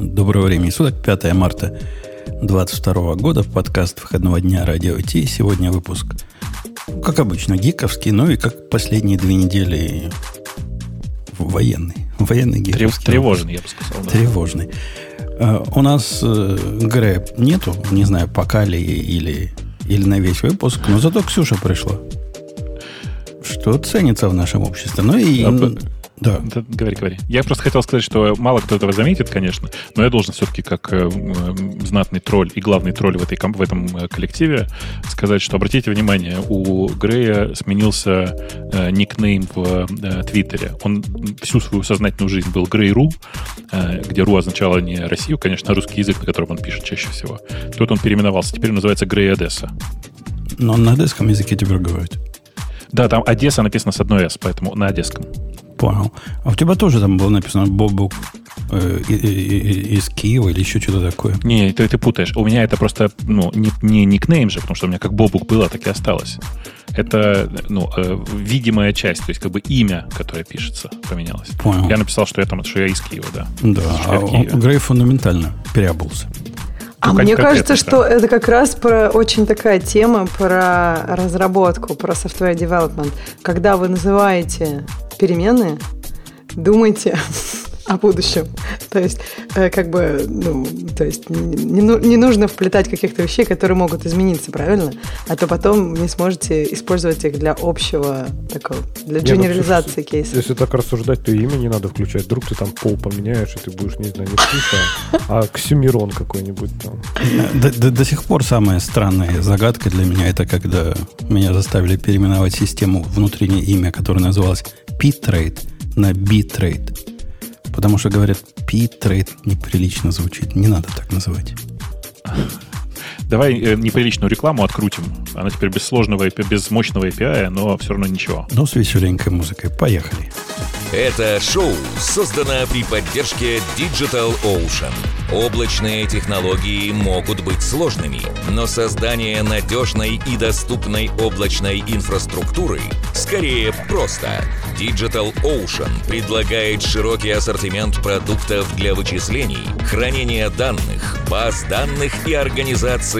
Доброго времени суток, 5 марта 22 года, подкаст выходного дня Радио Ти. Сегодня выпуск, как обычно, гиковский, ну и как последние две недели военный. Военный гиковский. Тревожный, я бы сказал. Да. Тревожный. Uh, у нас uh, Грэб нету, не знаю, пока ли или, или на весь выпуск, но зато Ксюша пришла. Что ценится в нашем обществе. Ну и... А, да. да. Говори, говори. Я просто хотел сказать, что мало кто этого заметит, конечно, но я должен все-таки как э, знатный тролль и главный тролль в, этой, в этом э, коллективе сказать, что обратите внимание, у Грея сменился э, никнейм в э, Твиттере. Он всю свою сознательную жизнь был Грей.ру, э, где ру означало не Россию, конечно, а русский язык, на котором он пишет чаще всего. Тут он переименовался. Теперь он называется Грей Одесса. Но на одесском языке теперь говорят. Да, там Одесса написано с одной «с», поэтому на одесском. Понял. А у тебя тоже там было написано Бобук э, из Киева или еще что-то такое? Не, ты, ты путаешь. У меня это просто ну, не, не никнейм же, потому что у меня как Бобук было, так и осталось. Это ну, э, видимая часть, то есть как бы имя, которое пишется, поменялось. Понял. Я написал, что я там, что я из Киева, да. Да, а Грей фундаментально переобулся. А мне кажется, что это как раз про очень такая тема про разработку, про software development. Когда вы называете переменные, думайте о будущем. То есть, э, как бы, ну, то есть не, не нужно вплетать каких-то вещей, которые могут измениться, правильно? А то потом не сможете использовать их для общего такого, для генерализации кейса. Если так рассуждать, то имя не надо включать. Вдруг ты там пол поменяешь, и ты будешь, не знаю, не Ксюша, а Ксюмирон какой-нибудь там. До, до, до сих пор самая странная загадка для меня это когда меня заставили переименовать систему внутреннее имя, которое называлось Pitrate на Bitrate. Потому что говорят, P-трейд неприлично звучит. Не надо так называть. Давай э, неприличную рекламу открутим. Она теперь без сложного, без мощного API, но все равно ничего. Ну, с веселенькой музыкой. Поехали. Это шоу создано при поддержке Digital Ocean. Облачные технологии могут быть сложными, но создание надежной и доступной облачной инфраструктуры скорее просто. Digital Ocean предлагает широкий ассортимент продуктов для вычислений, хранения данных, баз данных и организации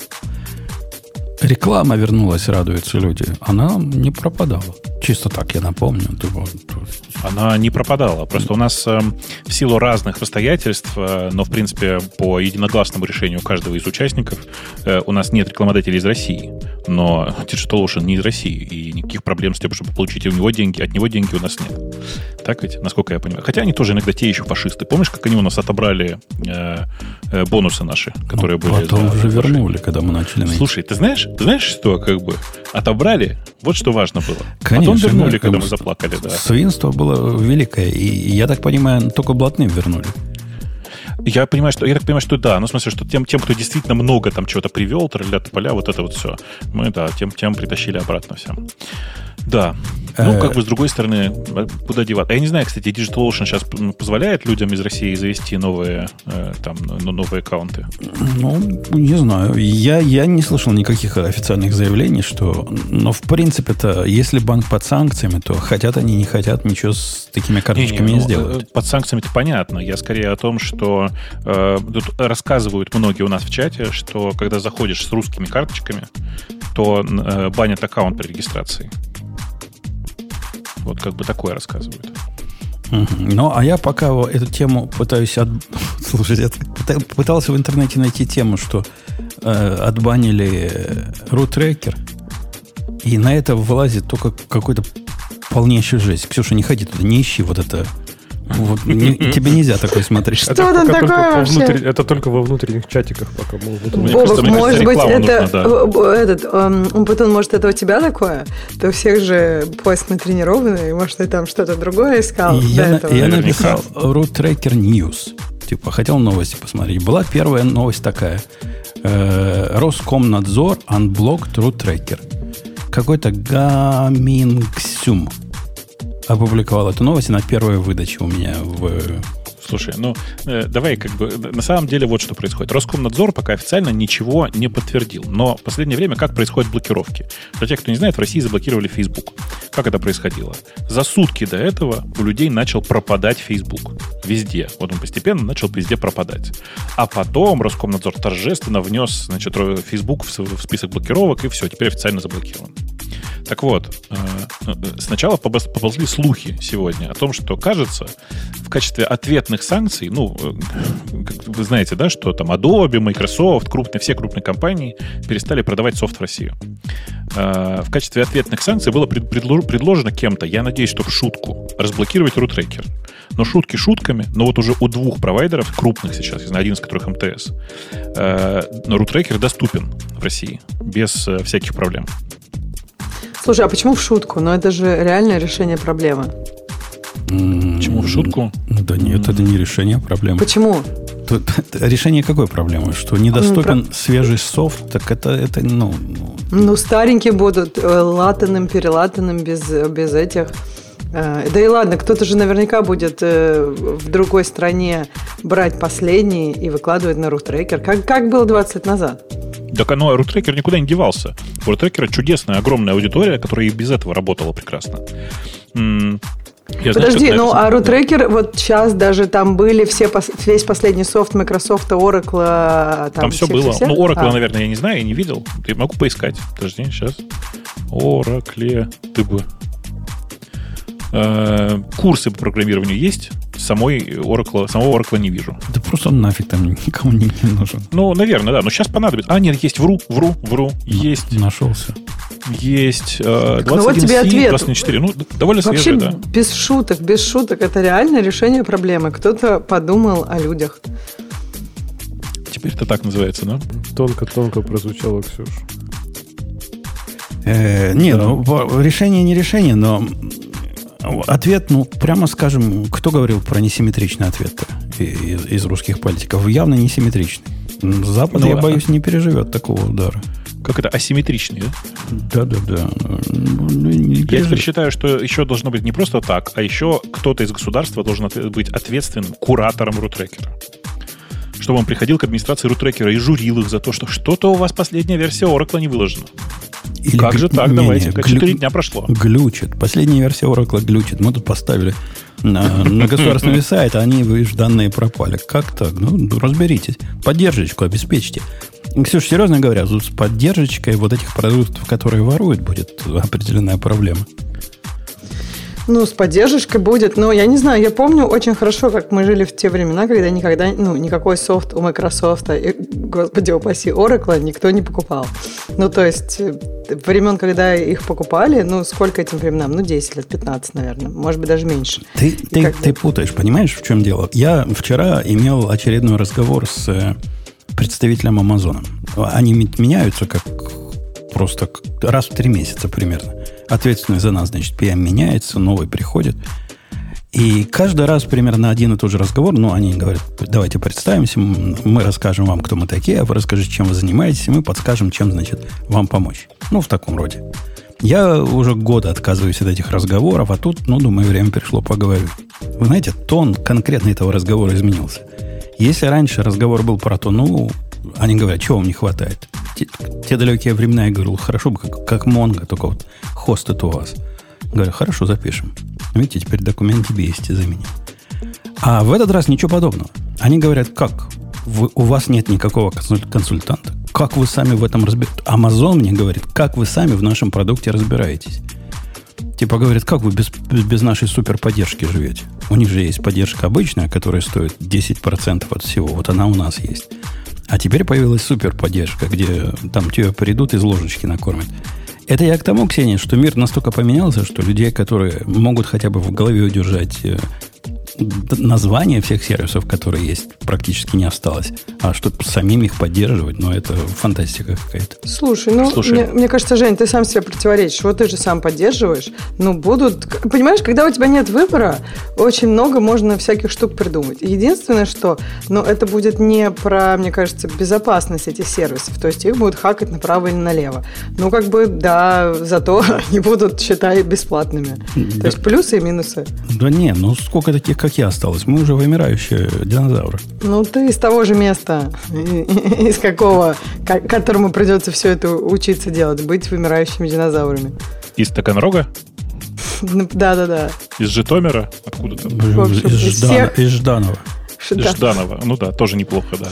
Реклама вернулась, радуются люди. Она не пропадала. Чисто так я напомню. Она не пропадала. Просто у нас э, в силу разных обстоятельств, э, но, в принципе, по единогласному решению каждого из участников, э, у нас нет рекламодателей из России. Но Digital Ocean не из России. И никаких проблем с тем, чтобы получить у него деньги, от него деньги у нас нет. Так ведь, насколько я понимаю. Хотя они тоже иногда те еще фашисты. Помнишь, как они у нас отобрали э, э, бонусы наши, которые ну, были... Потом уже вернули, когда мы начали... Слушай, ты знаешь, знаешь, что как бы отобрали? Вот что важно было. Конечно Потом вернули, когда мы заплакали, да. Свинство было великое. И, я так понимаю, только блатным вернули. Я понимаю, что я так понимаю, что да, ну в смысле, что тем, тем, кто действительно много там чего-то привел, тролля поля, вот это вот все, мы да, тем, тем притащили обратно все. Да. Ну, как бы с другой стороны, э, куда деваться? А я не знаю, кстати, DigitalOcean сейчас позволяет людям из России завести новые, э, там, ну, новые аккаунты? Ну, не знаю. Я, я не слышал никаких официальных заявлений, что... Но, в принципе-то, если банк под санкциями, то хотят они, не хотят, ничего с такими карточками не, не, не ну, сделают. Э, под санкциями это понятно. Я скорее о том, что э, тут рассказывают многие у нас в чате, что когда заходишь с русскими карточками, то э, банят аккаунт при регистрации. Вот как бы такое рассказывают. Ну, а я пока эту тему пытаюсь от... Слушайте, я пытался в интернете найти тему, что э, отбанили рутрекер, и на это вылазит только какой-то полнейший жесть. Ксюша, не ходи туда, не ищи вот это Вот, не, тебе нельзя такое смотреть. Что это там такое вообще? Внутрь, это только во внутренних чатиках пока. Бобок, кажется, может быть, это... Нужно, да. этот, um, потом, может, это у тебя такое? Ты у всех же поиск натренированный, может, ты там что-то другое искал я, до этого? Я написал Root Tracker News. Типа, хотел новости посмотреть. Была первая новость такая. Э, Роскомнадзор unblocked Root Tracker. Какой-то Гамингсюм опубликовал эту новость на первой выдаче у меня в Слушай, ну э, давай как бы на самом деле вот что происходит. Роскомнадзор пока официально ничего не подтвердил, но в последнее время как происходят блокировки? Для тех, кто не знает, в России заблокировали Facebook. Как это происходило? За сутки до этого у людей начал пропадать Facebook везде. Вот он постепенно начал везде пропадать. А потом Роскомнадзор торжественно внес, значит, Facebook в список блокировок и все, теперь официально заблокирован. Так вот, э, э, сначала поползли слухи сегодня о том, что, кажется, в качестве ответных санкций, ну, э, вы знаете, да, что там Adobe, Microsoft, крупные, все крупные компании перестали продавать софт в Россию. В качестве ответных санкций было предложено кем-то, я надеюсь, что в шутку, разблокировать рутрекер. Но шутки шутками, но вот уже у двух провайдеров, крупных сейчас, один из которых МТС, рутрекер доступен в России без всяких проблем. Слушай, а почему в шутку? Но это же реальное решение проблемы. Почему в шутку? Да нет, это не решение проблемы. Почему? Тут, решение какой проблемы? Что недоступен Про... свежий софт, так это, это ну, ну... Ну, старенькие будут, э, латанным, перелатанным, без, без этих... Э, да и ладно, кто-то же наверняка будет э, в другой стране брать последний и выкладывать на рутрекер. Как, как было 20 лет назад? Так оно, рутрекер никуда не девался. У рутрекера чудесная, огромная аудитория, которая и без этого работала прекрасно. Я Подожди, знаю, ну а рутрекер, вот сейчас даже там были все, весь последний софт Microsoft, Oracle. А, там, там все было. Все? Ну, Oracle, а. наверное, я не знаю, я не видел. Я могу поискать. Подожди, сейчас. Oracle, ты бы курсы по программированию есть? Самой Oracle, самого Oracle не вижу. Да просто он нафиг там никому не, не нужен. Ну, наверное, да. Но сейчас понадобится. А, нет, есть вру, вру, вру. Есть. Нашелся. Есть. Э, 21 ну вот тебе ответ. 24. Ну, довольно Вообще, свежий, да. без шуток, без шуток. Это реальное решение проблемы. Кто-то подумал о людях. Теперь это так называется, да? Тонко-тонко прозвучало, Ксюш. Э, не, ну, решение не решение, но Ответ, ну, прямо скажем, кто говорил про несимметричный ответ из, из русских политиков? Явно несимметричный. Запад, ну, я а... боюсь, не переживет такого удара. Как это, асимметричный, да? Да-да-да. Ну, я теперь считаю, что еще должно быть не просто так, а еще кто-то из государства должен быть ответственным куратором рутрекера чтобы он приходил к администрации рутрекера и журил их за то, что что-то у вас последняя версия Oracle не выложена. Или как же так? Не, давайте. 4 глю... дня прошло. Глючит. Последняя версия Oracle глючит. Мы тут поставили на, на государственный сайт, а они, вы данные пропали. Как так? Ну, разберитесь. Поддержечку обеспечьте. Ксюша, серьезно говоря, с поддержкой вот этих продуктов, которые воруют, будет определенная проблема. Ну, с поддержкой будет. Но я не знаю, я помню очень хорошо, как мы жили в те времена, когда никогда, ну, никакой софт у Microsoft, и, господи упаси, Oracle никто не покупал. Ну, то есть, э, времен, когда их покупали, ну, сколько этим временам? Ну, 10 лет, 15, наверное. Может быть, даже меньше. Ты, ты, как... ты путаешь, понимаешь, в чем дело? Я вчера имел очередной разговор с э, представителем Амазона. Они меняются как просто раз в три месяца примерно. Ответственный за нас, значит, PM меняется, новый приходит. И каждый раз примерно один и тот же разговор, ну, они говорят, давайте представимся, мы расскажем вам, кто мы такие, а вы расскажите, чем вы занимаетесь, и мы подскажем, чем, значит, вам помочь. Ну, в таком роде. Я уже года отказываюсь от этих разговоров, а тут, ну, думаю, время пришло поговорить. Вы знаете, тон конкретно этого разговора изменился. Если раньше разговор был про то, ну, они говорят, чего вам не хватает? Те, те далекие времена я говорил, хорошо бы, как, как Монго, только вот хостит у вас. Говорю, хорошо, запишем. Видите, теперь документ тебе есть за меня. А в этот раз ничего подобного. Они говорят, как? Вы, у вас нет никакого консультанта. Как вы сами в этом разбираетесь? Amazon мне говорит, как вы сами в нашем продукте разбираетесь. Типа говорит, как вы без, без нашей супер поддержки живете? У них же есть поддержка обычная, которая стоит 10% от всего. Вот она у нас есть. А теперь появилась супер поддержка, где там тебя придут из ложечки накормят. Это я к тому, Ксения, что мир настолько поменялся, что людей, которые могут хотя бы в голове удержать э, название всех сервисов, которые есть, практически не осталось. А чтобы самим их поддерживать, ну, это фантастика какая-то. Слушай, ну, Слушай. Мне, мне кажется, Жень, ты сам себе противоречишь. Вот ты же сам поддерживаешь. Ну, будут... Понимаешь, когда у тебя нет выбора, очень много можно всяких штук придумать. Единственное, что, ну, это будет не про, мне кажется, безопасность этих сервисов. То есть их будут хакать направо или налево. Ну, как бы, да, зато они будут, считай, бесплатными. Да. То есть плюсы и минусы. Да не, ну сколько таких, как я, осталось? Мы уже вымирающие динозавры. Ну, ты из того же места, из какого, которому придется все это учиться делать, быть вымирающими динозаврами. Из Таганрога? Ну, да-да-да. Из Житомира? Откуда там? из Жданова. Жданова. Ну да, тоже неплохо, да.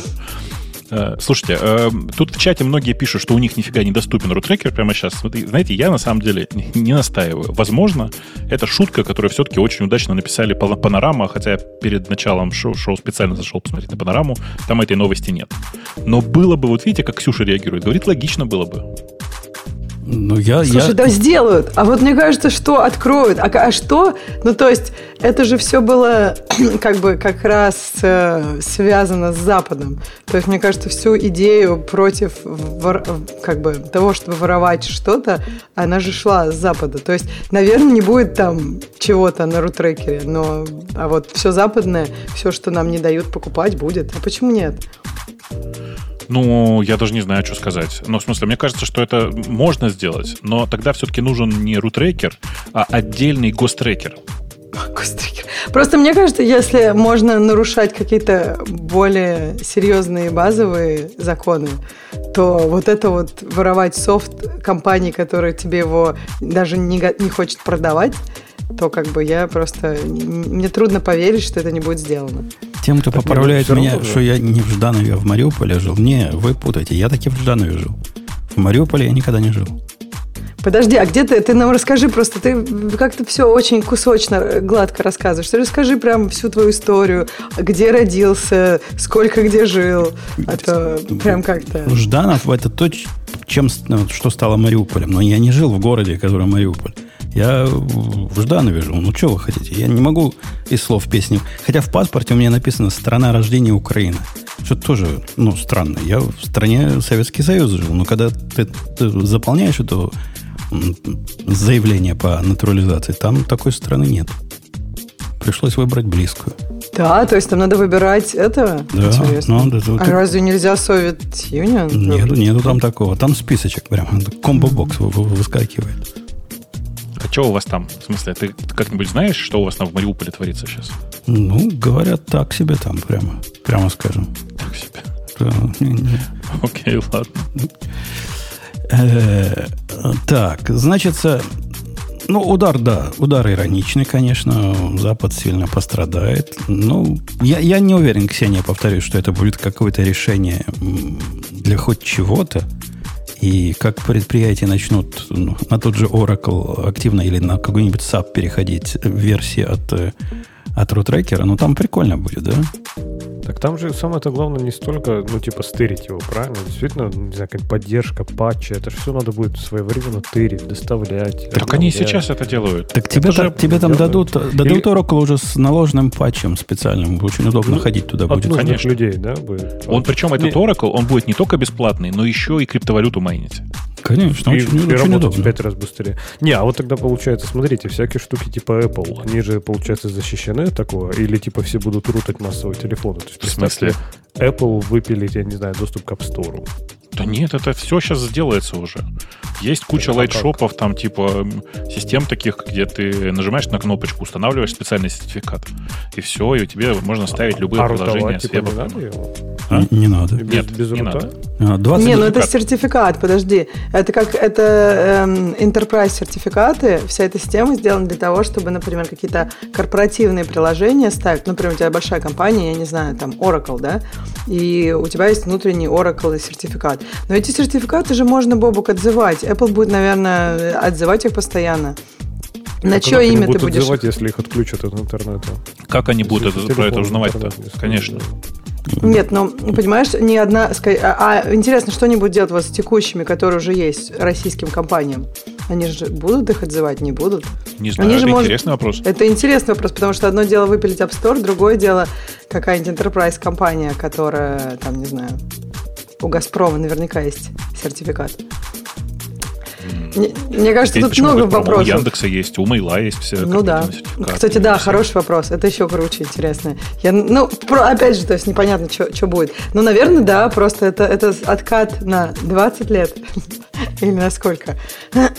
Э, слушайте, э, тут в чате многие пишут, что у них нифига недоступен рутрекер прямо сейчас. Знаете, я на самом деле не настаиваю. Возможно, это шутка, которую все-таки очень удачно написали панорама, хотя перед началом шоу, шоу специально зашел посмотреть на панораму, там этой новости нет. Но было бы, вот видите, как Ксюша реагирует, говорит, логично было бы. Ну, я, Слушай, я... да сделают. А вот мне кажется, что откроют. А, а что? Ну, то есть, это же все было как бы как раз э, связано с Западом. То есть, мне кажется, всю идею против вор... как бы того, чтобы воровать что-то, она же шла с Запада. То есть, наверное, не будет там чего-то на рутрекере, но а вот все западное, все, что нам не дают покупать, будет. А почему нет? Ну, я даже не знаю, что сказать. Ну, в смысле, мне кажется, что это можно сделать, но тогда все-таки нужен не рутрекер, а отдельный гострекер. Гострекер. Просто мне кажется, если можно нарушать какие-то более серьезные базовые законы, то вот это вот воровать софт компании, которая тебе его даже не, не хочет продавать, то как бы я просто... Мне трудно поверить, что это не будет сделано. Тем, кто так поправляет меня, равно, что я не в Жданове, а в Мариуполе жил. Не, вы путаете. Я таки в Жданове жил. В Мариуполе я никогда не жил. Подожди, а где ты? Ты нам расскажи просто. Ты как-то все очень кусочно, гладко рассказываешь. Ты расскажи прям всю твою историю. Где родился, сколько где жил. А то прям как-то... Жданов это то, чем, ну, что стало Мариуполем. Но я не жил в городе, который Мариуполь. Я в Жданове живу. Ну, что вы хотите? Я не могу из слов песни. Хотя в паспорте у меня написано «Страна рождения Украины». Что тоже, ну, странно. Я в стране Советский Союз жил. Но когда ты, ты заполняешь это заявление по натурализации, там такой страны нет. Пришлось выбрать близкую. Да, то есть там надо выбирать это? Да. Интересно. Ну, да, а ты... разве нельзя Soviet Union? Нету, нету там такого. Там списочек прям, комбо-бокс выскакивает. А что у вас там? В смысле, ты как-нибудь знаешь, что у вас там в Мариуполе творится сейчас? Ну, говорят, так себе там прямо, прямо скажем. Так себе. Окей, ладно. Э, так, значит, ну, удар, да, удар ироничный, конечно. Запад сильно пострадает. Ну, я, я не уверен, Ксения, повторюсь, что это будет какое-то решение для хоть чего-то. И как предприятия начнут ну, на тот же Oracle активно или на какой-нибудь SAP переходить версии от, э, от RootRacker, ну там прикольно будет, да? Так там же самое-то главное не столько, ну, типа, стырить его, правильно? Действительно, не знаю, как поддержка, патчи, это же все надо будет своевременно тырить, доставлять. Так они сейчас это делают. Так тебе, же тебе там дадут, дадут Или... Oracle уже с наложенным патчем специальным, очень удобно ну, ходить туда будет. Конечно. людей, да, будет. Он, причем этот Oracle, он будет не только бесплатный, но еще и криптовалюту майнить. Конечно, и, очень, и очень удобно. в пять раз быстрее. Не, а вот тогда получается, смотрите, всякие штуки типа Apple, они же, получается, защищены от такого? Или типа все будут рутать массовые телефоны? То есть, в смысле? Apple выпилить, я не знаю, доступ к App Store. Да нет, это все сейчас сделается уже. Есть куча лайтшопов, там типа систем таких, где ты нажимаешь на кнопочку, устанавливаешь специальный сертификат. И все, и у тебя можно ставить любые а приложения типа, с Не надо, а? не надо. Нет, без, без не рута? надо. 20 а, не, ну это сертификат, подожди. Это как это эм, enterprise сертификаты. Вся эта система сделана для того, чтобы, например, какие-то корпоративные приложения ставить. Например, у тебя большая компания, я не знаю, там Oracle, да, и у тебя есть внутренний Oracle сертификат. Но эти сертификаты же можно, Бобук, отзывать. Apple будет, наверное, отзывать их постоянно. На а чье имя ты будешь? отзывать, если их отключат от интернета? Как они будут это, про это узнавать-то? Конечно. Нет, ну, понимаешь, ни одна... А, а интересно, что они будут делать вот с текущими, которые уже есть российским компаниям? Они же будут их отзывать, не будут? Не знаю, Они это же может- интересный вопрос. Это интересный вопрос, потому что одно дело выпилить App Store, другое дело какая-нибудь enterprise компания, которая, там, не знаю, у Газпрома наверняка есть сертификат. Мне, мне кажется, Есть тут много вопросов. У Яндекса есть, у Мейла есть все. Ну да. Кстати, да, Все. хороший вопрос. Это еще круче, интересно. Я, ну, про- опять же, то есть непонятно, что будет. Ну, наверное, да, просто это, это откат на 20 лет. Или на сколько? Э,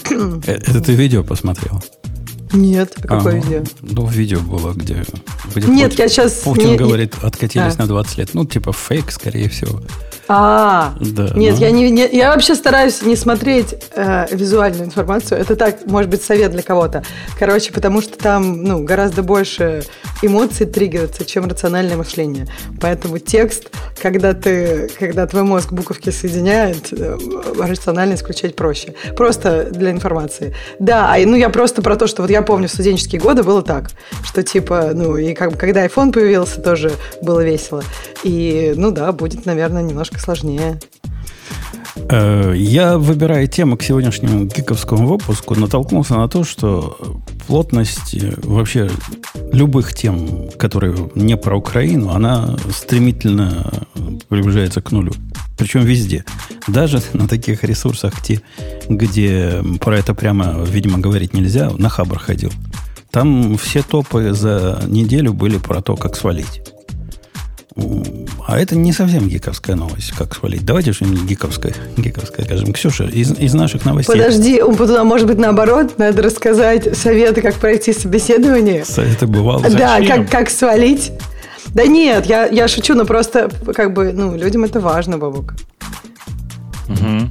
Это ты видео посмотрел? Нет, а какое А, видео? Ну, видео было, где, где Нет, Путин, я сейчас... Путин говорит, откатились А. на 20 лет. Ну, типа фейк, скорее всего. А, Да, нет, ну. я, не, не- я вообще стараюсь не смотреть э, визуальную информацию. Это так, может быть, совет для кого-то. Короче, потому что там ну, гораздо больше эмоций триггерится, чем рациональное мышление. Поэтому текст, когда, ты, когда твой мозг буковки соединяет, э, рационально исключать проще. Просто для информации. Да, а, ну я просто про то, что вот я помню в студенческие годы было так, что типа, ну и как, когда iPhone появился, тоже было весело. И, ну да, будет, наверное, немножко сложнее. Э, Я, выбирая темы к сегодняшнему гиковскому выпуску, натолкнулся на то, что плотность э, вообще любых тем, которые не про Украину, она стремительно приближается к нулю. Причем везде. Даже на таких ресурсах, где, где про это прямо, видимо, говорить нельзя, на Хабр ходил. Там все топы за неделю были про то, как свалить. А это не совсем гиковская новость, как свалить. Давайте что-нибудь гиковское, гиковское скажем. Ксюша, из, из наших новостей. Подожди, он потом, может быть, наоборот, надо рассказать советы, как пройти собеседование. Это бывало. Да, как, как свалить. Да нет, я, я шучу, но просто, как бы, ну, людям это важно, Бабук. Мгм.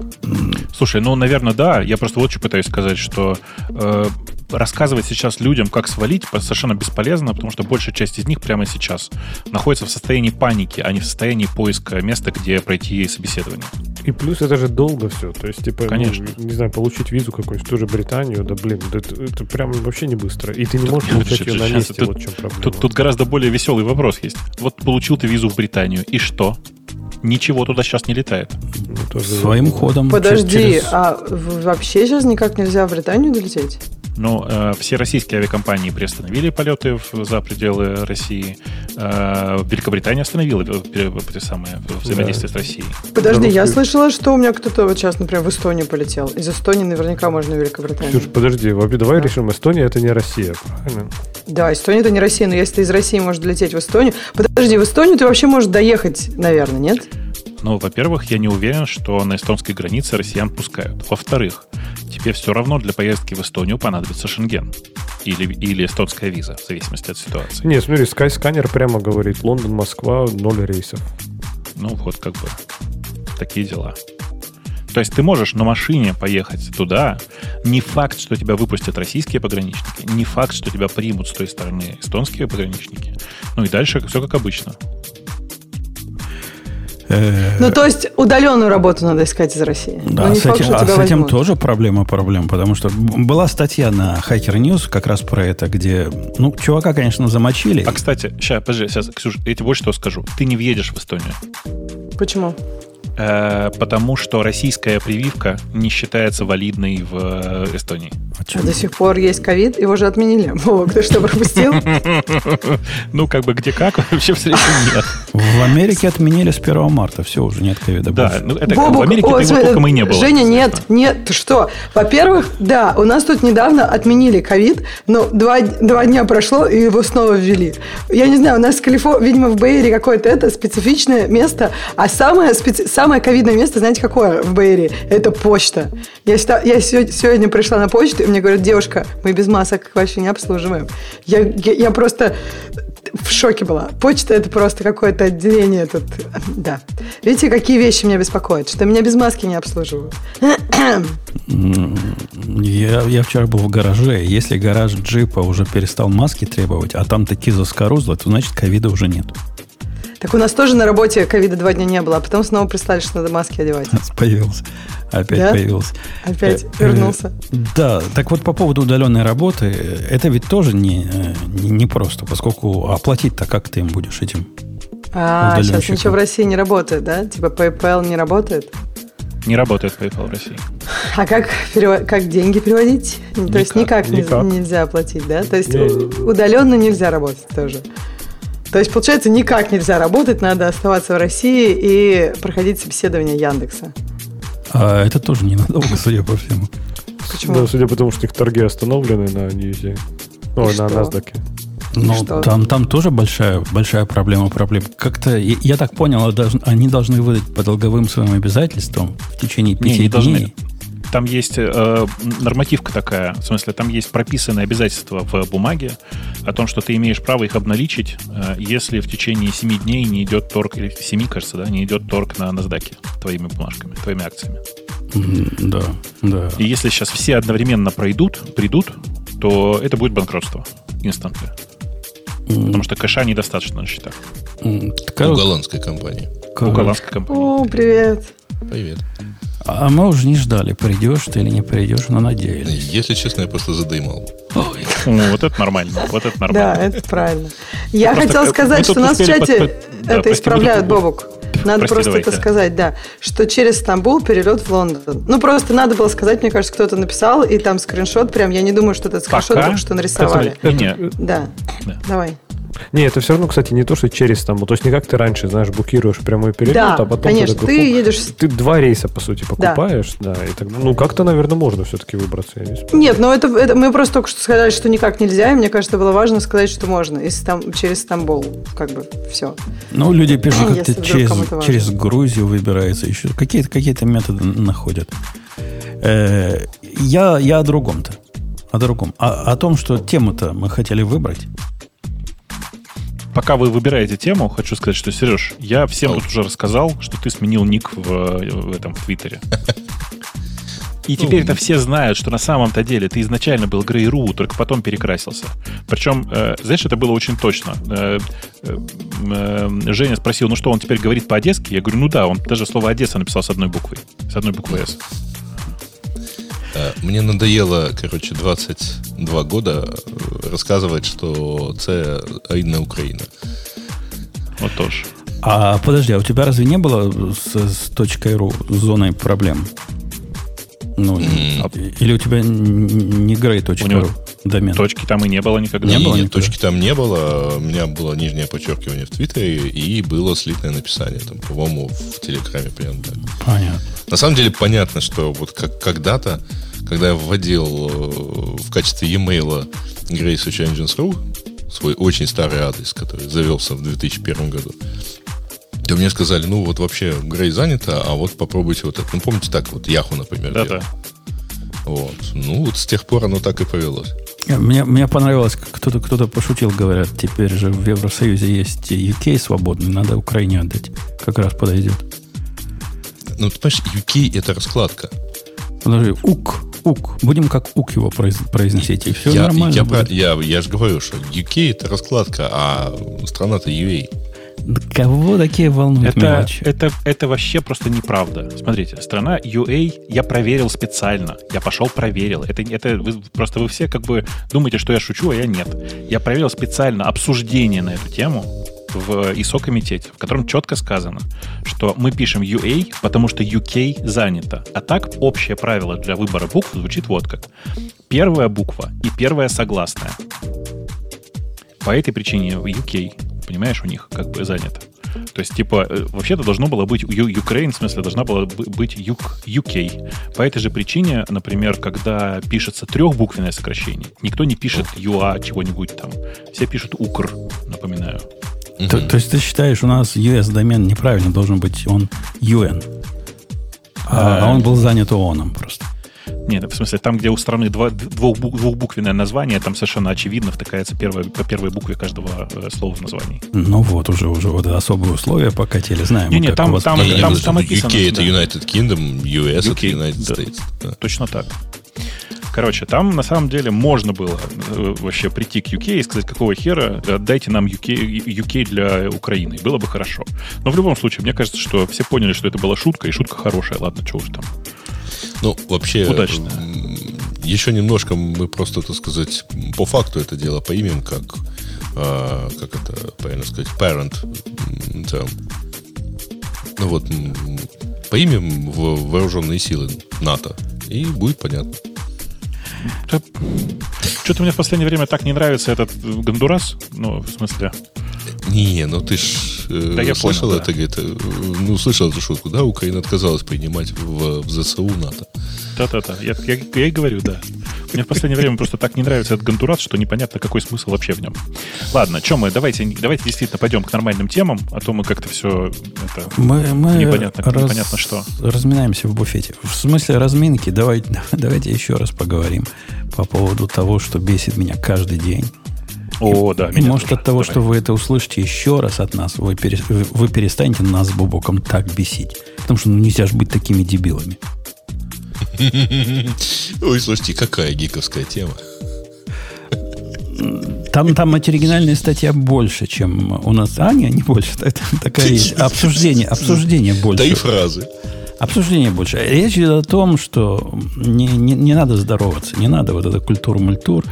Слушай, ну, наверное, да. Я просто вот что пытаюсь сказать, что э, рассказывать сейчас людям, как свалить, совершенно бесполезно, потому что большая часть из них прямо сейчас находится в состоянии паники, а не в состоянии поиска места, где пройти собеседование. И плюс это же долго все. То есть, типа, ну, Конечно. не знаю, получить визу какую-нибудь, в ту же Британию, да блин, да это, это прям вообще не быстро. И ты не можешь получать ее на месте, тут- вот в чем проблема. Тут, тут гораздо более веселый вопрос есть. Вот получил ты визу в Британию, и что? Ничего туда сейчас не летает. Ну, тоже Своим ходом. Подожди, через- а вообще сейчас никак нельзя в Британию долететь? Но э, все российские авиакомпании приостановили полеты в- за пределы России. Э, Великобритания остановила э, эти самые взаимодействие с Россией. Подожди, Да, я слышала, что у меня кто-то вот сейчас, например, в Эстонию полетел. Из Эстонии наверняка можно в Великобританию. Ксюш, подожди, вообще давай решим, Эстония это не Россия, правильно? Да, Эстония это не Россия, но если ты из России можешь долететь в Эстонию... Подожди, в Эстонию ты вообще можешь доехать, наверное, нет? Ну, во-первых, я не уверен, что на эстонской границе россиян пускают. Во-вторых, тебе все равно для поездки в Эстонию понадобится шенген. Или, или эстонская виза, в зависимости от ситуации. Не, смотри, Skyscanner прямо говорит, Лондон, Москва, ноль рейсов. Ну, вот как бы такие дела. То есть ты можешь на машине поехать туда. Не факт, что тебя выпустят российские пограничники. Не факт, что тебя примут с той стороны эстонские пограничники. Ну и дальше все как обычно. Э, Ну, то есть удаленную работу надо искать из России. Да, не с факт, этим, что а с этим возьмут. тоже проблема проблем, потому что была статья на Hacker News как раз про это, где, ну, чувака, конечно, замочили. А, кстати, сейчас, подожди, сейчас, Ксюш, я тебе вот что скажу. Ты не въедешь в Эстонию. Почему? Э, потому что российская прививка не считается валидной в э, Эстонии. А до сих пор есть ковид, его же отменили. Вовок, ты что, пропустил? Ну, как бы где как, вообще в среднем нет. В Америке отменили с 1 марта, все, уже нет ковида Да, ну это в Америке его толком и не было. Женя, нет, нет, ты что? Во-первых, да, у нас тут недавно отменили ковид, но два, дня прошло, и его снова ввели. Я не знаю, у нас в Калифо... видимо, в Бэйре какое-то это специфичное место, а самое, специ... самое ковидное место, знаете, какое в Бэйре? Это почта. Я, ста- я сегодня пришла на почту, и мне говорят, девушка, мы без масок вообще не обслуживаем. Я, я, я просто в шоке была. Почта это просто какое-то отделение тут. Да. Видите, какие вещи меня беспокоят? Что меня без маски не обслуживают. Я, я вчера был в гараже. Если гараж джипа уже перестал маски требовать, а там такие заскорузлы, то значит ковида уже нет. Так у нас тоже на работе ковида два дня не было, а потом снова прислали, что надо маски одевать. Появился. Опять Да? появился. Опять Э, э, вернулся. Да, так вот по поводу удаленной работы, э, это ведь тоже не, э, не, не просто, поскольку оплатить-то как ты им будешь этим А, сейчас ничего в России не работает, да? Типа PayPal не работает? Не работает PayPal в России. А как, как деньги переводить? Никак, То есть никак, никак. нельзя оплатить, да? То есть не, удаленно нельзя работать тоже. То есть, получается, никак нельзя работать, надо оставаться в России и проходить собеседование Яндекса. А это тоже ненадолго, судя по всему. Почему? Да, судя по тому, что их торги остановлены на Ньюзе. Ой, на NASDAQ. Ну, там, там тоже большая, большая проблема проблем. Как-то, я, я так понял, они должны выдать по долговым своим обязательствам в течение пяти не, не дней. Должны. Там есть э, нормативка такая, в смысле, там есть прописанные обязательства в бумаге о том, что ты имеешь право их обналичить, э, если в течение 7 дней не идет торг, или 7, кажется, да, не идет торг на NASDAQ твоими бумажками, твоими акциями. Да, да. И если сейчас все одновременно пройдут, придут, то это будет банкротство инстантно. Потому что кэша недостаточно на счетах. У голландской компании. У голландской компании. О, привет. Привет. А мы уже не ждали, придешь ты или не придешь, но надеялись. Если честно, я просто задымал. Ой. Ну, вот это нормально. Вот это нормально. Да, это правильно. Я хотела сказать, что у нас в чате это исправляют, Бобук. Надо Прости, просто это сказать, да. Что через Стамбул перелет в Лондон. Ну, просто надо было сказать, мне кажется, кто-то написал, и там скриншот прям, я не думаю, что этот скриншот только что нарисовали. Да. Давай. Не, это все равно, кстати, не то, что через там, то есть не как ты раньше, знаешь, букируешь прямой перелет, да, а потом конечно, ты, ты едешь... Ты два рейса, по сути, покупаешь, да, да и так, ну, как-то, наверное, можно все-таки выбраться. Я не Нет, но это, это мы просто только что сказали, что никак нельзя, и мне кажется, было важно сказать, что можно, если там, через Стамбул, как бы, все. Ну, люди пишут, как-то через, через Грузию выбирается, еще какие-то какие методы находят. Э, я, я о другом-то. О другом. О, о том, что тему-то мы хотели выбрать пока вы выбираете тему, хочу сказать, что, Сереж, я всем тут уже рассказал, что ты сменил ник в, в этом в Твиттере. И теперь это все знают, что на самом-то деле ты изначально был Грей.ру, только потом перекрасился. Причем, э, знаешь, это было очень точно. Э, э, э, Женя спросил, ну что, он теперь говорит по-одесски? Я говорю, ну да, он даже слово Одесса написал с одной буквой. С одной буквой «С». Э, мне надоело, короче, 22 года э, рассказывать, что це рідна Украина. Вот тоже. А подожди, а у тебя разве не было с, с точкой .ру зоной проблем? Ну, mm. или у тебя не grey.ru домен? Точки там и не было никогда. Не, не было нет, точки там не было. У меня было нижнее подчеркивание в Твиттере и было слитное написание. Там, по-моему, в Телеграме примерно так. Понятно. На самом деле понятно, что вот как когда-то, когда я вводил э, в качестве e-mail gracesearchengines.ru свой очень старый адрес, который завелся в 2001 году, то мне сказали, ну вот вообще Грей занято, а вот попробуйте вот это. Ну, помните так, вот Яху, например. Да-да. Вот. Ну, вот с тех пор оно так и повелось. Мне, мне понравилось, кто-то кто пошутил, говорят, теперь же в Евросоюзе есть UK свободный, надо Украине отдать. Как раз подойдет. Ну, ты понимаешь, UK это раскладка. Подожди, УК, УК. Будем как УК его произносить, и все я, нормально я, будет. я, я же говорю, что UK это раскладка, а страна-то UA. Кого такие волнуют это, мелочи? Это, это вообще просто неправда. Смотрите, страна UA я проверил специально. Я пошел проверил. Это, это вы, просто вы все как бы думаете, что я шучу, а я нет. Я проверил специально обсуждение на эту тему в ISO-комитете, в котором четко сказано, что мы пишем UA, потому что UK занято. А так общее правило для выбора букв звучит вот как. Первая буква и первая согласная. По этой причине UK, понимаешь, у них как бы занято. То есть, типа, э, вообще-то должно было быть Ukraine, в смысле, должна была быть UK. По этой же причине, например, когда пишется трехбуквенное сокращение, никто не пишет UA чего-нибудь там. Все пишут УКР, напоминаю. То, то есть ты считаешь, у нас US-домен неправильно должен быть, он UN. А, а он был занят ООНом просто. Нет, в смысле, там, где у страны два, двух, двухбуквенное название, там совершенно очевидно втыкается первое, по первой букве каждого э, слова в названии. Ну вот, уже, уже вот особые условия покатили, знаем. Не, не, там, там, там, там, там описано. UK это United Kingdom, US UK, это United да, States. Да. Точно так. Короче, там на самом деле можно было э, вообще прийти к UK и сказать, какого хера, дайте нам UK, UK для Украины. Было бы хорошо. Но в любом случае, мне кажется, что все поняли, что это была шутка, и шутка хорошая. Ладно, что уж там. Ну, вообще... Удачно. Еще немножко мы просто, так сказать, по факту это дело поимем, как, э, как это правильно сказать, parent там, ну вот, поимем в вооруженные силы НАТО, и будет понятно. Что-то мне в последнее время так не нравится этот Гондурас. Ну, в смысле... Не, ну ты ж э, да, я слышал понял, это, да. это, ну, слышал эту шутку, да? Украина отказалась принимать в, в ЗСУ НАТО. Да-да-да, я, я, я и говорю, да. Мне в последнее время просто так не нравится этот гантурат, что непонятно, какой смысл вообще в нем. Ладно, что мы, давайте, давайте действительно пойдем к нормальным темам, а то мы как-то все это, мы, мы непонятно, раз, непонятно что. Разминаемся в буфете. В смысле разминки, давайте, давайте еще раз поговорим по поводу того, что бесит меня каждый день. О, да. Меня Может, тоже. от того, Давай. что вы это услышите еще раз от нас, вы, пере, вы перестанете нас с Бубоком так бесить. Потому что ну, нельзя же быть такими дебилами. Ой, слушайте, какая гиковская тема. Там, там оригинальная статья больше, чем у нас. А, не, не больше. Это такая есть. Обсуждение, обсуждение больше. Да и фразы. Обсуждение больше. Речь идет о том, что не, не, не надо здороваться, не надо вот это культур-мультур.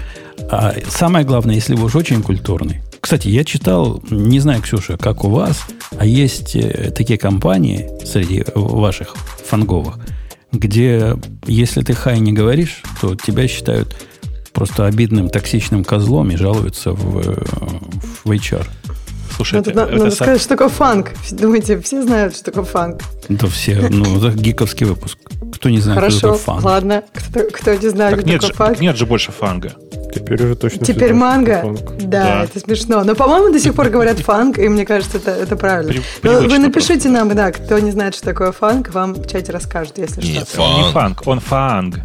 А самое главное, если вы уж очень культурный. Кстати, я читал, не знаю, Ксюша, как у вас, а есть э, такие компании среди ваших фанговых, где если ты хай не говоришь, то тебя считают просто обидным, токсичным козлом и жалуются в, в HR. Слушайте, надо, это надо сам... сказать, что такое фанк. Думаете, все знают, что такое фанк? Да все, ну, это гиковский выпуск. Кто не знает, Хорошо, что такое фанк? ладно. Кто, кто не знает, так что нет такое же, фанк? Нет же больше фанга. Теперь уже точно. Теперь манго? Да, да, это смешно. Но, по-моему, до сих пор говорят фанк, и мне кажется, это, это правильно. При, Но вы напишите просто. нам, да, кто не знает, что такое фанк, вам в чате расскажут, если Нет, что. Он не фанк, он фанг.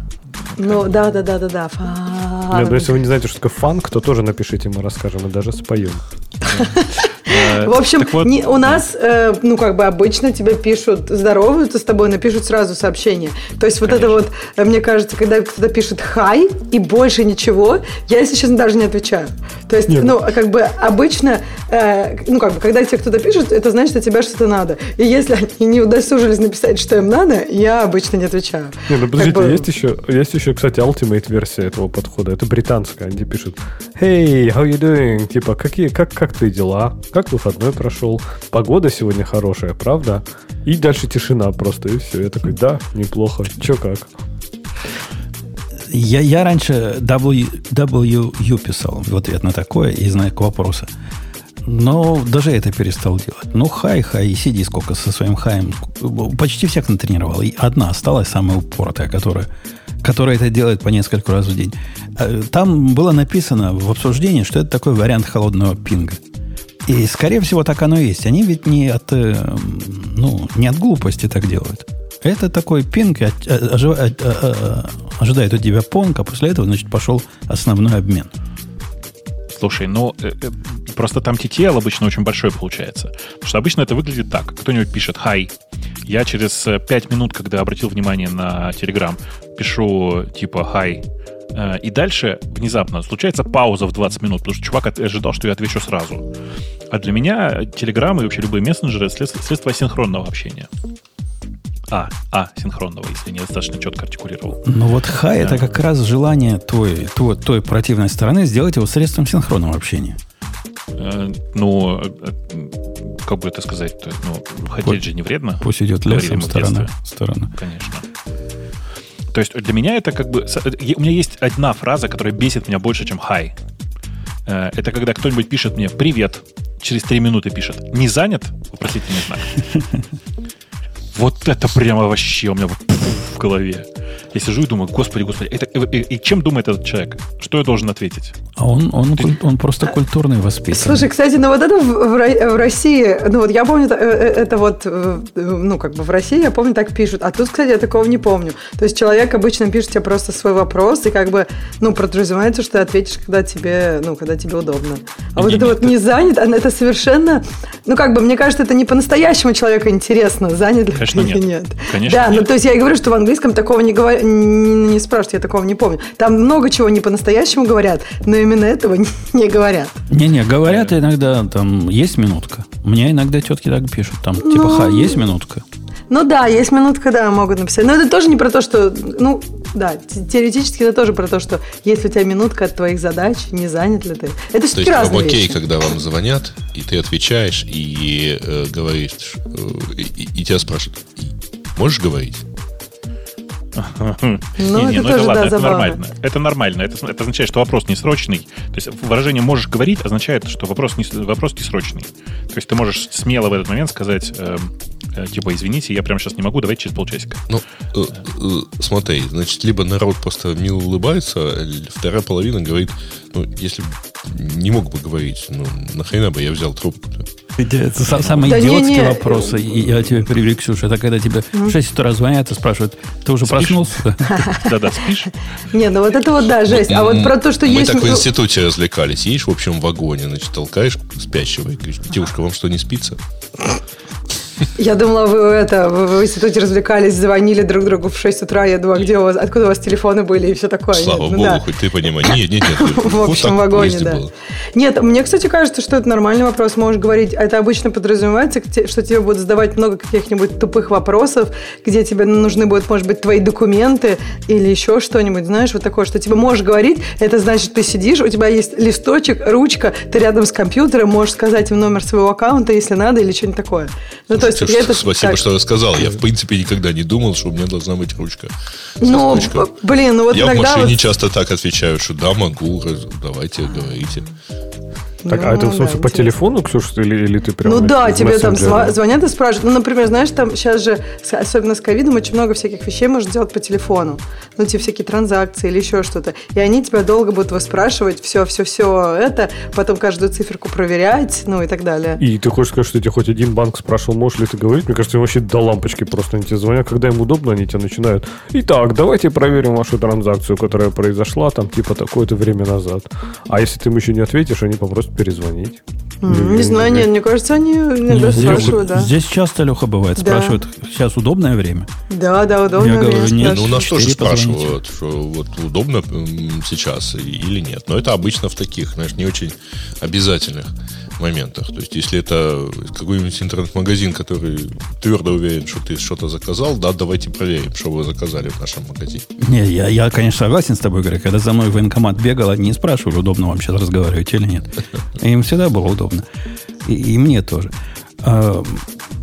Ну, да, да, да, да, да. Фанк. Нет, но если вы не знаете, что такое фанк, то тоже напишите, мы расскажем и даже споем. Э, в общем, вот, не, у нас, э, ну, как бы обычно тебе пишут, здороваются с тобой, напишут сразу сообщение. То есть Конечно. вот это вот, э, мне кажется, когда кто-то пишет «хай» и больше ничего, я, если честно, даже не отвечаю. То есть, Нет. ну, как бы обычно, э, ну, как бы, когда тебе кто-то пишет, это значит, от тебя что-то надо. И если они не удосужились написать, что им надо, я обычно не отвечаю. Не, ну, подождите, бы... есть, еще, есть еще, кстати, ultimate версия этого подхода. Это британская. Они пишут «Hey, how you doing?» Типа, какие, как, как твои дела? Как выходной прошел? Погода сегодня хорошая, правда? И дальше тишина просто, и все. Я такой, да, неплохо. Че как? Я, я раньше w, WU писал в ответ на такое и знак вопроса. Но даже это перестал делать. Ну, хай, хай, и сиди сколько со своим хаем. Почти всех натренировал. И одна осталась самая упоротая, которая, которая это делает по несколько раз в день. А, там было написано в обсуждении, что это такой вариант холодного пинга. И, скорее всего, так оно и есть. Они ведь не от, э, ну, не от глупости так делают. Это такой пинг, ожидает от тебя понг, а после этого, значит, пошел основной обмен. Слушай, ну, э, э, просто там TTL обычно очень большой получается. Потому что обычно это выглядит так. Кто-нибудь пишет «Хай». Я через 5 минут, когда обратил внимание на Telegram, пишу типа «Хай», Э, и дальше внезапно случается пауза в 20 минут, потому что чувак ожидал, что я отвечу сразу. А для меня Telegram и вообще любые мессенджеры — средства асинхронного общения. А, а, синхронного, если не достаточно четко артикулировал. Ну вот хай это как раз желание той, той, той противной стороны сделать его средством синхронного общения. Э, ну, э, как бы это сказать-то? Ну, хотеть же не вредно. Пусть идет лесом сторона. сторона. Конечно. То есть для меня это как бы... У меня есть одна фраза, которая бесит меня больше, чем «хай». Э, это когда кто-нибудь пишет мне «Привет», через три минуты пишет «Не занят?» Вопросительный знак. Вот это прямо вообще у меня в голове. Я сижу и думаю, господи, господи, это, и, и, и чем думает этот человек? Что я должен ответить? А он, он, Ты... он просто культурный воспитан. Слушай, кстати, ну вот это в, в, в России, ну вот я помню, это, э, это вот, э, ну как бы в России, я помню, так пишут. А тут, кстати, я такого не помню. То есть человек обычно пишет тебе просто свой вопрос, и как бы, ну, подразумевается, что ты ответишь, когда тебе, ну, когда тебе удобно. А не, вот не, это вот не занят, это совершенно, ну как бы, мне кажется, это не по-настоящему человеку интересно, занят ли Конечно, или нет. нет. Конечно, да, нет. ну то есть я и говорю, что в английском такого не говорят не, не спрашивайте, я такого не помню. Там много чего не по-настоящему говорят, но именно этого не, не говорят. Не-не, говорят иногда, там, есть минутка. У меня иногда тетки так пишут, там, типа, ну, ха, есть минутка. Ну да, есть минутка, да, могут написать. Но это тоже не про то, что, ну, да, теоретически это тоже про то, что если у тебя минутка от твоих задач, не занят ли ты. Это То все-таки разные окей, вещи. когда вам звонят, и ты отвечаешь, и э, говоришь, э, и, и тебя спрашивают, можешь говорить? Ну, Не-не, это ну тоже, да, ладно, это забавно. нормально. Это нормально. Это, это означает, что вопрос не срочный. То есть выражение «можешь говорить» означает, что вопрос не, вопрос не срочный. То есть ты можешь смело в этот момент сказать, эм, э, типа, извините, я прямо сейчас не могу, давайте через полчасика. Ну, э, э, смотри, значит, либо народ просто мило улыбается, вторая половина говорит, ну, если не мог бы говорить, ну, нахрена бы я взял трубку-то? Это са- самые Да идиотские не-не. вопросы. И я тебе приведу, Ксюша. Это когда тебе в 6 утра звонят и спрашивают, ты уже проснулся? Да-да, спишь? Не, ну вот это вот, да, жесть. А вот про то, что Мы есть... так в ну, институте развлекались. Едешь в общем вагоне, значит, толкаешь спящего и говоришь, девушка, вам что, не спится? Я думала, вы это, в институте развлекались, звонили друг другу в 6 утра. Я думаю, а где у вас, откуда у вас телефоны были и все такое. Слава Нет, ну богу, да. хоть ты понимаешь. Нет, нет, нет. В общем вагоне, да. было. Нет, мне, кстати, кажется, что это нормальный вопрос. Можешь говорить, это обычно подразумевается, что тебе будут задавать много каких-нибудь тупых вопросов, где тебе нужны будут, может быть, твои документы или еще что-нибудь, знаешь, вот такое, что тебе можешь говорить, это значит, ты сидишь, у тебя есть листочек, ручка, ты рядом с компьютером, можешь сказать им номер своего аккаунта, если надо, или что-нибудь такое. Ну, то есть, я это спасибо, так- что рассказал. Я, в принципе, никогда не думал, что у меня должна быть ручка. Ну, блин, ну вот Я в машине вот- часто так отвечаю, что да, могу, давайте, говорите. Так, а это в Ну, смысле да, по телефону, Ксюша, или, или ты прям Ну да, тебе там звонят и спрашивают. Ну, например, знаешь, там сейчас же, особенно с ковидом, очень много всяких вещей можно делать по телефону. Ну, типа всякие транзакции или еще что-то. И они тебя долго будут выспрашивать все, все, все это, потом каждую циферку проверять, ну и так далее. И ты хочешь сказать, что тебе хоть один банк спрашивал, можешь ли ты говорить? Мне кажется, им вообще до лампочки просто они тебе звонят. Когда им удобно, они тебя начинают. Итак, давайте проверим вашу транзакцию, которая произошла там типа такое-то время назад. А если ты им еще не ответишь, они попросят перезвонить. М, Не знаю, нет, мне кажется, они иногда Здесь- спрашивают, да. Здесь часто, Леха, бывает. Да. Спрашивают, сейчас удобное время? Да, да, удобно. Я говорю, время нет, Ну, у нас тоже спрашивают, что вот удобно сейчас или нет. Но это обычно в таких, знаешь, не очень обязательных моментах. То есть, если это какой-нибудь интернет-магазин, который твердо уверен, что ты что-то заказал, да, давайте проверим, что вы заказали в нашем магазине. Не, я, я, конечно, согласен с тобой, Грег. Когда за мной в военкомат бегал, они не спрашивали, удобно вам сейчас разговаривать или нет. Им всегда было удобно. И, и мне тоже. А,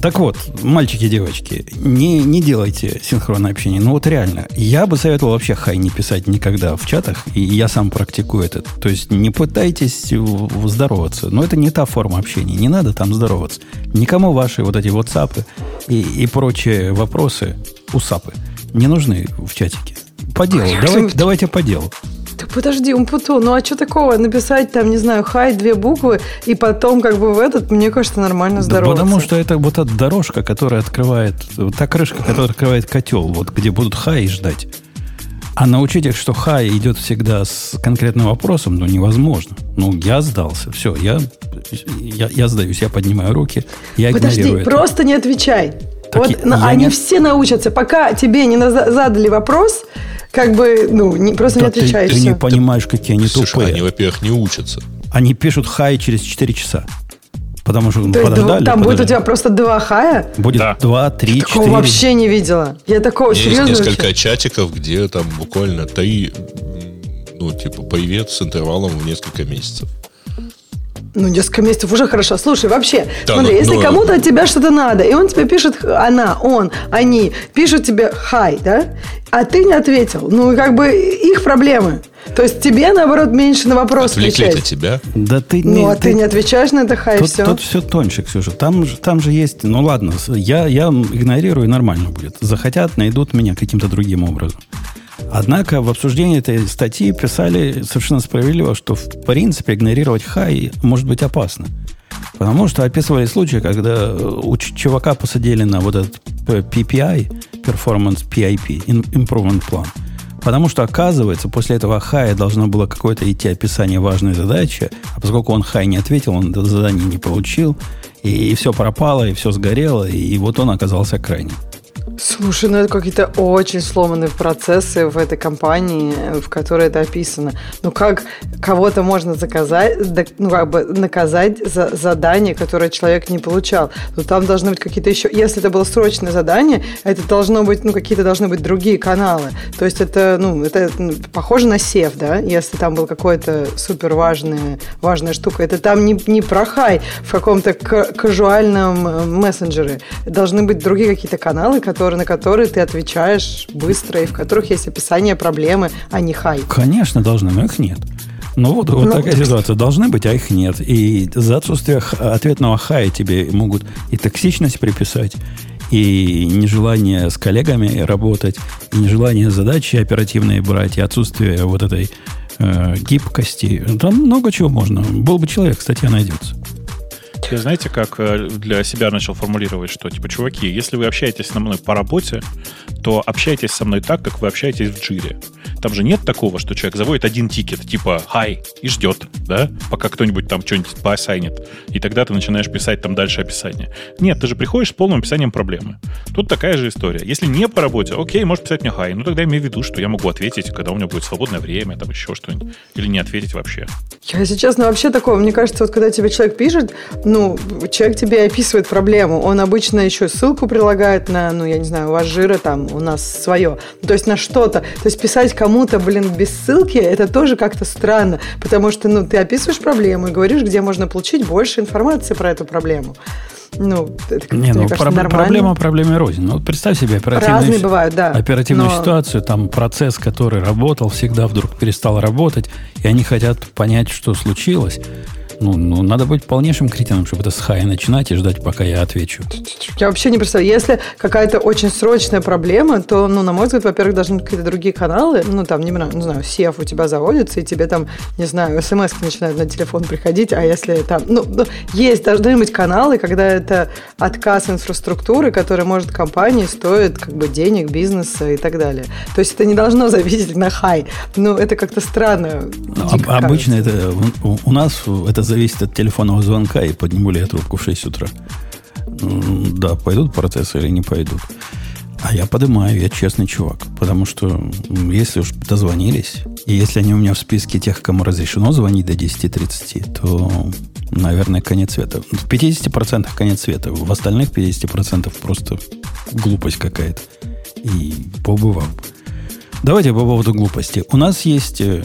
так вот, мальчики и девочки, не, не делайте синхронное общение. Ну вот реально, я бы советовал вообще хай не писать никогда в чатах, и я сам практикую это. То есть не пытайтесь здороваться. Но это не та форма общения. Не надо там здороваться. Никому ваши вот эти WhatsApp и, и прочие вопросы, усапы, не нужны в чатике. По делу. Давайте, давайте по делу. Так подожди, Умпуту, ну а что такого? Написать там, не знаю, хай, две буквы, и потом как бы в этот, мне кажется, нормально Да здороваться. потому что это вот эта дорожка, которая открывает, та крышка, которая открывает котел, вот где будут хай ждать. А научить их, что хай идет всегда с конкретным вопросом, ну, невозможно. Ну, я сдался. Все, я, я, я сдаюсь, я поднимаю руки, я Подожди, игнорирую это. просто не отвечай. Так вот я- на- я они не- все научатся, пока тебе не задали вопрос, как бы, ну, не, просто Да не ты, отвечай. ты и не понимаешь, какие они Слушай, тупые. они, во-первых, не учатся. Они пишут хай через 4 часа. Потому что То есть подождали, там будет у подождали. тебя просто два хая? Будет Да. 2, 3, Такого 4. вообще не видела. Я такого есть серьезно несколько вообще? чатиков, где там буквально три, ну, типа, привет с интервалом в несколько месяцев. Ну, несколько месяцев уже хорошо. Слушай, вообще, Да, смотри, ну, если ну, кому-то от тебя что-то надо, и он тебе пишет, она, он, они, пишут тебе хай, да, а ты не ответил, ну, как бы их проблемы. То есть тебе, наоборот, меньше на вопрос Отвлекли-то отвечать. тебя. Да ты Ну, не, а ты не отвечаешь на это хай, Тут, все. тут все тоньше, Ксюша. Там, же- там же есть... Ну ладно, я, я игнорирую, нормально будет. Захотят, найдут меня каким-то другим образом. Однако в обсуждении этой статьи писали совершенно справедливо, что в принципе игнорировать хай может быть опасно. Потому что описывали случаи, когда у ч- чувака посадили на вот этот PPI, Performance PIP, Improvement Plan. Потому что, оказывается, после этого хая должно было какое-то идти описание важной задачи, а поскольку он хай не ответил, он это задание не получил, и, все пропало, и все сгорело, и вот он оказался крайним. Слушай, ну это какие-то очень сломанные процессы в этой компании, в которой это описано. Ну как кого-то можно заказать, ну как бы наказать за задание, которое человек не получал? Ну там должны быть какие-то еще... Если это было срочное задание, это должно быть, ну какие-то должны быть другие каналы. То есть это, ну, это ну, похоже на сев, да? Если там был какой-то супер важная, важная штука. Это там не, не про хай в каком-то кажуальном э, мессенджере. Должны быть другие какие-то каналы, которые которые, на которые ты отвечаешь быстро и в которых есть описание проблемы, а не хай. Конечно, должны, но их нет. Ну вот, вот ну, такая ситуация. Должны быть, а их нет. И за отсутствие ответного хая тебе могут и токсичность приписать, и нежелание с коллегами работать, и нежелание задачи оперативные брать, и отсутствие вот этой э, гибкости. Там много чего можно. Был бы человек, статья найдется. Я знаете, как э, для себя начал формулировать, что, типа, чуваки, если вы общаетесь со мной по работе, то общайтесь со мной так, как вы общаетесь в джире. Там же нет такого, что человек заводит один тикет, типа «хай» и ждет, да, пока кто-нибудь там что-нибудь поассайнит. И тогда ты начинаешь писать там дальше описание. Нет, ты же приходишь с полным описанием проблемы. Тут такая же история. Если не по работе, окей, можешь писать мне «хай», ну тогда имей в виду, что я могу ответить, когда у меня будет свободное время, там еще что-нибудь. Или не ответить вообще. Я, если честно, вообще такого, мне кажется, вот когда тебе человек пишет, ну, человек тебе описывает проблему, он обычно еще ссылку прилагает на, ну, я не знаю, у вас жира там, у нас свое. То есть на что-то. То есть писать кому кому-то, блин, без ссылки, это тоже как-то странно, потому что, ну, ты описываешь проблему и говоришь, где можно получить больше информации про эту проблему. Ну, это, Не, ну, кажется, про- проблема проблеме рознь. Ну, вот представь себе оперативную, Разные бывают, да. оперативную но... ситуацию, там процесс, который работал всегда, вдруг перестал работать, и они хотят понять, что случилось. Ну, ну, надо быть полнейшим кретином, чтобы это с хая начинать и ждать, пока я отвечу. Я вообще не представляю. Если какая-то очень срочная проблема, то, ну, на мой взгляд, во-первых, должны быть какие-то другие каналы. Ну, там, не, не знаю, сев у тебя заводится, и тебе там, не знаю, смс начинают на телефон приходить, а если там... Ну, ну, есть, должны быть каналы, когда это отказ инфраструктуры, который может компании стоит как бы денег, бизнеса и так далее. То есть это не должно зависеть на хай. Ну, это как-то странно. Ну, обычно это у, у нас это зависит от телефонного звонка, и подниму ли я трубку в 6 утра. Да, пойдут процессы или не пойдут. А я поднимаю, я честный чувак. Потому что если уж дозвонились, и если они у меня в списке тех, кому разрешено звонить до 10.30, то, наверное, конец света. В 50% конец света. В остальных 50% просто глупость какая-то. И побывал. Давайте по поводу глупости. У нас есть э,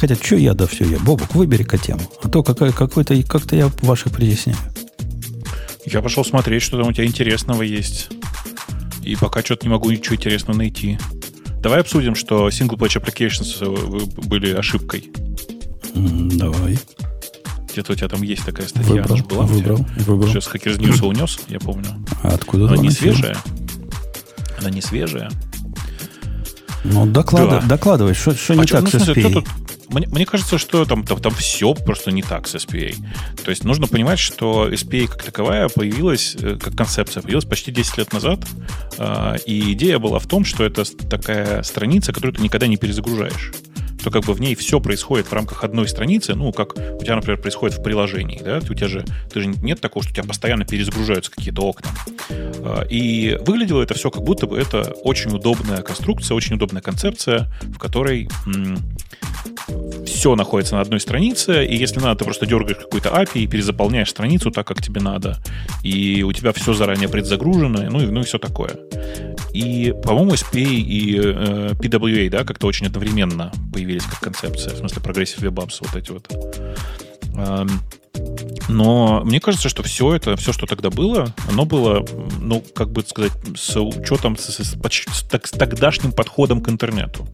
Хотя, что я, да все я. Бобок, выбери-ка тему. А то какая, какой-то, как-то я ваших притесняю. Я пошел смотреть, что там у тебя интересного есть. И пока что-то не могу ничего интересного найти. Давай обсудим, что single page applications э, были ошибкой. Давай. Где-то у тебя там есть такая статья. Выбрал, Она была выбрал, выбрал. Сейчас Hackers News унес, я помню. А откуда Она не свежая. Она не свежая. Ну, доклад... да. докладывай, что, что а не что, так ну, с SPA? Тут, мне, мне кажется, что там, там, там все просто не так с SPA. То есть нужно понимать, что SPA как таковая появилась, э, как концепция, появилась почти 10 лет назад. А, и идея была в том, что это такая страница, которую ты никогда не перезагружаешь что как бы в ней все происходит в рамках одной страницы, ну, как у тебя, например, происходит в приложении, да, у тебя же, ты же нет такого, что у тебя постоянно перезагружаются какие-то окна. А, и выглядело это все как будто бы это очень удобная конструкция, очень удобная концепция, в которой все находится на одной странице, и если надо, ты просто дергаешь какой-то API и перезаполняешь страницу так, как тебе надо, и у тебя все заранее предзагружено, ну и, ну и все такое. И, по-моему, SPA и э, PWA, да, как-то очень одновременно появились как концепция, в смысле Progressive Web Apps, вот эти вот. Эм, но мне кажется, что все это, все, что тогда было, оно было, ну, как бы сказать, с учетом, с, с, с, с тогдашним подходом к интернету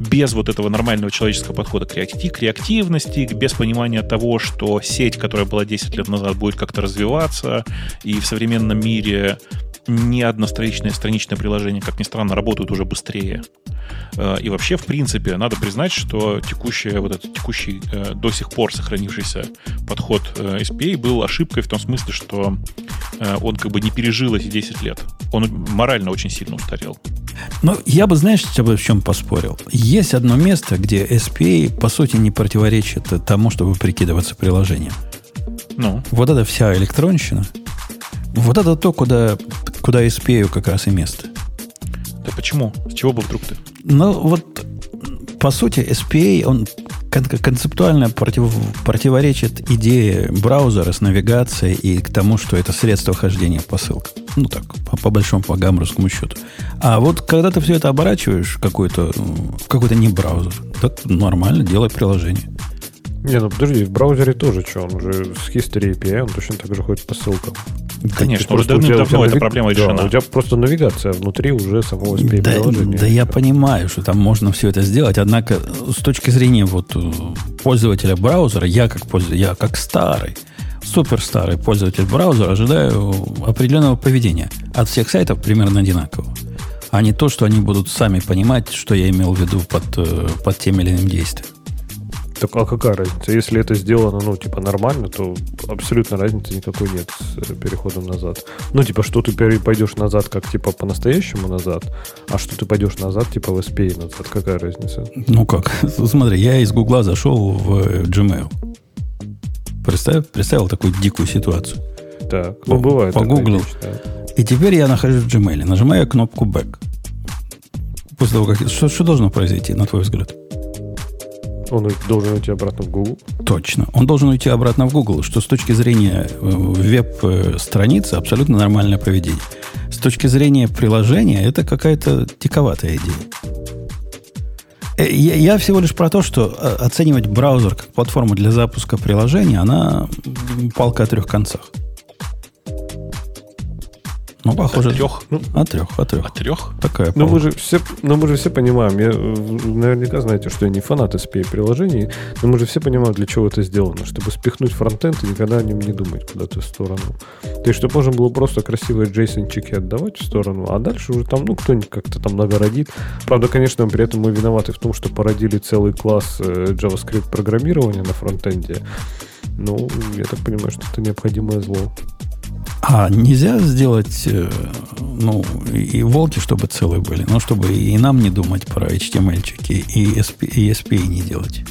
без вот этого нормального человеческого подхода к, реактив, к реактивности, без понимания того, что сеть, которая была 10 лет назад, будет как-то развиваться, и в современном мире не одностраничное страничное приложение, как ни странно, работают уже быстрее. Э, и вообще, в принципе, надо признать, что текущий, вот этот текущий э, до сих пор сохранившийся подход э, SPA был ошибкой в том смысле, что он как бы не пережил эти 10 лет. Он морально очень сильно устарел. Ну, я бы, знаешь, с тобой в чем поспорил? Есть одно место, где SPA, по сути, не противоречит тому, чтобы прикидываться приложением. Ну? Вот это вся электронщина. Вот это то, куда, куда SPA как раз и место. Почему? С чего бы вдруг ты? Ну, вот, по сути, SPA, он концептуально против, противоречит идее браузера с навигацией и к тому, что это средство хождения по ссылкам. Ну так, по, по большому, по гамбургскому счету. А вот когда ты все это оборачиваешь в какой-то, в какой-то не браузер, так нормально, делай приложение. Не, ну подожди, в браузере тоже что, он уже с History API, он точно так же ходит по ссылкам. Конечно, уже давным-давно эта проблема решена. Да, у тебя просто навигация внутри уже самого SPA да, приложения. Да, я понимаю, что там можно все это сделать, однако с точки зрения вот э, пользователя браузера, я как пользователь, я как старый, супер старый пользователь браузера ожидаю определенного поведения от всех сайтов примерно одинакового. А не то, что они будут сами понимать, что я имел в виду под, э, под тем или иным действием. Так а какая разница? Если это сделано, ну, типа, нормально, то абсолютно разницы никакой нет с э, переходом назад. Ну, типа, что ты пойдешь назад, как, типа, по-настоящему назад, а что ты пойдешь назад, типа, в SPA назад. Какая разница? Ну, как? Смотри, я из Гугла зашел в э, Gmail. Представь, представил такую дикую ситуацию. Так, ну, бывает. По Гуглу. И теперь я нахожусь в Gmail. Нажимаю кнопку Back. После того, как... Что, что должно произойти, на твой взгляд? Он должен уйти обратно в Google. Точно. Он должен уйти обратно в Google, что с точки зрения э, веб-страницы абсолютно нормальное поведение. С точки зрения приложения это какая-то диковатая идея. Э, я всего лишь про то, что э, оценивать браузер как платформу для запуска приложения, она палка о трех концах. Ну, похоже. От трех? Ну, от трех, от трех. От трех? Такая но мы, же все, но мы же все понимаем, я, наверняка знаете, что я не фанат SPA-приложений, но мы же все понимаем, для чего это сделано. Чтобы спихнуть фронтенд и никогда о нем не думать куда-то в сторону. То есть, чтобы можно было просто красивые JSON-чеки отдавать в сторону, а дальше уже там, ну, кто-нибудь как-то там нагородит. Правда, конечно, при этом мы виноваты в том, что породили целый класс э, JavaScript программирования на фронтенде. Ну, я так понимаю, что это необходимое зло. А нельзя сделать, э, ну, и волки, чтобы целые были, но чтобы и нам не думать про HTML-чики, и, SP, и SPA не делать.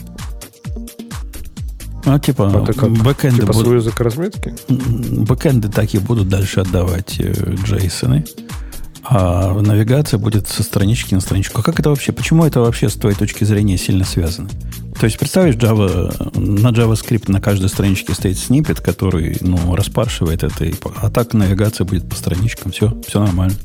Ну, типа, а бэкэнды типа будут... язык разметки? Бэкэнды так и будут дальше отдавать джейсоны. А навигация будет со странички на страничку. А как это вообще? Почему это вообще с твоей точки зрения сильно связано? То есть, представишь, Java, на JavaScript на каждой страничке стоит снипет, который ну, распаршивает это, и, а так навигация будет по страничкам. Все, все нормально.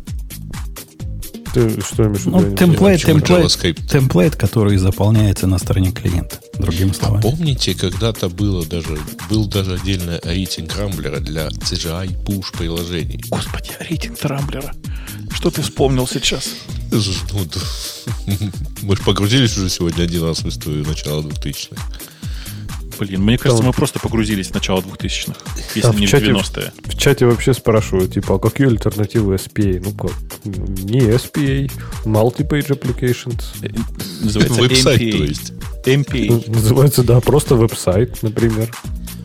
Ты что имеешь в виду? Ну, темплейт, темплейт, темплейт, который заполняется на стороне клиента, другими а словами. А помните, когда-то было даже, был даже отдельный рейтинг Рамблера для CGI push приложений? Господи, рейтинг Рамблера. Что ты вспомнил сейчас? Ну, мы же погрузились уже сегодня один раз в историю начала 2000-х. Блин, мне кажется, Там... мы просто погрузились в начало 2000-х, если Там не в, чате, 90-е. В, в чате вообще спрашивают, типа, а какие альтернативы SPA? Ну как? Не SPA, Multi-Page Applications. Э, называется Веб-сайт, то есть. MPA. Называется, да, просто веб-сайт, например.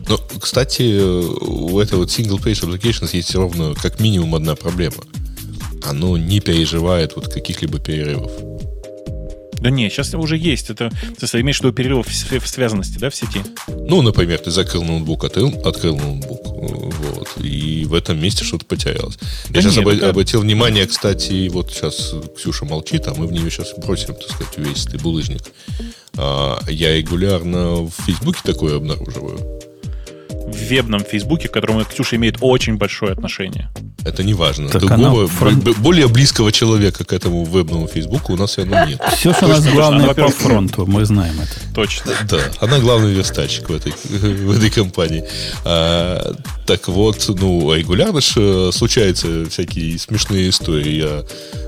Ну, кстати, у этого вот Single Page Applications есть ровно как минимум одна проблема. Оно не переживает вот каких-либо перерывов. Да не, сейчас уже есть. Это ты имеешь в виду перерыв в связанности, да, в сети? Ну, например, ты закрыл ноутбук, открыл, открыл ноутбук, вот, и в этом месте что-то потерялось. Да Я сейчас нет, об, это... обратил внимание, кстати, вот сейчас Ксюша молчит, а мы в нее сейчас бросим, так сказать, увесистый булыжник. А, я регулярно в Фейсбуке такое обнаруживаю в вебном Фейсбуке, к которому Ксюша имеет очень большое отношение. Это не важно. Так Другого, фронт... более близкого человека к этому вебному Фейсбуку у нас все равно нет. Все, что у нас главное по фронту, мы знаем это. Точно. Да, она главный верстальщик в этой, в этой компании. А, так вот, ну, регулярно же э, случаются всякие смешные истории. Я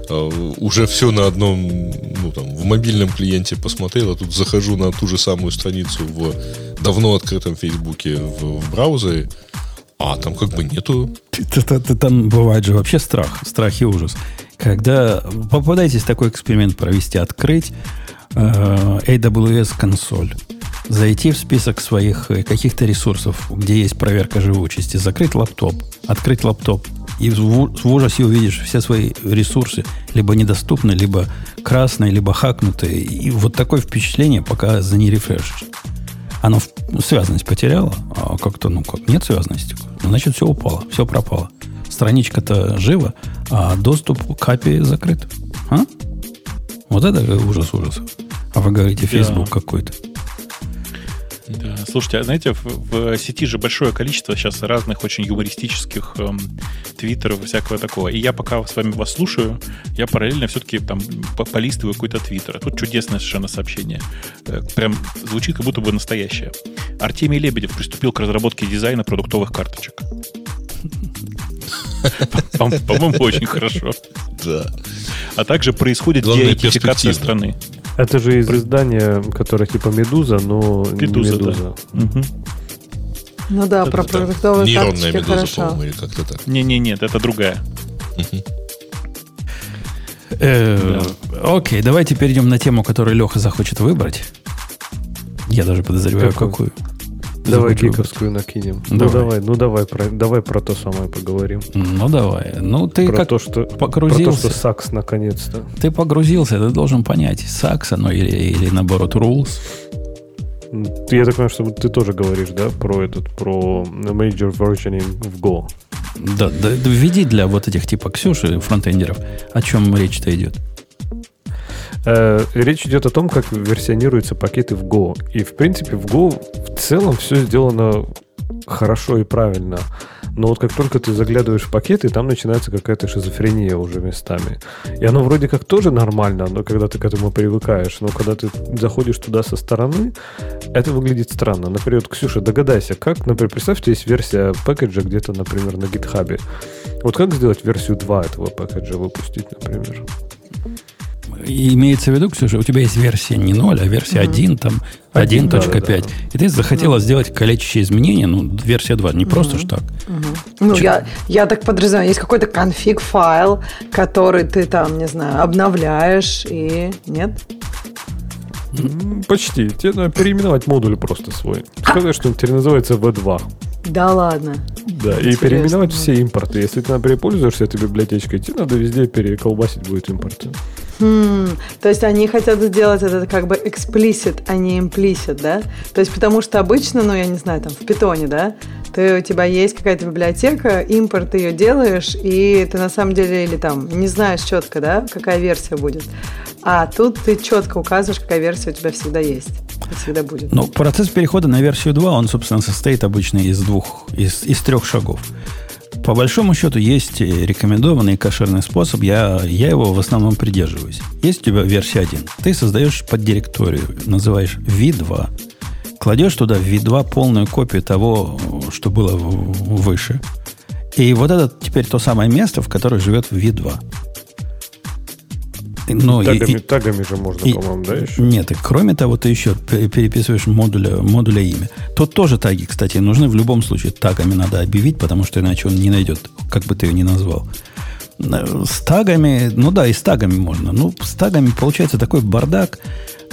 а, уже все на одном, ну, там, в мобильном клиенте посмотрел, а тут захожу на ту же самую страницу в давно открытом Фейсбуке в, в браузере, а там как бы нету. Там бывает же вообще страх, страх и ужас. Когда попадаетесь такой эксперимент провести, открыть э, AWS консоль, зайти в список своих э, каких-то ресурсов, где есть проверка живучести, закрыть лаптоп, открыть лаптоп, и в, ужасе увидишь все свои ресурсы либо недоступны, либо красные, либо хакнутые. И вот такое впечатление, пока за не рефрешишь. Оно связанность потеряло, а как-то, ну как, нет связанности. Значит, все упало, все пропало. Страничка-то жива, а доступ к API закрыт. А? Вот это ужас ужасов. А вы говорите, Facebook да. какой-то. Да, слушайте, а знаете, в, в сети же большое количество сейчас разных очень юмористических эм, твиттеров и всякого такого. И я пока с вами вас слушаю, я параллельно все-таки там полистываю какой-то твиттер. А тут чудесное совершенно сообщение. Э, прям звучит как будто бы настоящее. Артемий Лебедев приступил к разработке дизайна продуктовых карточек. По-моему, очень хорошо. Да. А также происходит деидентификация страны. Это же из издания, которое типа Медуза, но Медуза, не Медуза. Да. Угу. Ну да, про продуктовые Нейронная медуза, хорошо. или как-то так. Не-не, нет, это другая. Э, окей, давайте перейдем на тему, которую Леха захочет выбрать. Я даже подозреваю, какую. Давай гиковскую накинем. Ну, давай. Ну давай, ну давай про, давай про то самое поговорим. Ну давай. Ну ты про как то, что, погрузился. Про то, что сакс наконец-то. Ты погрузился, ты должен понять, сакс оно или, или наоборот rules. Я так понимаю, что ты тоже говоришь, да, про этот, про major versioning в Go. Да, да, введи для вот этих типа Ксюши, фронтендеров, о чем речь-то идет. Э, речь идет о том, как версионируются пакеты в Go. И, в принципе, в Go в целом все сделано хорошо и правильно. Но вот как только ты заглядываешь в пакеты, там начинается какая-то шизофрения уже местами. И оно вроде как тоже нормально, но когда ты к этому привыкаешь. Но когда ты заходишь туда со стороны, это выглядит странно. Например, Ксюша, догадайся, как, например, представьте, есть версия пакеджа где-то, например, на гитхабе. Вот как сделать версию 2 этого пакеджа выпустить, например? Имеется в виду, Ксюша, у тебя есть версия не 0, а версия угу. 1, там 1.5. Да, да, да. И ты захотела ну. сделать калечащие изменения, ну, версия 2, не угу. просто ж так. Угу. Ну, я, я так подразумеваю, есть какой-то конфиг файл, который ты там, не знаю, обновляешь и... Нет? Почти. Тебе надо переименовать модуль просто свой. Сказать, что он теперь называется V2. Да ладно. Да, Интересно. и переименовать все импорты. Если ты, например, пользуешься этой библиотечкой, тебе надо везде переколбасить будет импорты. Хм, то есть они хотят сделать это как бы explicit, а не implicit, да? То есть потому что обычно, ну я не знаю, там в питоне, да, ты, у тебя есть какая-то библиотека, импорт ее делаешь, и ты на самом деле или там не знаешь четко, да, какая версия будет. А тут ты четко указываешь, какая версия у тебя всегда есть. Всегда будет. Ну, процесс перехода на версию 2, он, собственно, состоит обычно из двух, из, из трех шагов. По большому счету есть рекомендованный кошерный способ, я, я его в основном придерживаюсь. Есть у тебя версия 1. Ты создаешь под директорию, называешь v2, кладешь туда в v2 полную копию того, что было выше. И вот это теперь то самое место, в которое живет v2. Ну, тагами, и, тагами же можно, и, по-моему, да, еще? Нет, и кроме того, ты еще переписываешь модуля, модуля имя. Тут тоже таги, кстати, нужны в любом случае. Тагами надо объявить, потому что иначе он не найдет, как бы ты ее ни назвал. Э, с тагами, ну да, и с тагами можно. Ну, с тагами получается такой бардак.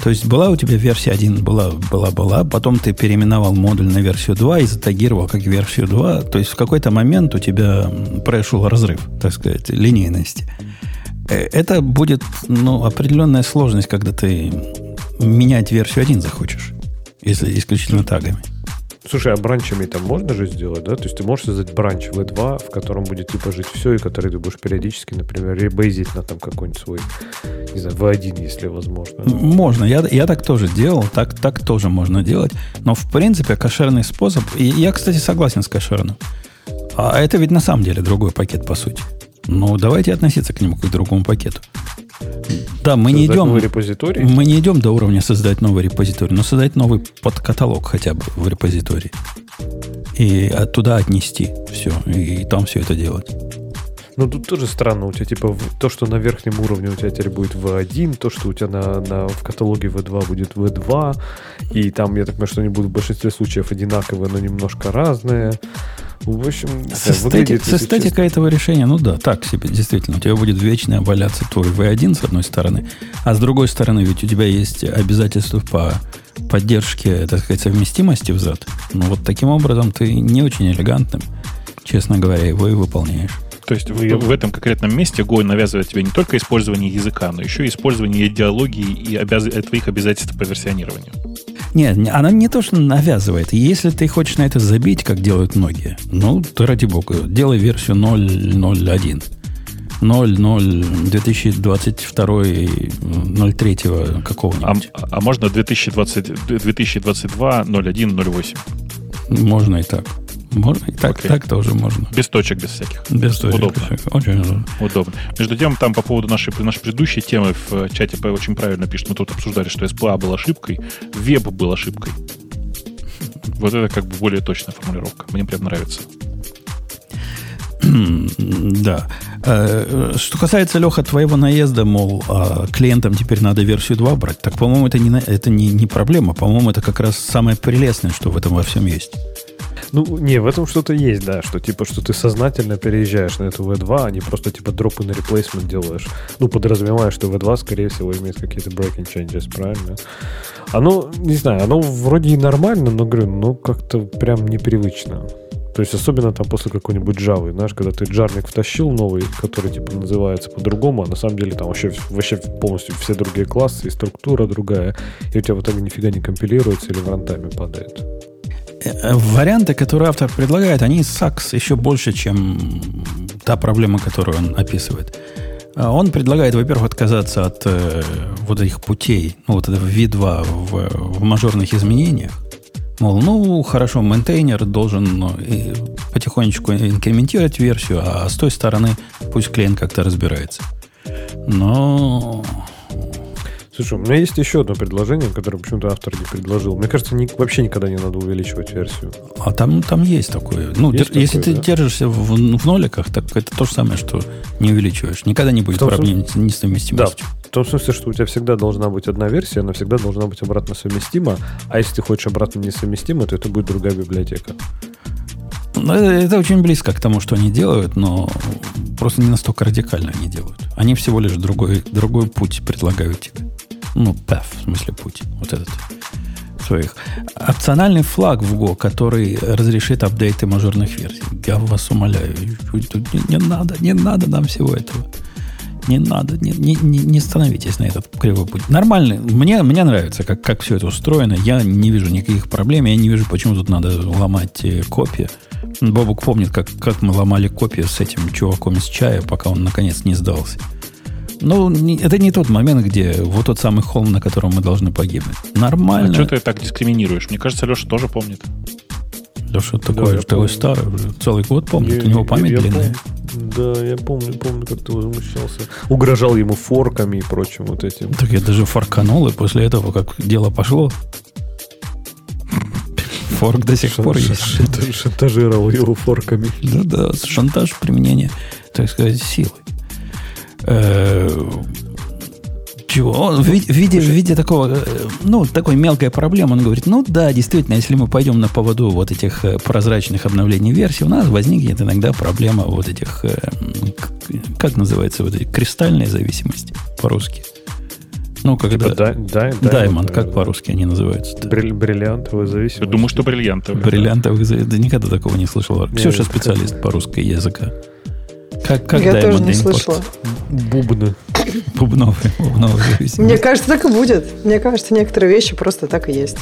То есть была у тебя версия 1, была, была, была, потом ты переименовал модуль на версию 2 и затагировал как версию 2. То есть в какой-то момент у тебя произошел разрыв, так сказать, линейности. Э, это будет ну, определенная сложность, когда ты менять версию 1 захочешь, если исключительно тагами. Слушай, а бранчами там можно же сделать, да? То есть ты можешь создать бранч V2, в котором будет типа жить все, и который ты будешь периодически, например, ребейзить на там какой-нибудь свой, не знаю, V1, если возможно. Можно. Я, я так тоже делал, так, так тоже можно делать. Но в принципе кошерный способ, и я, кстати, согласен с кошерным. А это ведь на самом деле другой пакет, по сути. Ну, давайте относиться к нему как к другому пакету. Да, мы не идем. Новый репозиторий? Мы не идем до уровня создать новый репозиторий, но создать новый подкаталог хотя бы в репозитории. И оттуда отнести все. И там все это делать. Ну, тут тоже странно. У тебя, типа, то, что на верхнем уровне у тебя теперь будет V1, то, что у тебя на, на, в каталоге V2 будет V2, и там, я так понимаю, что они будут в большинстве случаев одинаковые, но немножко разные. В общем, со, стати, со статика этого решения, ну да, так себе, действительно. У тебя будет вечно валяться твой V1 с одной стороны, а с другой стороны, ведь у тебя есть обязательства по поддержке, так сказать, совместимости взад. Ну вот таким образом ты не очень элегантным, честно говоря, его и выполняешь. То есть в, в этом конкретном месте Go навязывает тебе не только использование языка, но еще и использование идеологии и обяз... твоих обязательств по версионированию. Нет, она не то, что навязывает. Если ты хочешь на это забить, как делают многие, ну, ты ради бога, делай версию 0.0.1. 0, 0, 2022, 03 какого-нибудь. А, а можно 2020, 2022, 01, 08? Можно и так. Можно и так, так тоже можно. Без точек, без всяких. Без точек. Удобно. Всяких. Очень удобно. Удобно. Между тем, там по поводу нашей, нашей предыдущей темы в э, чате очень правильно пишут. Мы тут обсуждали, что SPA был ошибкой, веб был ошибкой. Вот это как бы более точная формулировка. Мне прям нравится. Да. Э, что касается, Леха, твоего наезда, мол, а клиентам теперь надо версию 2 брать, так, по-моему, это, не, это не, не проблема. По-моему, это как раз самое прелестное, что в этом во всем есть. Ну, не, в этом что-то есть, да, что типа, что ты сознательно переезжаешь на эту V2, а не просто типа дропы на replacement делаешь. Ну, подразумевая, что V2, скорее всего, имеет какие-то breaking changes, правильно? Оно, не знаю, оно вроде и нормально, но, говорю, ну, как-то прям непривычно. То есть особенно там после какой-нибудь Java, знаешь, когда ты джарник втащил новый, который типа называется по-другому, а на самом деле там вообще, вообще полностью все другие классы и структура другая, и у тебя в итоге нифига не компилируется или в рантайме падает. Э, варианты, которые автор предлагает, они suck еще больше, чем та проблема, которую он описывает. Э, он предлагает, во-первых, отказаться от э, вот этих путей, ну, вот этого V2 в, в мажорных изменениях. Мол, ну, хорошо, мейнтейнер должен ну, потихонечку инкрементировать версию, а с той стороны пусть клиент как-то разбирается. Но Слушай, у меня есть еще одно предложение, которое почему-то автор не предложил. Мне кажется, ни, вообще никогда не надо увеличивать версию. А там, там есть такое. Ну, есть дер, если ты да? держишься в, в ноликах, так это то же самое, что не увеличиваешь. Никогда не будет проблем с несовместимостью. Да, в том смысле, что у тебя всегда должна быть одна версия, она всегда должна быть обратно совместима. А если ты хочешь обратно несовместимо, то это будет другая библиотека. Ну, это, это очень близко к тому, что они делают, но просто не настолько радикально они делают. Они всего лишь другой, другой путь предлагают тебе. Ну, path, в смысле путь. Вот этот своих. Опциональный флаг в Go, который разрешит апдейты мажорных версий. Я вас умоляю. Не надо, не надо нам всего этого. Не надо, не, не, не становитесь на этот кривой путь. Нормально. Мне, мне нравится, как, как все это устроено. Я не вижу никаких проблем. Я не вижу, почему тут надо ломать э, копии. Бобук помнит, как, как мы ломали копии с этим чуваком из чая, пока он наконец не сдался. Ну, это не тот момент, где вот тот самый холм, на котором мы должны погибнуть. Нормально. А что ты так дискриминируешь? Мне кажется, Леша тоже помнит. Леша такой, да, такой старый, целый год помнит, я, у него память я, длинная. Помню, да, я помню, помню, как ты возмущался. Угрожал ему форками и прочим вот этим. Так я даже форканул, и после этого, как дело пошло, форк до сих пор есть. Шантажировал его форками. Да-да, шантаж применения, так сказать, силы. Э, чего? Он в виде, в виде такого, э, ну, такой мелкой проблемы, он говорит, ну да, действительно, если мы пойдем на поводу вот этих э, прозрачных обновлений версий, у нас возникнет иногда проблема вот этих, как называется, вот эти кристальные зависимости по-русски. Ну, когда... Типа дай, дай, Diamond, как по-русски они называются? Бриль, бриллиантовая зависимость. Я думаю, что бриллиантовая. Бриллиантовая зависимость. Да никогда такого не слышал. Ксюша специалист по русской языка. Как, как Я тоже не слышала. Бубны. Бубновые, бубновые Мне кажется, так и будет. Мне кажется, некоторые вещи просто так и есть.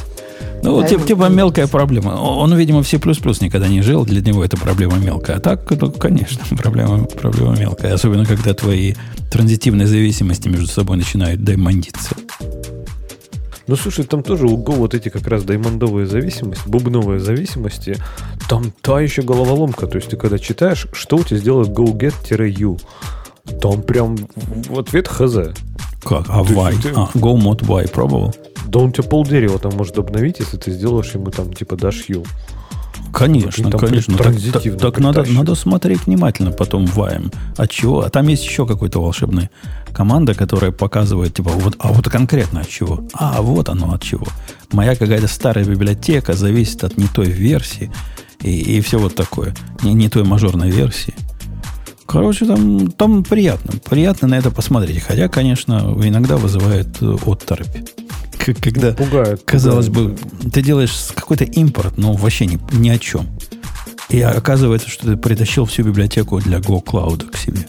Ну, да, типа, типа мелкая проблема. Он, видимо, в C++ никогда не жил, для него это проблема мелкая. А так, ну, конечно, проблема, проблема мелкая. Особенно, когда твои транзитивные зависимости между собой начинают даймондиться. Ну, слушай, там тоже у Go вот эти как раз даймондовые зависимости, бубновые зависимости, там та еще головоломка. То есть ты когда читаешь, что у тебя сделает go-get-u, там прям в ответ хз. Как? А why? Ты... А, go mod why пробовал? Да он тебе полдерева там может обновить, если ты сделаешь ему там типа дашь u. Конечно, там конечно. Так, так, так надо, надо смотреть внимательно потом ваем. От чего? А там есть еще какой-то волшебный команда, которая показывает, типа, вот, а вот конкретно от чего? А, вот оно от чего. Моя какая-то старая библиотека зависит от не той версии и, и все вот такое. Не, не той мажорной версии. Короче, там, там приятно. Приятно на это посмотреть. Хотя, конечно, иногда вызывает отторопь когда, пугает, казалось пугает. бы, ты делаешь какой-то импорт, но вообще ни, ни о чем. И оказывается, что ты притащил всю библиотеку для Go Cloud к себе.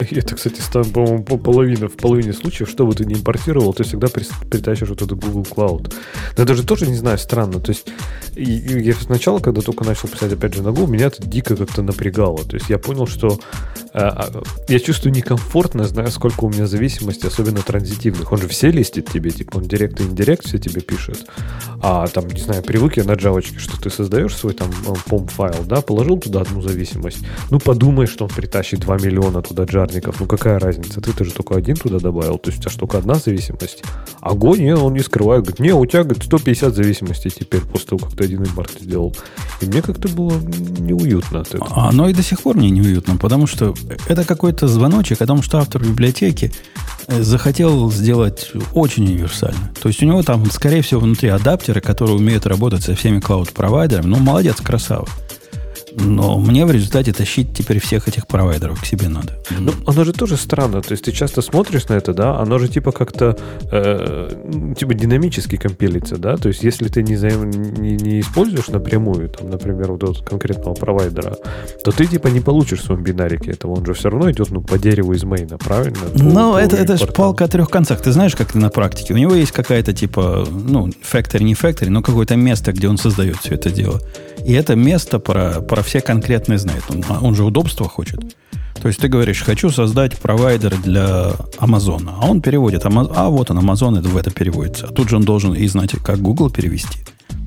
Это, кстати, по-моему, половина, в половине случаев, что бы ты не импортировал, ты всегда притащишь вот этот Google Cloud. Но это же тоже, не знаю, странно. То есть, я сначала, когда только начал писать, опять же, на Go, меня это дико как-то напрягало. То есть, я понял, что а, я чувствую некомфортно, знаю, сколько у меня зависимости, особенно транзитивных. Он же все листит тебе, типа он директ и индирект все тебе пишет. А там, не знаю, привык я на джавочке, что ты создаешь свой там POM файл, да, положил туда одну зависимость. Ну, подумай, что он притащит 2 миллиона туда джарников. Ну, какая разница? Ты-то же только один туда добавил. То есть у тебя же только одна зависимость. А Go, не, он не скрывает. Говорит, не, у тебя, говорит, 150 зависимостей теперь после того, как ты один импорт сделал. И мне как-то было неуютно от этого. А оно и до сих пор мне неуютно, потому что это какой-то звоночек о том, что автор библиотеки э, захотел сделать очень универсально. То есть у него там, скорее всего, внутри адаптеры, которые умеют работать со всеми клауд-провайдерами. Ну, молодец, красава. Но мне в результате тащить теперь всех этих провайдеров к себе надо. Ну, оно же тоже странно. То есть ты часто смотришь на это, да, оно же типа как-то э, типа динамически компилится, да. То есть если ты не, заим, не, не используешь напрямую, там, например, вот этого конкретного провайдера, то ты типа не получишь в своем бинарике этого. Он же все равно идет ну, по дереву из мейна, правильно? Ну, это, это же палка о трех концах. Ты знаешь, как на практике? У него есть какая-то типа, ну, factory, не factory, но какое-то место, где он создает все это дело. И это место про, про все конкретные знает. Он, он же удобства хочет. То есть ты говоришь, хочу создать провайдер для Амазона. А он переводит, а вот он, Амазон, это в это переводится. А тут же он должен и знать, как Google перевести.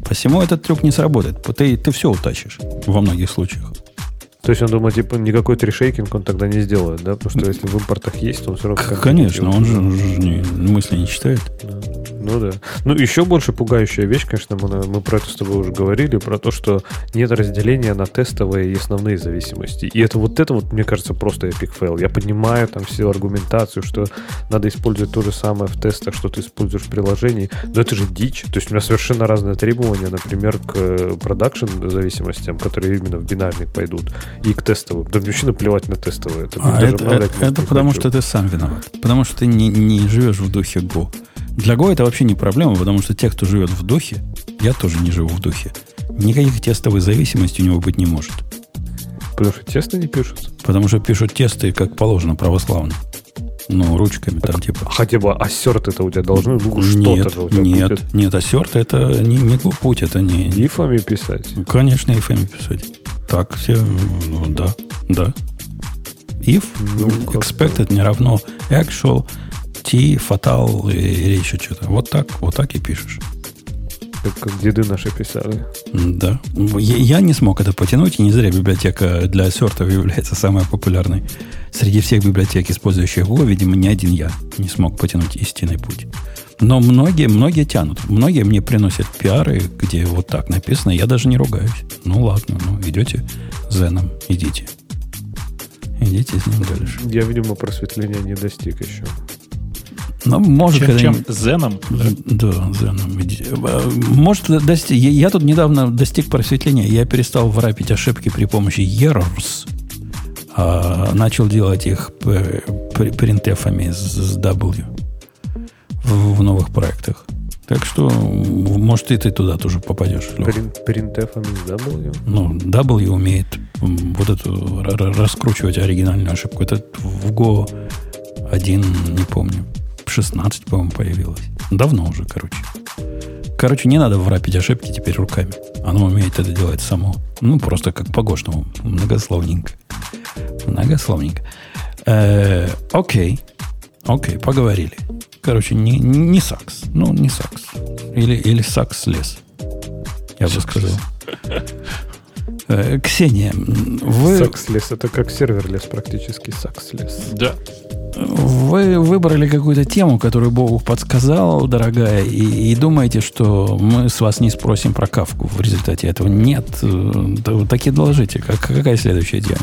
Посему этот трюк не сработает. Ты, ты все утащишь во многих случаях. То есть он думает, типа, никакой трешейкинг он тогда не сделает, да? Потому что если в импортах есть, то он все равно... Конечно, он же, он же не, мысли не читает. Да. Ну да. Ну, еще больше пугающая вещь, конечно, мы, мы про это с тобой уже говорили, про то, что нет разделения на тестовые и основные зависимости. И это вот это вот, мне кажется, просто epic fail. Я понимаю там всю аргументацию, что надо использовать то же самое в тестах, что ты используешь в приложении, но это же дичь. То есть у меня совершенно разные требования, например, к э, продакшн зависимостям, которые именно в бинарник пойдут, и к тестовым. Да мне вообще наплевать на тестовые. Это, а это, это, это потому, что ты сам виноват. Потому что ты не, не живешь в духе Go. Для Go это вообще не проблема, потому что те, кто живет в духе, я тоже не живу в духе, никаких тестовой зависимости у него быть не может. Потому что тесты не пишут? Потому что пишут тесты, как положено, православно. Ну, ручками так, там типа. Хотя бы ассерт это у тебя должны ну, что-то у тебя Нет, будет. нет, ассерт это не, не путь, это не... Ифами писать? Конечно, ифами писать. Так все, ну да, да. If ну, expected не равно actual T, фатал или еще что-то. Вот так, вот так и пишешь. Как, как деды наши писали. Да. Я, я не смог это потянуть, и не зря библиотека для ассертов является самой популярной. Среди всех библиотек, использующих Go, видимо, ни один я не смог потянуть истинный путь. Но многие, многие тянут. Многие мне приносят пиары, где вот так написано, я даже не ругаюсь. Ну ладно, ну идете зеном, идите. Идите с ним дальше. Я, видимо, просветления не достиг еще. Ну, может, чем, чем Зеном? Да, да Зеном. Может, достиг... Я тут недавно достиг просветления. Я перестал врапить ошибки при помощи errors. А начал делать их принтефами с W в, в новых проектах. Так что, может, и ты туда тоже попадешь. Принтефами с W? Ну, W умеет вот эту раскручивать оригинальную ошибку. Это в Go один, не помню, 16, по-моему, появилось. Давно уже, короче. Короче, не надо врапить ошибки теперь руками. Оно умеет это делать само. Ну, просто как по-гошному. Многословненько. Многословненько. Э, окей. Окей, поговорили. Короче, не, не сакс. Ну, не сакс. Или, или sucks less. Я бы сказал. Э, Ксения, вы... Sucks less это как serverless практически, sucks less. Да. Вы выбрали какую-то тему, которую Бог подсказал, дорогая, и, и думаете, что мы с вас не спросим про Кафку в результате этого. Нет, э, так и доложите. Как, какая следующая тема?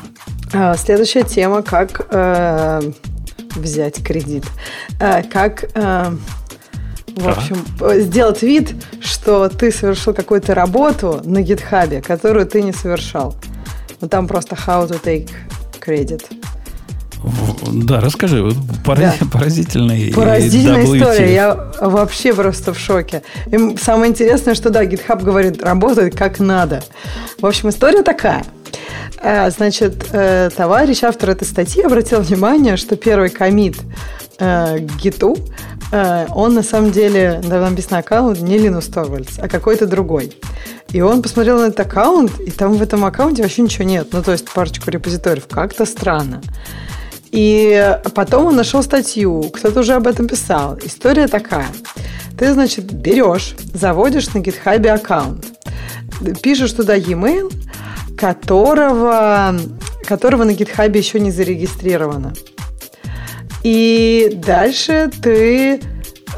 А, следующая тема, как э, взять кредит. Э, как... Э, в общем, ага. сделать вид, что ты совершил какую-то работу на гитхабе, которую ты не совершал. Ну, там просто how to take credit. Да, расскажи. Порази, да. Поразительный Поразительная WT. история. Я вообще просто в шоке. И самое интересное, что да, GitHub говорит, работает как надо. В общем, история такая. Э, значит, э, товарищ, автор этой статьи обратил внимание, что первый комит к гиту, он на самом деле, да, написано аккаунт не Линус Торвальдс, а какой-то другой. И он посмотрел на этот аккаунт, и там в этом аккаунте вообще ничего нет. Ну, то есть парочку репозиториев. Как-то странно. И потом он нашел статью, кто-то уже об этом писал. История такая. Ты, значит, берешь, заводишь на GitHub аккаунт, пишешь туда e-mail, которого, которого на GitHub еще не зарегистрировано. И дальше ты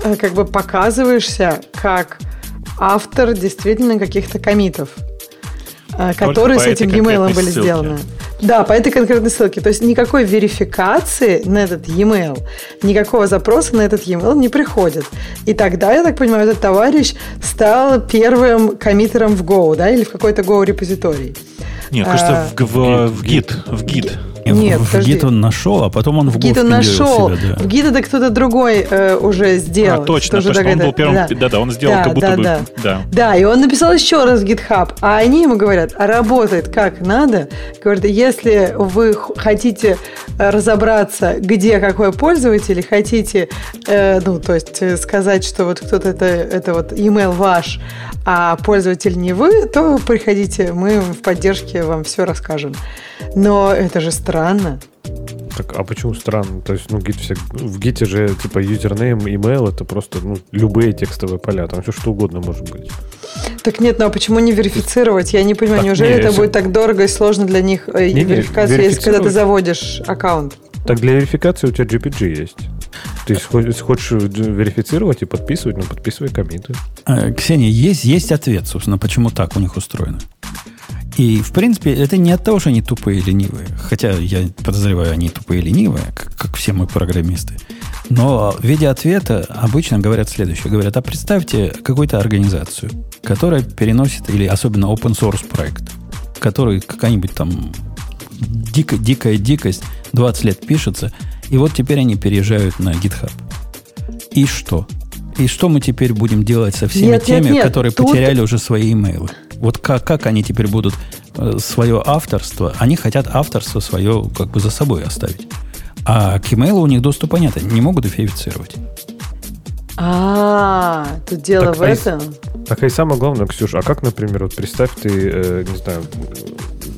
э, как бы показываешься как автор действительно каких-то комитов, э, которые с этим e-mail были ссылке. сделаны. Да, по этой конкретной ссылке. То есть никакой верификации на этот e-mail, никакого запроса на этот e-mail не приходит. И тогда, я так понимаю, этот товарищ стал первым коммитером в Go, да, или в какой-то Go репозиторий. Нет, кажется, а, в, в, в Git. В Git. Нет, в, в гид он нашел, а потом он в, в гид он нашел. Себя, да. В гид это кто-то другой э, уже сделал. А, точно, точно, он был первым. Да, да, да он сделал да, как будто да, бы. Да. Да. да, и он написал еще раз GitHub, а они ему говорят, а работает как надо. Говорят, если вы хотите э, разобраться, где какой пользователь, хотите, э, ну, то есть э, сказать, что вот кто-то это, это вот email ваш, а пользователь не вы, то приходите, мы в поддержке вам все расскажем. Но это же странно. Так, а почему странно? То есть, ну, гит все, в гите же, типа, юзернейм, email, это просто, ну, любые текстовые поля, там все что угодно может быть. Так нет, ну а почему не верифицировать? Я не понимаю, так, неужели не, это если... будет так дорого и сложно для них э, не, верификация, не, если когда ты заводишь аккаунт? Так для верификации у тебя GPG есть. Ты хочешь верифицировать и подписывать, ну подписывай комиты. Э, Ксения, есть, есть ответ, собственно, почему так у них устроено. И, в принципе, это не от того, что они тупые и ленивые. Хотя я подозреваю, они тупые и ленивые, как, как все мы программисты. Но в виде ответа обычно говорят следующее. Говорят, а представьте какую-то организацию, которая переносит, или особенно open source проект, который какая-нибудь там дико, дикая дикость 20 лет пишется, и вот теперь они переезжают на GitHub. И что? И что мы теперь будем делать со всеми нет, теми, нет, нет. которые Тут... потеряли уже свои имейлы? Вот как, как они теперь будут э, свое авторство? Они хотят авторство свое как бы за собой оставить. А к имейлу у них доступа нет, они не могут верифицировать. А, тут дело так, в а этом. Так и самое главное, Ксюша, а как, например, вот представь ты, э, не знаю,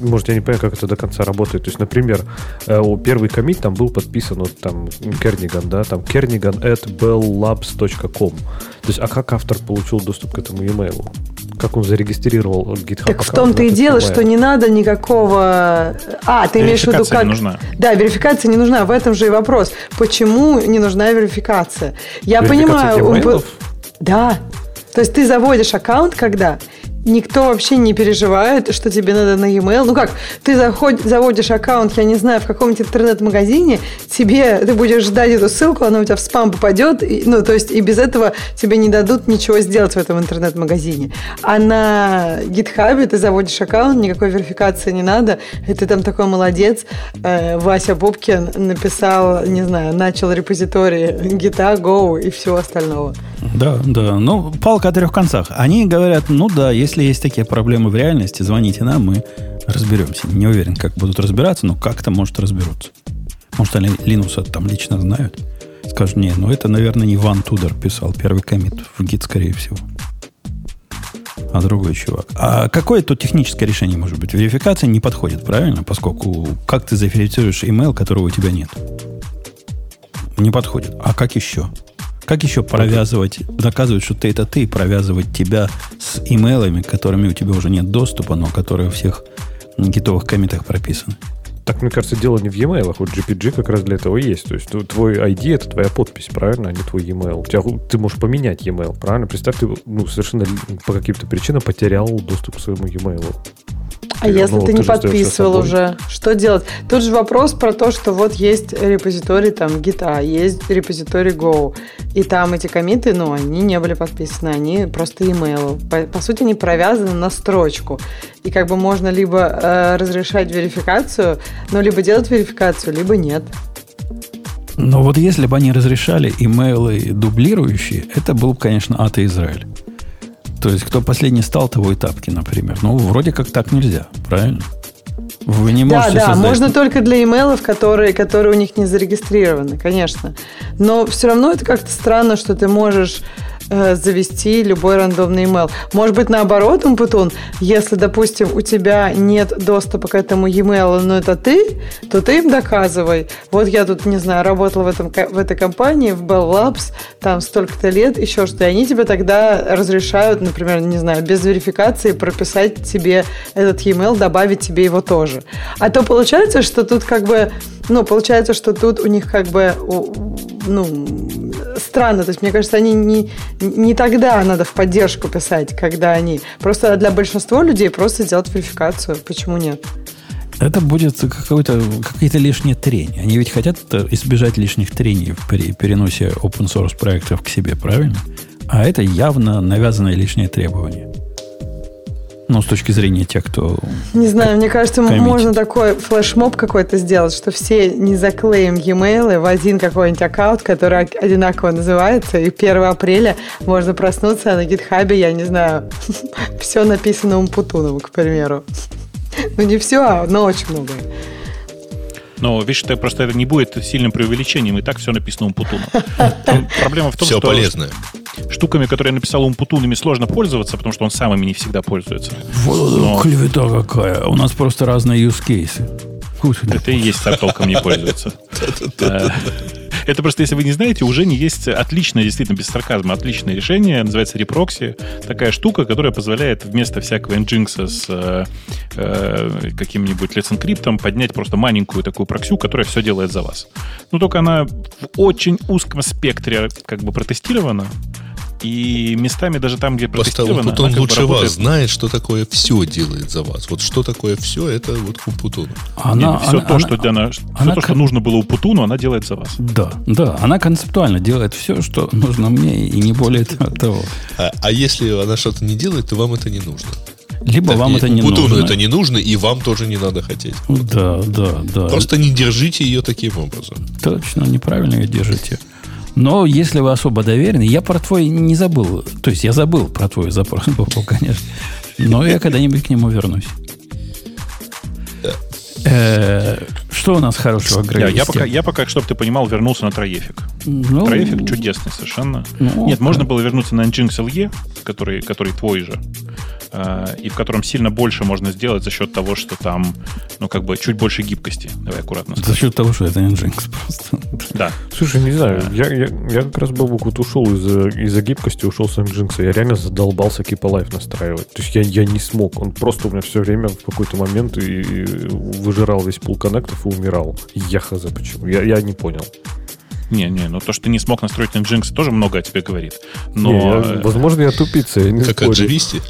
может, я не понимаю, как это до конца работает. То есть, например, э, первый комит там был подписан вот там Керниган, да, там Керниган at belllabs.com. То есть, а как автор получил доступ к этому e-mail? Как он зарегистрировал GitHub? Так в том-то и дело, что не надо никакого... А, ты имеешь в виду как... не нужна. Да, верификация не нужна. В этом же и вопрос. Почему не нужна верификация? Я верификация понимаю... Да. То есть ты заводишь аккаунт, когда никто вообще не переживает, что тебе надо на e-mail. Ну как, ты заход, заводишь аккаунт, я не знаю, в каком-нибудь интернет-магазине, тебе, ты будешь ждать эту ссылку, она у тебя в спам попадет, и, ну, то есть и без этого тебе не дадут ничего сделать в этом интернет-магазине. А на GitHub ты заводишь аккаунт, никакой верификации не надо, и ты там такой молодец. Э, Вася Бубкин написал, не знаю, начал репозиторий Gita, Go и всего остального. Да, да. Ну, палка о трех концах. Они говорят, ну да, если есть такие проблемы в реальности, звоните нам, мы разберемся. Не уверен, как будут разбираться, но как-то, может, разберутся. Может, они Линуса там лично знают. Скажут, не, ну это, наверное, не Ван Тудор писал первый комит в гид, скорее всего. А другой чувак. А какое тут техническое решение может быть? Верификация не подходит, правильно? Поскольку как ты заверифицируешь email, которого у тебя нет? Не подходит. А как еще? Как еще провязывать, доказывать, что ты это ты, провязывать тебя с имейлами, которыми у тебя уже нет доступа, но которые у всех гитовых комитах прописаны? Так, мне кажется, дело не в e-mail, вот GPG как раз для этого есть. То есть твой ID это твоя подпись, правильно, а не твой e-mail. У тебя, ты можешь поменять e-mail, правильно? Представь, ты ну, совершенно по каким-то причинам потерял доступ к своему e-mail. А если ну, ты не подписывал уже, что делать? Тут же вопрос про то, что вот есть репозиторий там гита, есть репозиторий Go, и там эти комиты, ну, они не были подписаны, они просто email. По, по сути, они провязаны на строчку. И как бы можно либо э, разрешать верификацию, ну, либо делать верификацию, либо нет. Но вот если бы они разрешали имейлы дублирующие, это был бы, конечно, ад и Израиль. То есть, кто последний стал, того и тапки, например. Ну, вроде как так нельзя, правильно? Вы не можете Да, да, создать... можно только для имейлов, которые, которые у них не зарегистрированы, конечно. Но все равно это как-то странно, что ты можешь э, завести любой рандомный email. Может быть, наоборот, Умпутун, если, допустим, у тебя нет доступа к этому e-mail, но это ты, то ты им доказывай. Вот я тут, не знаю, работала в, этом, в этой компании, в Bell Labs, там столько-то лет, еще что, и они тебе тогда разрешают, например, не знаю, без верификации прописать тебе этот e-mail, добавить тебе его тоже. А то получается, что тут как бы, ну, получается, что тут у них как бы, ну, странно. То есть, мне кажется, они не, не тогда надо в поддержку писать, когда они... Просто для большинства людей просто сделать верификацию. Почему нет? Это будет какой-то, какие-то лишние трения. Они ведь хотят избежать лишних трений при переносе open source проектов к себе, правильно? А это явно навязанное лишнее требование. Ну, с точки зрения тех, кто... Не знаю, мне кажется, коммитит. можно такой флешмоб какой-то сделать, что все не заклеим e-mail в один какой-нибудь аккаунт, который одинаково называется, и 1 апреля можно проснуться, а на гитхабе, я не знаю, все написано Умпутуном, к примеру. Ну, не все, а, но очень многое. Но видишь, это просто это не будет сильным преувеличением, и так все написано Умпутуном. Проблема в том, все что... полезное штуками, которые я написал Умпутун, ими сложно пользоваться, потому что он сам ими не всегда пользуется. Вот Но... клевета какая. У нас просто разные use cases. Это и есть так толком не пользуется. Это просто, если вы не знаете, уже не есть отличное, действительно, без сарказма, отличное решение. Называется репрокси. Такая штука, которая позволяет вместо всякого nginx с э, э, каким-нибудь Encrypt поднять просто маленькую такую проксю, которая все делает за вас. Ну, только она в очень узком спектре как бы протестирована. И местами даже там, где протестировано... Просто Умпутун лучше работает... вас знает, что такое все делает за вас. Вот что такое все, это вот Умпутун. Она, Нет, все она, то, она, что, для нас, она, все то, что нужно было Умпутуну, она делает за вас. Да, да. Она концептуально делает все, что нужно мне, и не более того. А, а если она что-то не делает, то вам это не нужно. Либо так, вам это не Путуну нужно. это не нужно, и вам тоже не надо хотеть. Да, да, да. Просто не держите ее таким образом. Точно, неправильно ее держите. Но если вы особо доверены, я про твой не забыл. То есть я забыл про твой запрос, конечно. Но я когда-нибудь к нему вернусь. Э, что у нас хорошего, Грей? Я, пока, я пока, чтобы ты понимал, вернулся на троефик. Ну, троефик чудесный совершенно. Ну, Нет, можно было вернуться на Nginx LE, который, который твой же. Э, и в котором сильно больше можно сделать за счет того, что там, ну, как бы чуть больше гибкости. Давай аккуратно. За счет того, что это Nginx просто. Да. Слушай, не знаю, я, я, я как раз был вот ушел из-за из гибкости, ушел с Nginx. Я реально задолбался Keep Alive настраивать. То есть я, я не смог. Он просто у меня все время в какой-то момент и, и выжирал весь пул коннектов и умирал. Я хз почему. Я, я не понял. Не, не, ну то, что ты не смог настроить Nginx, тоже много о тебе говорит. Но... Не, я, возможно, я тупица. Я не как от Джависти?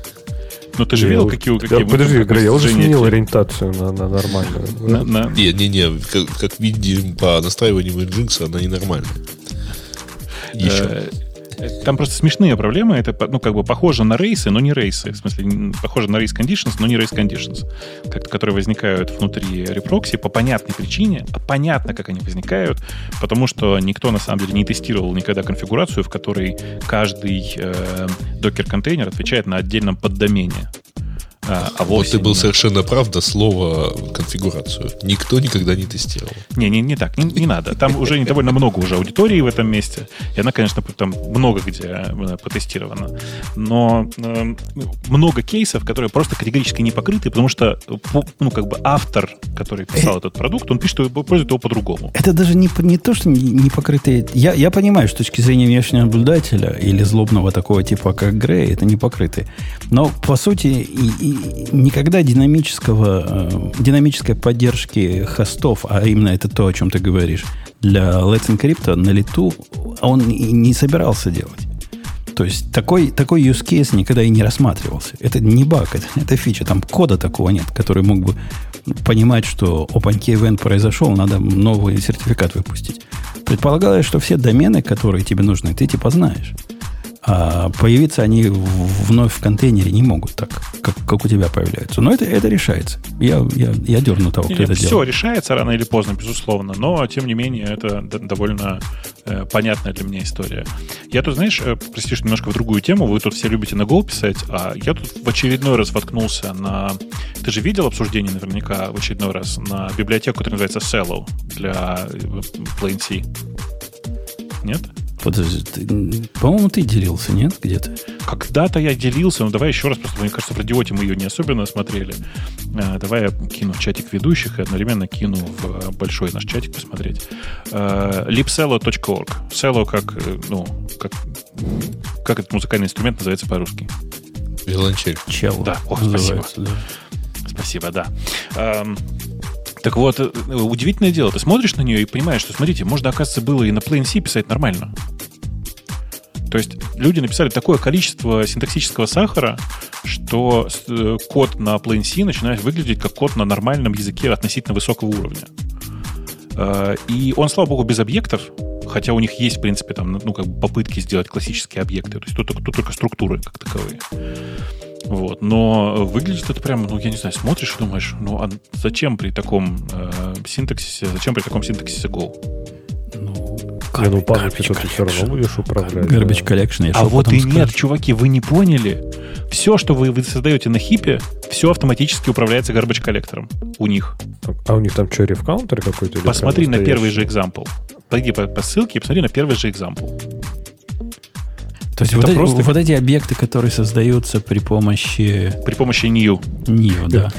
Ну, ты же видел, какие... какие да, подожди, Игорь, я уже сменил ориентацию на, на нормальную. На, на... Не, не, не, как, как видим по настраиванию Nginx, она ненормальная. Еще. Э, там просто смешные проблемы. Это, ну, как бы похоже на рейсы, но не рейсы. В смысле, похоже на race conditions, но не race conditions, которые возникают внутри Reproxy по понятной причине. А понятно, как они возникают, потому что никто, на самом деле, не тестировал никогда конфигурацию, в которой каждый э, докер-контейнер отвечает на отдельном поддомене. А, а вот ты был совершенно прав до слова конфигурацию. Никто никогда не тестировал. Не, не, не так, не, не надо. Там уже не довольно много уже аудитории в этом месте. И она, конечно, там много где э, потестирована. Но э, много кейсов, которые просто категорически не покрыты, потому что ну, как бы автор, который писал э, этот продукт, он пишет, что пользует его по-другому. Это даже не, не то, что не, не покрытые. Я, я понимаю, с точки зрения внешнего наблюдателя или злобного такого типа, как Грей, это не покрытые. Но, по сути, и, и никогда динамического, э, динамической поддержки хостов, а именно это то, о чем ты говоришь, для Let's Encrypt на лету он и не собирался делать. То есть такой, такой use case никогда и не рассматривался. Это не баг, это, это фича. Там кода такого нет, который мог бы понимать, что OpenKey event произошел, надо новый сертификат выпустить. Предполагалось, что все домены, которые тебе нужны, ты типа знаешь. А появиться они вновь в контейнере не могут так, как, как у тебя появляются. Но это, это решается. Я, я, я дерну того, кто Нет, это все делает. решается рано или поздно, безусловно, но, тем не менее, это довольно э, понятная для меня история. Я тут, знаешь, э, прости, что немножко в другую тему, вы тут все любите на Go писать, а я тут в очередной раз воткнулся на... Ты же видел обсуждение наверняка в очередной раз на библиотеку, которая называется Cello для э, Plain C? Нет? Подожди, ты, по-моему, ты делился, нет, где-то? Когда-то я делился, но давай еще раз, просто мне кажется, в радиоте мы ее не особенно смотрели. А, давай я кину в чатик ведущих и одновременно кину в э, большой наш чатик посмотреть. А, lipsello.org. Cello как, э, ну, как, как этот музыкальный инструмент называется по-русски? Виолончель. Чело. Да, о, спасибо. Да. Спасибо, да. Так вот, э, удивительное дело, ты смотришь на нее и понимаешь, что, смотрите, можно, оказывается, было и на Plain C писать нормально. То есть люди написали такое количество синтаксического сахара, что э, код на Plain C начинает выглядеть как код на нормальном языке относительно высокого уровня. Э, и он, слава богу, без объектов, хотя у них есть, в принципе, там, ну, как бы попытки сделать классические объекты. То есть тут, тут только структуры как таковые. Вот. Но выглядит это прямо, ну, я не знаю, смотришь и думаешь, ну, а зачем при таком э, синтаксисе, зачем при таком синтаксисе Go? Ну, не, ну память это ты все равно будешь управлять. Garbage да. collection. А вот и скажешь. нет, чуваки, вы не поняли. Все, что вы, вы создаете на хипе, все автоматически управляется garbage коллектором у них. А у них там что, рефкаунтер какой-то? Посмотри на первый же example. Пойди по, по ссылке и посмотри на первый же example. То есть вот, просто... эти, вот эти объекты, которые создаются при помощи... При помощи new. New, да.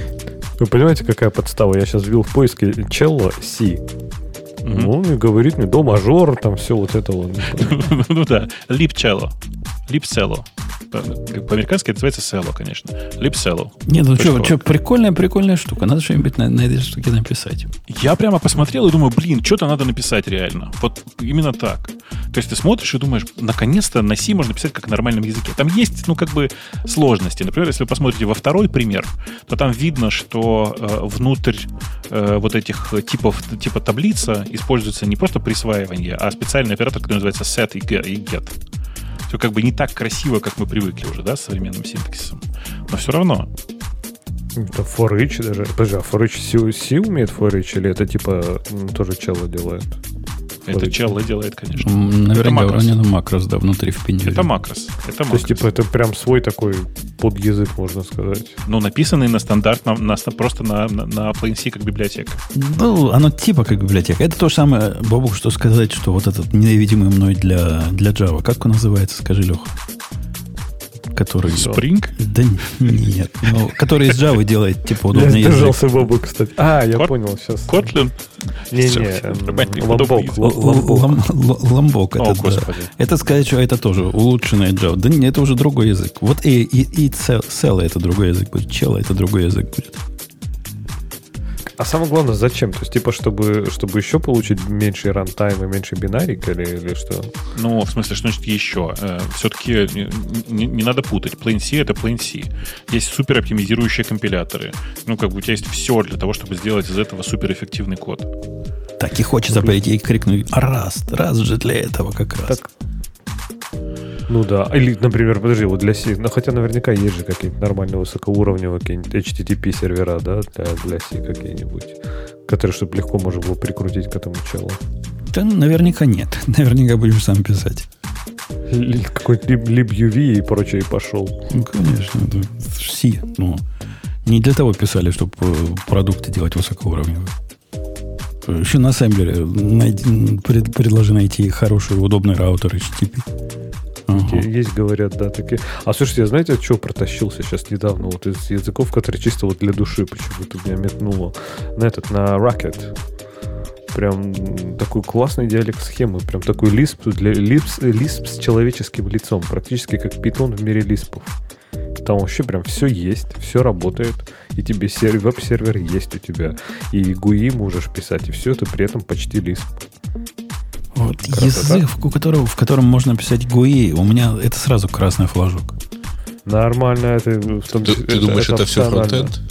Вы понимаете, какая подстава? Я сейчас ввел в поиске cello C. Mm-hmm. Он мне говорит мне до мажор, там все вот это вот. Ну да, lip cello. Lip. По-американски это называется село, конечно. Lipsello. Не, ну что, что, прикольная, прикольная штука. Надо что-нибудь на, на этой штуке написать. Я прямо посмотрел и думаю, блин, что-то надо написать реально. Вот именно так. То есть ты смотришь и думаешь, наконец-то на C можно писать как на нормальном языке. Там есть, ну, как бы сложности. Например, если вы посмотрите во второй пример, то там видно, что э, внутрь э, вот этих типов, типа таблица используется не просто присваивание, а специальный оператор, который называется set и get все как бы не так красиво, как мы привыкли уже, да, с современным синтаксисом. Но все равно. Это for each даже. Подожди, а for each C, C умеет for each или это типа тоже чело делает? Это чело делает, конечно. Наверное, уронено макрос, да, внутри впендюрил. Это макрос. Это макрос. То есть, типа, это прям свой такой подязык, можно сказать. Ну, написанный на стандарт, на, на, просто на, на, на PlainC как библиотека. Ну, оно типа как библиотека. Это то же самое, Бобук, что сказать, что вот этот ненавидимый мной для, для Java. Как он называется, скажи, Леха? Который... Spring? Да нет. Ну, который из Java делает, типа, удобный язык. Я сдержался Бобу, кстати. А, я понял, сейчас. Kotlin? Не-не, Ламбок. Ламбок. Это сказать, что это тоже улучшенный Java. Да нет, это уже другой язык. Вот и, и, и Cell это другой язык будет. Чела это другой язык будет. А самое главное, зачем? То есть, типа, чтобы, чтобы еще получить меньше рантайм и меньше бинарик или, или что? Ну, в смысле, что значит еще? Э, все-таки не, не, не надо путать. Plain C — это Plain C. Есть супер оптимизирующие компиляторы. Ну, как бы у тебя есть все для того, чтобы сделать из этого суперэффективный код. Так и хочется пойти и крикнуть «Раз! Раз же для этого как раз!» так, ну да. Или, например, подожди, вот для C, ну хотя наверняка есть же какие-нибудь нормальные высокоуровневые какие-нибудь HTTP сервера, да, для, для C какие-нибудь, которые, чтобы легко можно было прикрутить к этому челу. Да, наверняка нет. Наверняка будешь сам писать. Какой-нибудь libUV и прочее пошел. Ну, конечно. Да. C. Ну, не для того писали, чтобы э, продукты делать высокоуровневые. Еще на ассемблере найди, пред, предложи найти хороший, удобный раутер HTTP. Ага. Есть, говорят, да, такие. А слушайте, я знаете, от чего протащился сейчас недавно? Вот из языков, которые чисто вот для души почему-то меня метнуло. На этот, на Rocket. Прям такой классный диалект схемы. Прям такой лисп, для, лисп, лисп с человеческим лицом. Практически как питон в мире лиспов. Там вообще прям все есть, все работает, и тебе сервер, веб-сервер есть у тебя, и GUI можешь писать, и все это при этом почти лисп. Вот язык, у которого, в котором можно писать GUI, у меня это сразу красный флажок. Нормально, это... В том, ты, ты думаешь, это, это все фронтенд?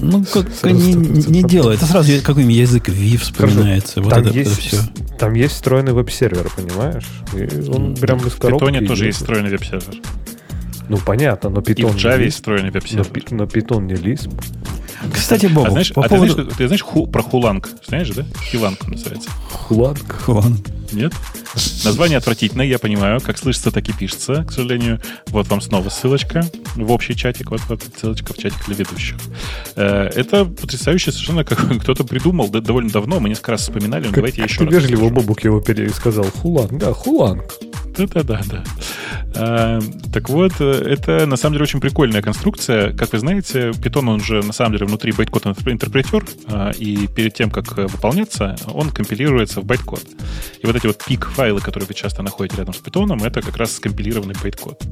Ну, как они не делают. Это сразу какой-нибудь язык Vue вспоминается. Вот это, есть, это все. Там есть встроенный веб-сервер, понимаешь? И он прям из коробки. В Python тоже есть встроенный веб-сервер. Ну, понятно, но Python... И в Java есть встроенный веб-сервер. Но, но Python не Lisp. Кстати, Боб, а знаешь, по а поводу... ты знаешь, ты знаешь ху, про хуланг? Знаешь, да? Хиланг называется. Хуланг. Ладно. Нет? Название отвратительное, я понимаю. Как слышится, так и пишется, к сожалению. Вот вам снова ссылочка в общий чатик. Вот, вот ссылочка в чатик для ведущих. Э, Это потрясающе совершенно, как кто-то придумал да, довольно давно. Мы несколько раз вспоминали. но Как, Давайте как еще ты раз. вежливо. Бобук его пересказал. Hylang, да, Hylang. Да-да-да, да. А, так вот, э, это на самом деле очень прикольная конструкция. Как вы знаете, Python, он же на самом деле внутри байткод interpreter, а, и перед тем, как э, выполняться, он компилируется в байткод. И вот эти вот pyc-файлы, которые вы часто находите рядом с Python, это как раз скомпилированный байткод.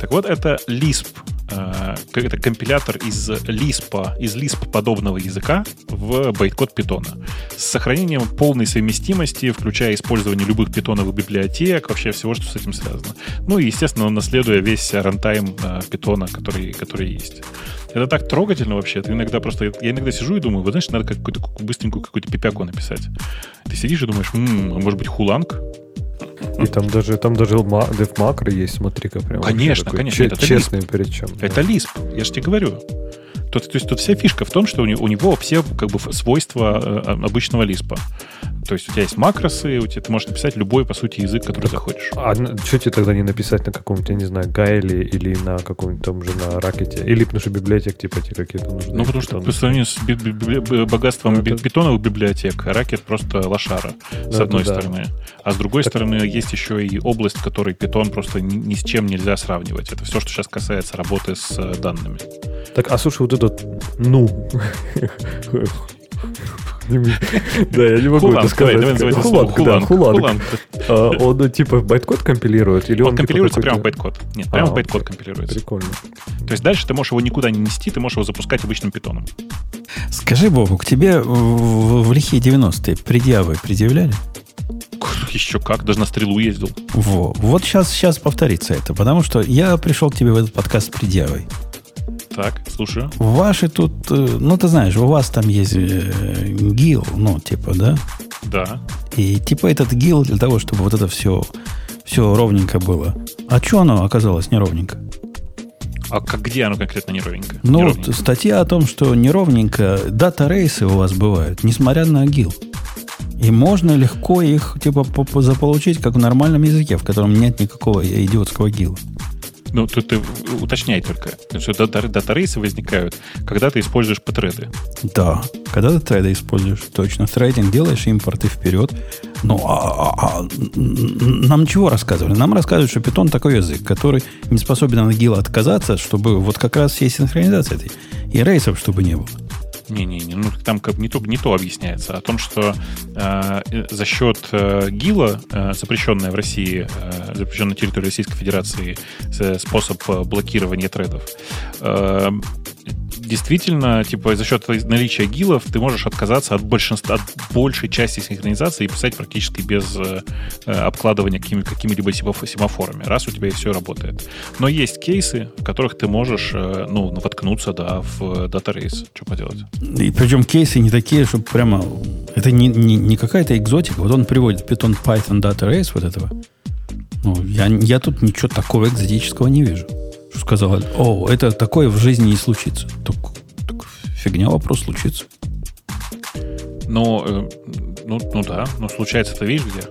Так вот, это Lisp, а, это компилятор из Lisp, из Lisp подобного языка в байткод Python. С сохранением полной совместимости, включая использование любых питоновых библиотек, вообще всего, что с этим связано. Ну и, естественно, наследуя весь рантайм э, питона, который, который есть. Это так трогательно вообще. Ты иногда просто... Я иногда сижу и думаю, вот знаешь, надо какую-то быстренькую какую-то пипяку написать. Ты сидишь и думаешь, «М, а может быть, хуланг? И там даже, там даже деф макро есть, смотри-ка прям. Конечно, такой конечно, че- это честный перед чем. Это Lisp, я же тебе говорю. Тут, то есть тут вся фишка в том, что у него, у него все как бы свойства э, обычного Lisp. То есть у тебя есть макросы, у тебя ты можешь написать любой, по сути, язык, который захочешь. А что тебе тогда не написать на каком-нибудь, я не знаю, Гайле или на каком-нибудь там же на Ракете? Или потому что библиотек типа тебе какие-то нужны? Ну, потому что по сравнению с би- би- би- богатством это- питоновых библиотек, Ракет просто лошара, с Ну, одной это да. стороны. А с другой стороны, есть еще и область, в которой питон просто ни, ни с чем нельзя сравнивать. Это все, что сейчас касается работы с э, данными. Так, а слушай, вот этот ну. Да, я не могу это Hylang, сказать. давай слово. Hylang, да, Hylang. Hylang. Hylang. А, Он ну, типа байткод компилирует? Или Он он типа компилируется прямо в байткод. Нет, прямо А, в байткод компилируется. Прикольно. То есть дальше ты можешь его никуда не нести, ты можешь его запускать обычным питоном. Скажи, Бобук, тебе в, в- в лихие 90-е предъявы предъявляли? Еще как, даже на стрелу ездил. Во. Вот сейчас, сейчас повторится это, потому что я пришел к тебе в этот подкаст с предъявой. Так, слушаю. Ваши тут, э, ну ты знаешь, у вас там есть э, гил, ну типа, да? Да. И типа этот гил для того, чтобы вот это все, все ровненько было. А что оно оказалось неровненько? А как, где оно конкретно неровненько? Ну, Неровненько. вот статья о том, что неровненько дата-рейсы у вас бывают, несмотря на гил. И можно легко их типа по- по- заполучить, как в нормальном языке, в котором нет никакого идиотского гила. Ну, тут уточняй только, что data- data race ы возникают, когда ты используешь pthread ы. Да, когда ты треды используешь, точно. Threading делаешь импорт и вперед. Ну, а, а- а нам чего рассказывали? Нам рассказывают, что Python такой язык, который не способен от GIL а отказаться, чтобы вот как раз есть синхронизация этой. И рейсов, чтобы не было. Не-не-не, ну там как не то, не то объясняется. О том, что э, за счет э, GIL а, э, запрещенная в России, э, запрещенная на территории Российской Федерации э, способ э, блокирования тредов, э, действительно, типа, за счет наличия гилов ты можешь отказаться от большинства, от большей части синхронизации и писать практически без э, э, обкладывания какими, какими-либо семаф- семафорами, раз у тебя и все работает. Но есть кейсы, в которых ты можешь, э, ну, воткнуться, да, в дата-рейс. Что поделать? И причем кейсы не такие, чтобы прямо... Это не, не, не какая-то экзотика. Вот он приводит Python Python Data Race вот этого. Ну, я, я тут ничего такого экзотического не вижу. Что сказал, о, это такое в жизни не случится. Так, так фигня вопрос случится. Ну, ну, ну да, но случается это видишь где?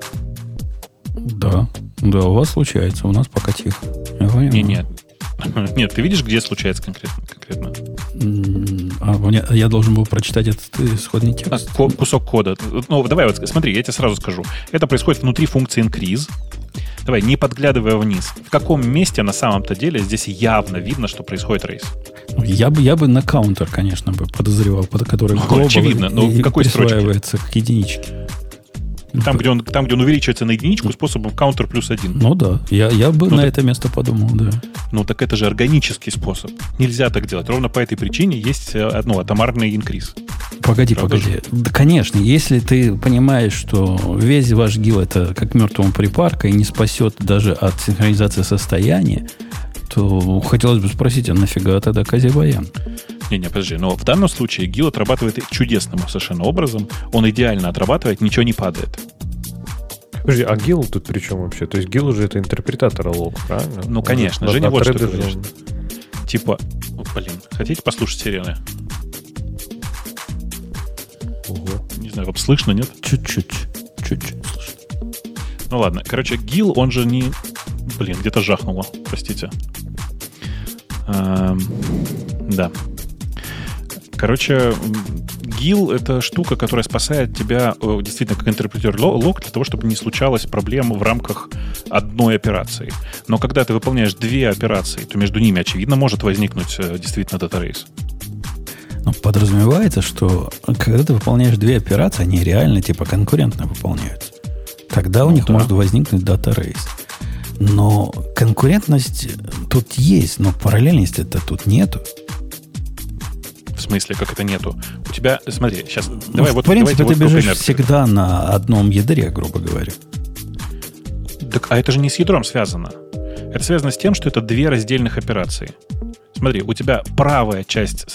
Да, да, у вас случается, у нас пока тихо. Не, нет. Нет, ты видишь, где случается конкретно? конкретно? А мне- я должен был прочитать этот исходный А, текст. ко- Кусок кода. Ну, давай вот смотри, я тебе сразу скажу. Это происходит внутри функции increase. Давай, не подглядывая вниз. В каком месте на самом-то деле здесь явно видно, что происходит рейс? Ну, Я бы, я бы на каунтер, конечно, бы подозревал, под который Ну, очевидно, но и в какой строчке? присваивается к единичке. Там, где он, там, где он увеличивается на единичку способом counter плюс один. Ну да, я, я бы Ну, на так- это место подумал, да. Ну, так это же органический способ. Нельзя так делать. Ровно по этой причине есть ну, атомарный инкриз. Погоди, Правда погоди. Да, конечно, если ты понимаешь, что весь ваш гил это как мертвому припарка и не спасет даже от синхронизации состояния, то хотелось бы спросить, а нафига тогда Казибаян? Не-не, подожди. Но в данном случае ГИЛ отрабатывает чудесным совершенно образом. Он идеально отрабатывает, ничего не падает. Подожди, а гил тут при чем вообще? То есть гил уже это интерпретатор лог, правильно? Ну, Он конечно. же Женя вот что же- Типа, блин, хотите послушать сирены? Ого. Не знаю, вам слышно, нет? Чуть-чуть. Чуть-чуть слышно. Ну ладно. Короче, ГИЛ, он же не... Блин, где-то жахнуло. Простите. Эм, да. Короче, ГИЛ — это штука, которая спасает тебя э, действительно как интерпретер лог для того, чтобы не случалось проблем в рамках одной операции. Но когда ты выполняешь две операции, то между ними, очевидно, может возникнуть э, действительно дата-рейс. Ну, подразумевается, что когда ты выполняешь две операции, они реально типа конкурентно выполняются. Тогда у ну, них да. может возникнуть data race. Но конкурентность тут есть, но параллельности это тут нету. Смысле, как это нету? У тебя, смотри, сейчас, ну, давай в вот... принципе, ты вот бежишь всегда на одном ядре, грубо говоря. Так, а это же не с ядром связано. Это связано с тем, что это две раздельных операции. Смотри, у тебя правая часть...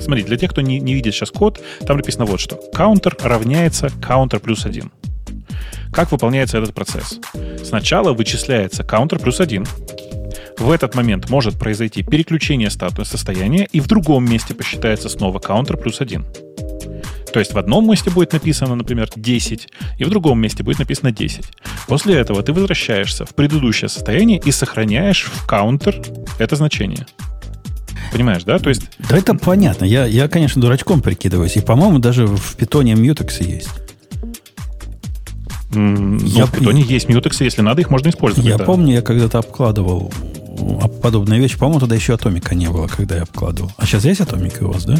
Смотри, для тех, кто не, не видит сейчас код, там написано вот что. Counter равняется counter плюс один. Как выполняется этот процесс? Сначала вычисляется counter плюс один. В этот момент может произойти переключение статуса состояния, и в другом месте посчитается снова counter плюс 1. То есть в одном месте будет написано, например, 10, и в другом месте будет написано 10. После этого ты возвращаешься в предыдущее состояние и сохраняешь в counter это значение. Понимаешь, да? То есть... Да это понятно. Я, я конечно, дурачком прикидываюсь. И, по-моему, даже в питоне мьютексы есть. Mm, я, ну, в питоне есть мьютексы, если надо, их можно использовать. Я да. помню, я когда-то обкладывал подобная вещь. По-моему, тогда еще атомика не было, когда я обкладывал. А сейчас есть атомика у вас, да?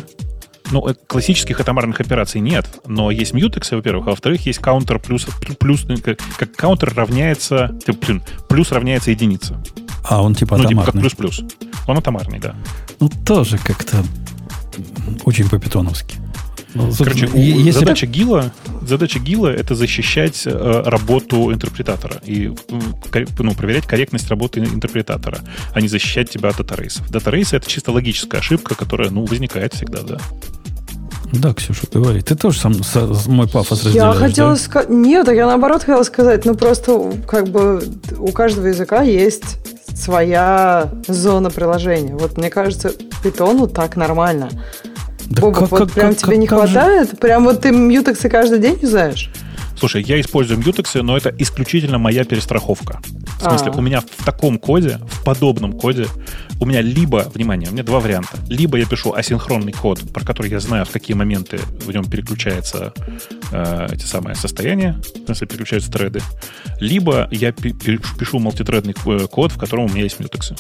Ну, э, классических атомарных операций нет, но есть мьютексы, во-первых, а во-вторых, есть каунтер плюс, плюс ну, как, как каунтер равняется, плюс равняется единице. А он типа атомарный? Ну, типа как плюс-плюс. Он атомарный, да. Ну, тоже как-то очень по-питоновски. Ну, Короче, если задача. ГИЛа, задача ГИЛа это защищать э, работу интерпретатора и ну, проверять корректность работы интерпретатора, а не защищать тебя от датарейсов. Датарейсы это чисто логическая ошибка, которая ну, возникает всегда, да. Да, Ксюша, говори. Ты тоже сам со, мой пафос разделяешь, Я хотела да? сказать... Нет, я наоборот хотела сказать, ну просто как бы у каждого языка есть своя зона приложения. Вот мне кажется, питону так нормально. Да Боба, как, вот как, прям как, тебе как, не хватает? Же... Прям вот ты мьютексы каждый день юзаешь? Слушай, я использую мьютексы, но это исключительно моя перестраховка. В смысле, А-а-а. у меня в таком коде, в подобном коде, у меня либо, внимание, у меня два варианта. Либо я пишу асинхронный код, про который я знаю, в какие моменты в нем переключаются э, эти самые состояния, в смысле, переключаются треды. Либо я пи- пишу мультитредный код, в котором у меня есть мьютексы.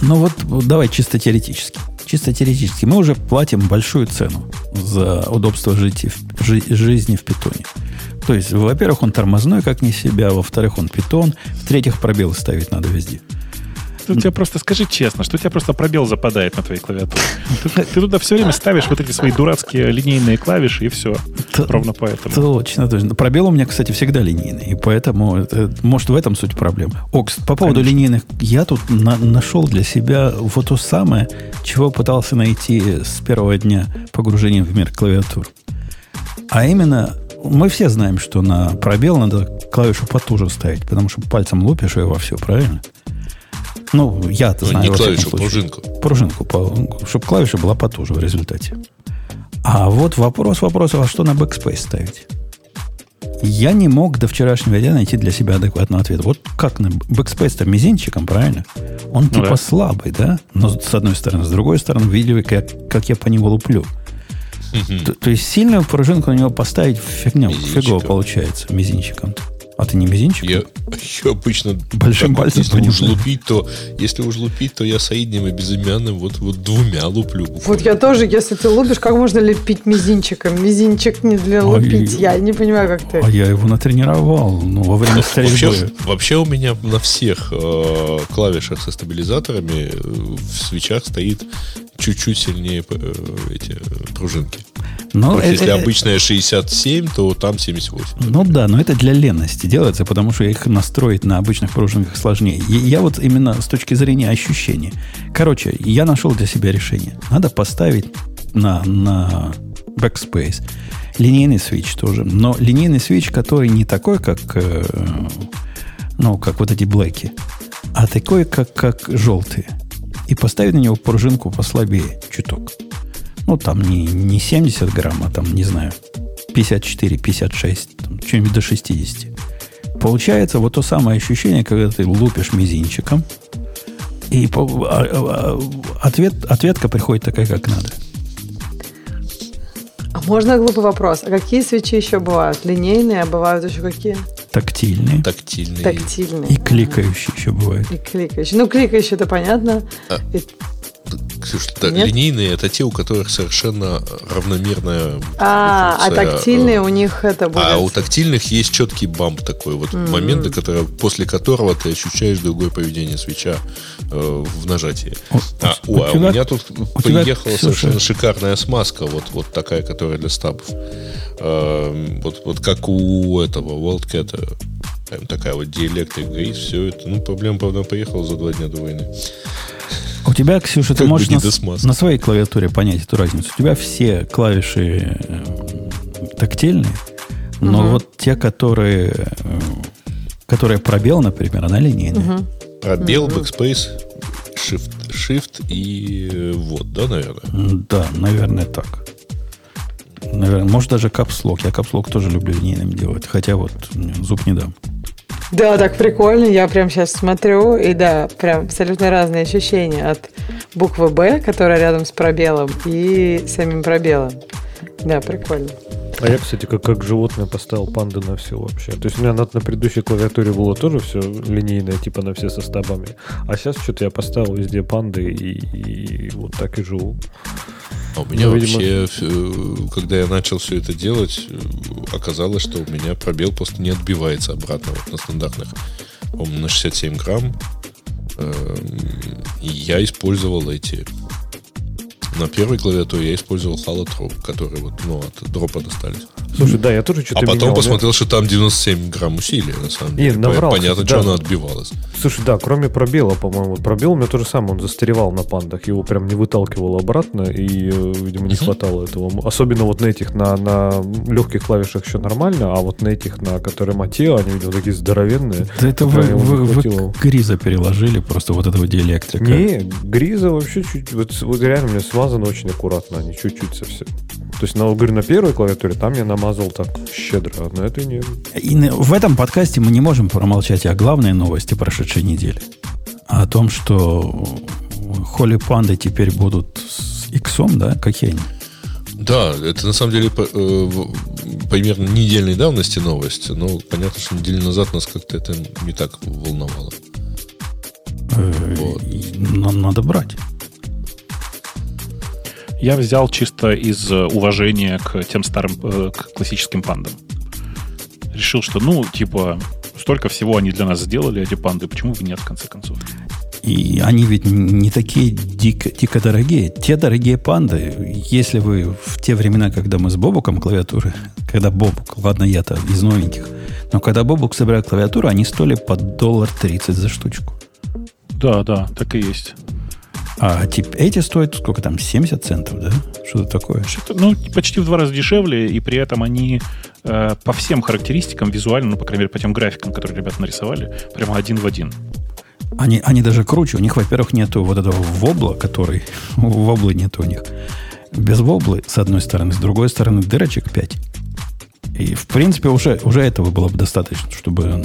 Ну вот, давай чисто теоретически чисто теоретически, мы уже платим большую цену за удобство жить жи, жизни в питоне. То есть, во-первых, он тормозной, как не себя, во-вторых, он питон, в-третьих, пробелы ставить надо везде. Тут тебе просто скажи честно, что у тебя просто пробел западает на твоей клавиатуре. Ты, ты туда все время ставишь вот эти свои дурацкие линейные клавиши, и все. Т- Ровно поэтому. Точно, точно. Пробел у меня, кстати, всегда линейный. И поэтому, это, может, в этом суть проблемы. Окс, по поводу Конечно. линейных, я тут на, нашел для себя вот то самое, чего пытался найти с первого дня погружения в мир клавиатур. А именно, мы все знаем, что на пробел надо клавишу потуже ставить, потому что пальцем лупишь ее во все, правильно? Ну, я-то знаю. Не клавишу, пружинку. Пружинку, чтобы клавиша была потуже в результате. А вот вопрос вопросов, а что на backspace ставить? Я не мог до вчерашнего дня найти для себя адекватного ответа. Вот как на backspace-то мизинчиком, правильно? Он ну, типа да. слабый, да? Но с одной стороны. С другой стороны, видели, как, как я по нему луплю. То, то есть сильную пружинку на него поставить фигня, фигово получается мизинчиком. -то. А ты не мизинчик? Я, я обычно... Большим пальцем Если уж лупить, то... Если уж лупить, то я средним и безымянным вот, вот двумя луплю. Буквально. Вот я тоже, если ты лупишь, как можно лепить мизинчиком? Мизинчик не для а лупить. Я, я не понимаю, как ты. А я его натренировал, ну, во время стрельбы. Вообще, вообще у меня на всех э, клавишах со стабилизаторами э, в свечах стоит чуть-чуть сильнее э, эти э, пружинки. Но это, если обычная 67, то там 78. Ну да, но это для ленности делается, потому что их настроить на обычных пружинках сложнее. И я вот именно с точки зрения ощущений. Короче, я нашел для себя решение. Надо поставить на, на backspace линейный свич тоже. Но линейный свич, который не такой, как, э, ну, как вот эти блэки, а такой, как, как желтые. И поставить на него пружинку послабее чуток. Ну, там не, не 70 грамм, а там, не знаю, 54, 56, там, что-нибудь до 60. Получается вот то самое ощущение, когда ты лупишь мизинчиком, и по, а, а, а ответ, ответка приходит такая, как надо. А можно глупый вопрос? А какие свечи еще бывают? Линейные, а бывают еще какие? Тактильные. Тактильные. Тактильные. И кликающие еще бывают. И кликающие. Ну, кликающие, это понятно. А, и Ксюша, да, линейные это те, у которых совершенно равномерная А, а тактильные у них это будет... А у тактильных есть четкий бамп такой, вот mm-hmm. моменты, которые, после которого ты ощущаешь другое поведение свеча э, в нажатии. О, а, у, а тебя, у меня тут у тебя, совершенно шикарная смазка, вот, вот такая, которая для стабов. Э, вот, вот как у этого Wildcat прям такая вот диэлектрик грейс, все это. Ну, проблема, правда, поехала за два дня до войны. У тебя, Ксюша, ты можешь на, на своей клавиатуре понять эту разницу. У тебя все клавиши э, тактильные, но угу. вот те, которые, э, которые пробел, например, она линейная. Угу. Пробел, угу. backspace, shift, shift и вот, да, наверное? Да, наверное, так. Наверное, может даже капслок. Я капслок тоже люблю линейным делать, хотя вот зуб не дам. Да, так прикольно. Я прям сейчас смотрю, и да, прям абсолютно разные ощущения от буквы «Б», которая рядом с пробелом, и самим пробелом. Да, прикольно. А я, кстати, как, как животное поставил панды на все вообще. То есть у меня на, на предыдущей клавиатуре было тоже все линейное, типа на все составами. А сейчас что-то я поставил везде панды и, и вот так и живу. А у меня ну, вообще, видимо... когда я начал все это делать, оказалось, что у меня пробел просто не отбивается обратно вот на стандартных. По-моему, на 67 грамм. Эм, я использовал эти на первой клавиатуре я использовал Halotrop, которые вот, ну, от дропа достались. Слушай, да, я тоже что-то А потом менял, посмотрел, что там 97 грамм усилия, на самом деле. И, наврал, Понятно, что да. она отбивалась. Слушай, да, кроме пробела, по-моему. Пробел у меня тоже самое, он застревал на пандах. Его прям не выталкивало обратно, и, э, видимо, не хватало этого. Особенно вот на этих, на, на легких клавишах еще нормально, а вот на этих, на которые Матео, они, видимо, такие здоровенные. Да это вы, вы, вы Гриза переложили, просто вот этого диэлектрика. Не, Гриза вообще чуть... Вот, вот реально мне свал намазаны очень аккуратно, они чуть-чуть совсем. То есть, на, говорю, на первой клавиатуре там я намазал так щедро, а на этой нет. И в этом подкасте мы не можем промолчать о главной новости прошедшей недели. О том, что Холли Панды теперь будут с иксом, да? Какие они? Да, это на самом деле э, примерно недельной давности новость, но понятно, что неделю назад нас как-то это не так волновало. Э, вот. Нам надо брать. Я взял чисто из э, уважения к тем старым, э, к классическим пандам. Решил, что, ну, типа, столько всего они для нас сделали, эти панды, почему бы нет, в конце концов? И они ведь не такие дико, дико дорогие. Те дорогие панды, если вы в те времена, когда мы с Бобуком клавиатуры, когда Бобук, ладно, я-то из новеньких, но когда Бобук собирал клавиатуру, они стоили по доллар тридцать за штучку. Да, да, так и есть. А тип, эти стоят сколько там, 70 центов, да? Что-то такое? Что-то, ну, почти в два раза дешевле, и при этом они э, по всем характеристикам визуально, ну, по крайней мере, по тем графикам, которые ребята нарисовали, прямо один в один. Они, они даже круче. У них, во-первых, нету вот этого вобла, который... Воблы нету у них. Без воблы, с одной стороны. С другой стороны, дырочек 5. И, в принципе, уже, уже этого было бы достаточно, чтобы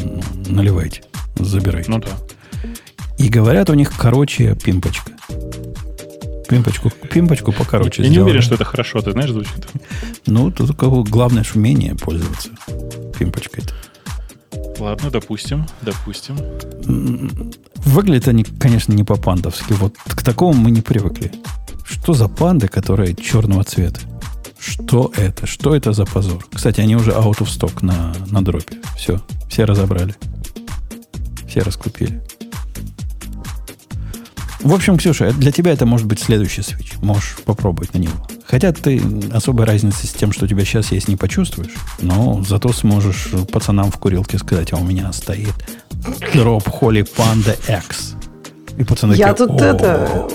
наливайте, забирайте. Ну да. И говорят, у них короче пимпочка. Пимпочку, пимпочку покороче Я сделали. не уверен, что это хорошо, ты знаешь, звучит. Ну, тут главное же умение пользоваться пимпочкой-то. Ладно, допустим, допустим. Выглядят они, конечно, не по-пандовски. Вот к такому мы не привыкли. Что за панды, которые черного цвета? Что это? Что это за позор? Кстати, они уже out of stock на, на дропе. Все, все разобрали. Все раскупили. В общем, Ксюша, для тебя это может быть следующий свич. Можешь попробовать на него. Хотя ты особой разницы с тем, что у тебя сейчас есть, не почувствуешь. Но зато сможешь пацанам в курилке сказать, а у меня стоит дроп Холли Panda X. И пацаны Я такие, тут это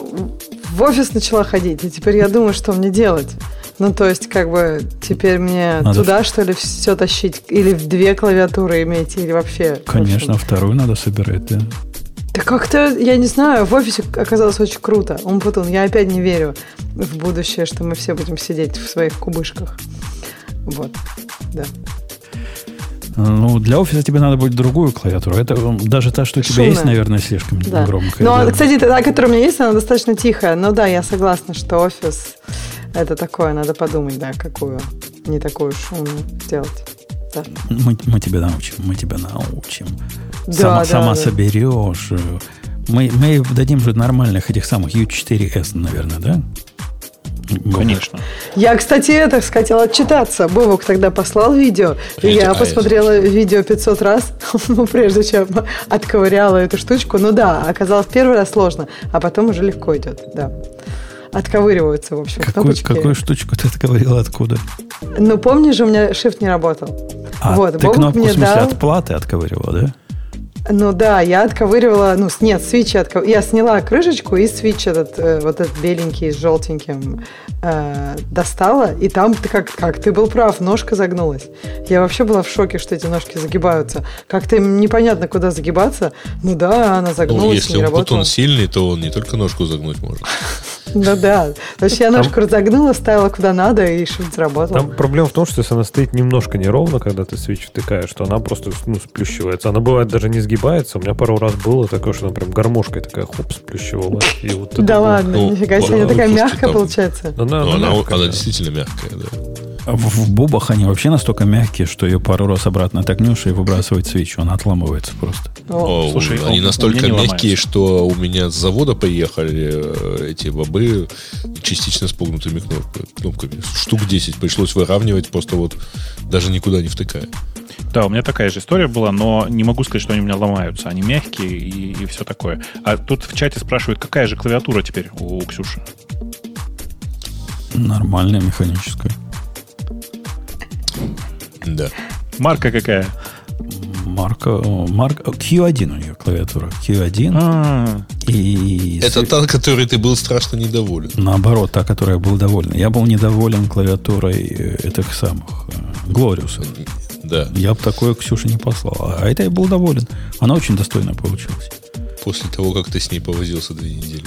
в офис начала ходить, и теперь я думаю, что мне делать. Ну, то есть, как бы, теперь мне надо туда, в... что ли, все тащить? Или в две клавиатуры иметь, или вообще? Конечно, вторую надо собирать, да. Так как-то, я не знаю, в офисе оказалось очень круто. Умпутун, я опять не верю в будущее, что мы все будем сидеть в своих кубышках. Вот, да. Ну, для офиса тебе надо будет другую клавиатуру. Это даже та, что у тебя Шумная. есть, наверное, слишком Да. громкая. Ну, да. кстати, та, которая у меня есть, она достаточно тихая. Ну да, я согласна, что офис это такое, надо подумать, да, какую не такую шумную сделать. Да. мы, мы тебя научим, мы тебя научим. Да, сама да, сама да. соберешь. Мы, мы дадим же нормальных этих самых U4S, наверное, да? Конечно. Я, кстати, это хотела отчитаться. Бобок тогда послал видео, и я А, посмотрела видео 500 раз, ну, прежде чем отковыряла эту штучку. Ну да, оказалось первый раз сложно, а потом уже легко идет, да. Отковыриваются, в общем, Какую, кнопочки. какую штучку ты говорила откуда? Ну, помнишь же, у меня shift не работал. А, вот, ты Бобок кнопку, мне в смысле, дал. отплаты отковыривала, да? Ну да, я отковыривала, ну нет, свич отков... я сняла крышечку и свич этот, э, вот этот беленький с желтеньким э, достала, и там ты как, как ты был прав, ножка загнулась. Я вообще была в шоке, что эти ножки загибаются. Как-то им непонятно, куда загибаться. Ну да, она Ну, загнулась, если не он работала. бутон сильный, то он не только ножку загнуть может. Ну да, то есть я ножку разогнула, ставила куда надо, и шифт заработал. Там проблема в том, что если она стоит немножко неровно, когда ты свич втыкаешь, то она просто ну, сплющивается. Она бывает даже не сгибается. У меня пару раз было такое, что она прям гармошкой такая хоп сплющивалась. И вот Да ладно, ну, нифига себе, ладно, она такая мягкая получается. Она, да. действительно мягкая, да. А В, бубах они вообще настолько мягкие, что ее пару раз обратно токнешь и выбрасывает свечу. Он отламывается просто. О, Слушай, они он- у меня настолько мягкие, ломается. что у меня с завода поехали э, эти бобы частично с погнутыми кнопками. Штук 10 пришлось выравнивать, просто вот даже никуда не втыкая. Да, у меня такая же история была, но не могу сказать, что они у меня ломаются. Они мягкие и, и все такое. А тут в чате спрашивают, какая же клавиатура теперь у, Ксюши? Нормальная механическая. Да. Марка какая? Марка, марка, Q1 у нее клавиатура. Q1. А, И Это та, которой ты был страшно недоволен. наоборот, та, которой я был доволен. Я был недоволен клавиатурой э, этих самых э, Глориусов. Да. Я бы такое Ксюше не послал. А это я был доволен. Она очень достойно получилась. После того, как ты с ней повозился две недели.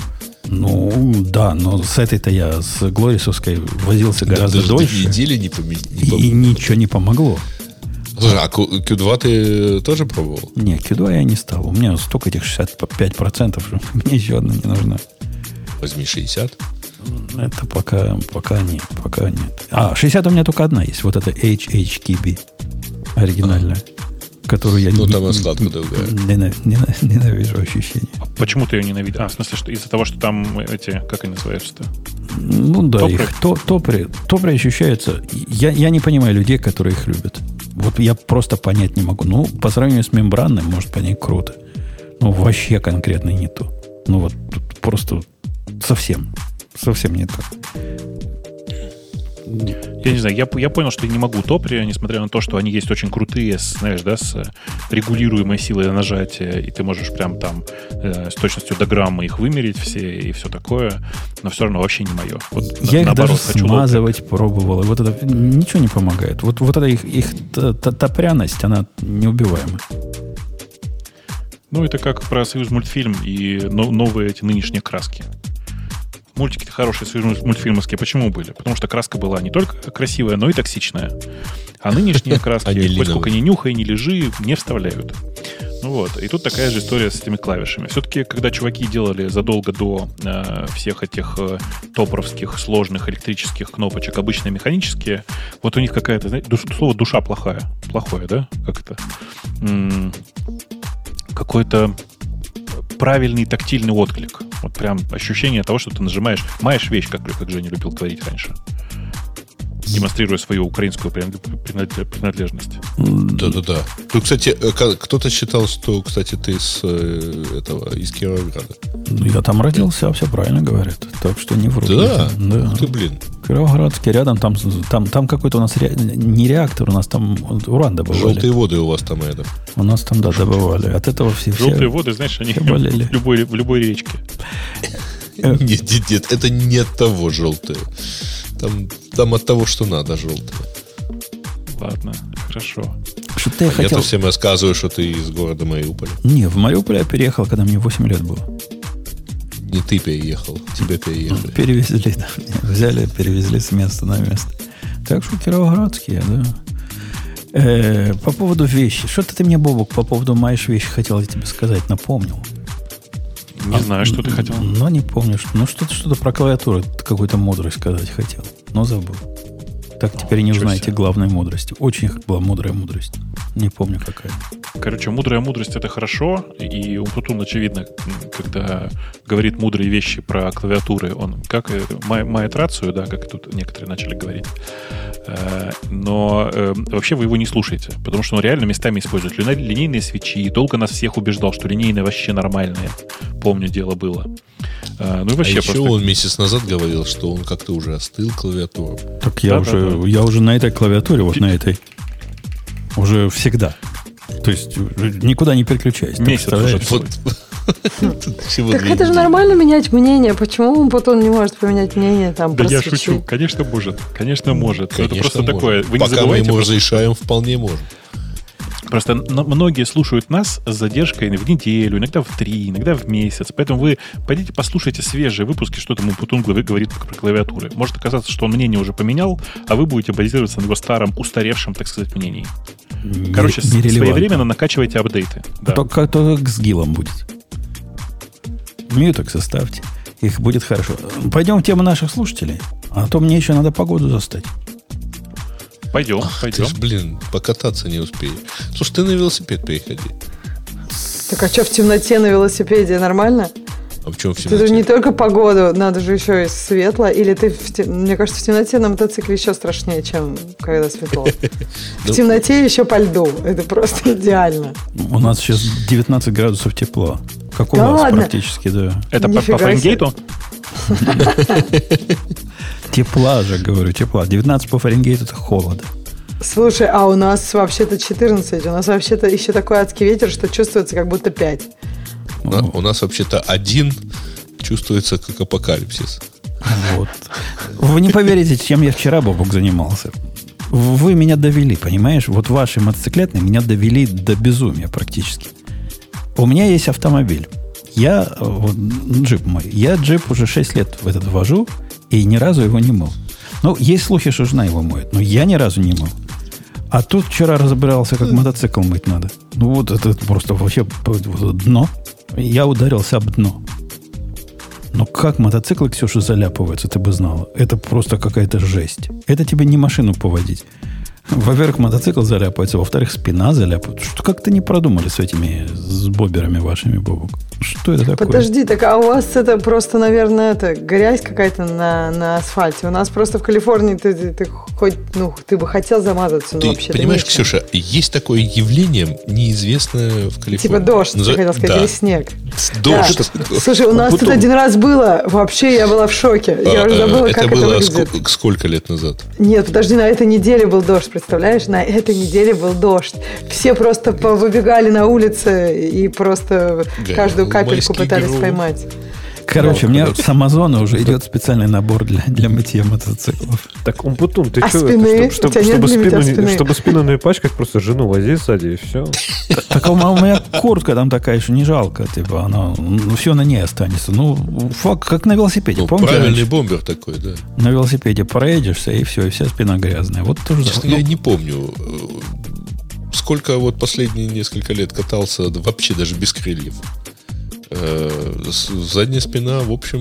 Ну, да, но с этой-то я, с Глорисовской, возился гораздо две дольше. недели не, поме- не И, пом- и ничего не помогло. Слушай, а Q- Q2 ты тоже пробовал? Не, Q2 я не стал. У меня столько этих 65%, что мне еще одна не нужна. Возьми 60. Это пока, пока нет, пока нет. А, 60 у меня только одна есть. Вот это HHKB. Оригинальная. Которую я Ну, не- там раскладка другая. нена- нена- ненавижу ощущение. почему ты ее ненавидишь? А, в смысле, что из-за того, что там эти, как они называются-то? Ну да, Топры? их то, топри, топри ощущаются. Я, я не понимаю людей, которые их любят. Вот я просто понять не могу. Ну, по сравнению с мембранным, может понять круто. Ну, вообще конкретно не то. Ну, вот тут просто совсем, совсем не то. Я не знаю, я, я понял, что я не могу топри, несмотря на то, что они есть очень крутые, знаешь, да, с регулируемой силой нажатия, и ты можешь прям там э, с точностью до грамма их вымерить все и все такое, но все равно вообще не мое. Вот, на- Я их наоборот, даже смазывать пробовал. И вот это ничего не помогает. Вот, вот эта их, их т- т- топряность, она неубиваема. Ну, это как про союз мультфильм и но- новые эти нынешние краски. Мультики хорошие мультфильмовские почему были? Потому что краска была не только красивая, но и токсичная. А нынешние краски, линовые. ни нюхай, ни лежи, не вставляют. Ну вот. И тут такая же история с этими клавишами. Все-таки, когда чуваки делали задолго до э, всех этих э, топровских сложных электрических кнопочек обычные механические, вот у них какая-то, знаете, душ- слово душа плохая. Плохое, да? Как это? М, какой-то правильный тактильный отклик. Вот прям ощущение того, что ты нажимаешь, маешь вещь, как, как Женя любил творить раньше. Демонстрируя свою украинскую принадле- принадлежность. Да-да-да. Ну, кстати, э, кто-то считал, что, кстати, ты с э, этого, из Кировограда. Ну, я там родился, все правильно говорят. Так что не вру. Да? да. Ты, блин. Кировоградский рядом, там, там, там какой-то у нас ре- не реактор, у нас там уран добывали. Желтые воды у вас там это. У нас там, да, добывали. От этого все... все- Желтые воды, знаешь, они все болели. в любой, в любой речке. Нет, нет, нет, это не от того желтые. Там, там от того, что надо желтые. Ладно, хорошо. Что ты Я хотел... то всем рассказываю, что ты из города Мариуполя. Не, в Мариуполь я переехал, когда мне 8 лет было. Не ты переехал, тебя переехали. Перевезли, да. Взяли, перевезли с места на место. Так что кировоградские, да. Э, по поводу вещи. Что-то ты мне, Бобок, по поводу моих вещи хотел я тебе сказать, напомнил. Не знаю, что ты хотел. Но не помню. что- Ну, что-то что про клавиатуру какую-то мудрость сказать хотел. Но забыл. Так теперь не ничего узнаете себе. главной мудрости. Очень была мудрая мудрость. Не помню какая. Короче, мудрая мудрость это хорошо, и Умпутун, очевидно, когда говорит мудрые вещи про клавиатуры, он как ма- мает рацию, да, как тут некоторые начали говорить. Э, Но э, вообще вы его не слушаете, потому что он реально местами использует линейные свечи, долго нас всех убеждал, что линейные вообще нормальные. Помню, дело было. Э, Ну и А вообще еще просто... он месяц назад говорил, что он как-то уже остыл клавиатуру. Так я Да, уже, да, да. я уже на этой клавиатуре, вот на этой, уже всегда. То есть э, никуда не переключаюсь. Ты Месяц уже. Так это же нормально менять мнение. Почему он потом не может поменять мнение там Да я шучу. Конечно, может. Конечно, может. Это просто такое. Вы не Пока мы ему разрешаем, вполне можем. Просто многие слушают нас с задержкой в неделю, иногда в три, иногда в месяц. Поэтому вы пойдите послушайте свежие выпуски, что там Путун говорит про клавиатуры. Может оказаться, что он мнение уже поменял, а вы будете базироваться на его старом, устаревшем, так сказать, мнении. Не- Короче, нерелевантно. своевременно накачивайте апдейты. Да. Только, только с гилом будет. Мьюток составьте. Их будет хорошо. Пойдем в тему наших слушателей. А то мне еще надо погоду застать. Пойдем, Ты пойдем. ж, блин, покататься не успеешь. Слушай, ты на велосипед переходи. Так а что в темноте на велосипеде нормально? А в чем в Ты же темноте? не только погоду, надо же еще и светло. Или ты, в те- мне кажется, в темноте на мотоцикле еще страшнее, чем когда светло. В темноте еще по льду. Это просто идеально. У нас сейчас 19 градусов тепла. Как у вас практически, да. Это по Фаренгейту? Тепла же, говорю, тепла. 19 по Фаренгейту это холода. Слушай, а у нас вообще-то 14. У нас вообще-то еще такой адский ветер, что чувствуется как будто 5. У на- У нас вообще-то один чувствуется как апокалипсис. Вот. Вы не поверите, чем я вчера, Бобок, занимался. Вы меня довели, понимаешь? Вот ваши мотоциклетные меня довели до безумия практически. У меня есть автомобиль. Я, вот, джип мой, я джип уже 6 лет в этот вожу и ни разу его не мыл. Ну, есть слухи, что жена его моет, но я ни разу не мыл. А тут вчера разбирался, как мотоцикл мыть надо. Ну, вот это просто вообще дно. Я ударился об дно. Но как мотоциклы, Ксюша, заляпываются, ты бы знала. Это просто какая-то жесть. Это тебе не машину поводить. Во-первых, мотоцикл заляпается, во-вторых, спина заляпает. Что как-то не продумали с этими с боберами вашими, Бобок? Что это такое? Подожди, так а у вас это просто, наверное, это грязь какая-то на, на асфальте. У нас просто в Калифорнии ты, ты, ты хоть, ну, ты бы хотел замазаться, но Ты вообще понимаешь, Ксюша, есть такое явление, неизвестное в Калифорнии. Типа дождь, Назва- ты хотел сказать, Да. или снег. Дождь. Да. Слушай, у нас тут Потом. один раз было, вообще я была в шоке. Я А, уже э, забыла, это как это было выглядит. ско- сколько лет назад? Нет, подожди, на этой неделе был дождь, представляешь? На этой неделе был дождь. Все просто выбегали на улице и просто каждую капельку пытались гром. поймать. Короче, у меня с Амазона уже идет специальный набор для, для мытья мотоциклов. Так, Умпутун, ты А что? спины? Чтобы, нет чтобы, лимита спину, не- спины? чтобы спину не пачкать, просто жену вози сзади и все. Так у меня- куртка там такая, что не жалко, типа, она, ну, все на ней останется. Ну, фак, как на велосипеде, Ну, помните? правильный раньше? бомбер такой, да. На велосипеде проедешься, и все, и вся спина грязная. Вот тоже. Честно, ну, я не помню, э, сколько вот последние несколько лет катался вообще даже без крыльев. Э, Задняя спина, в общем,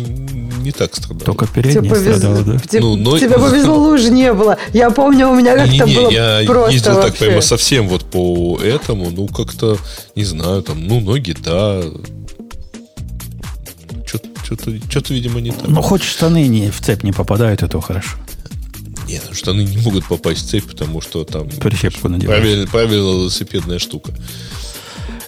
не так страдала. только Тебе передняя повезло, страдала, да? тебе, Ну, но- тебе повезло, луж не было. Я помню, у меня как-то Не-не-не, было я просто ездил так вообще. прямо совсем вот по этому, ну, как-то, не знаю, там, ну, ноги, да. Что-то, что-то, видимо, не так. Ну, хоть штаны не, в цепь не попадают, это хорошо. Нет, ну, штаны не могут попасть в цепь, потому что там Прищепку надеваешь. правильно, правильно велосипедная штука.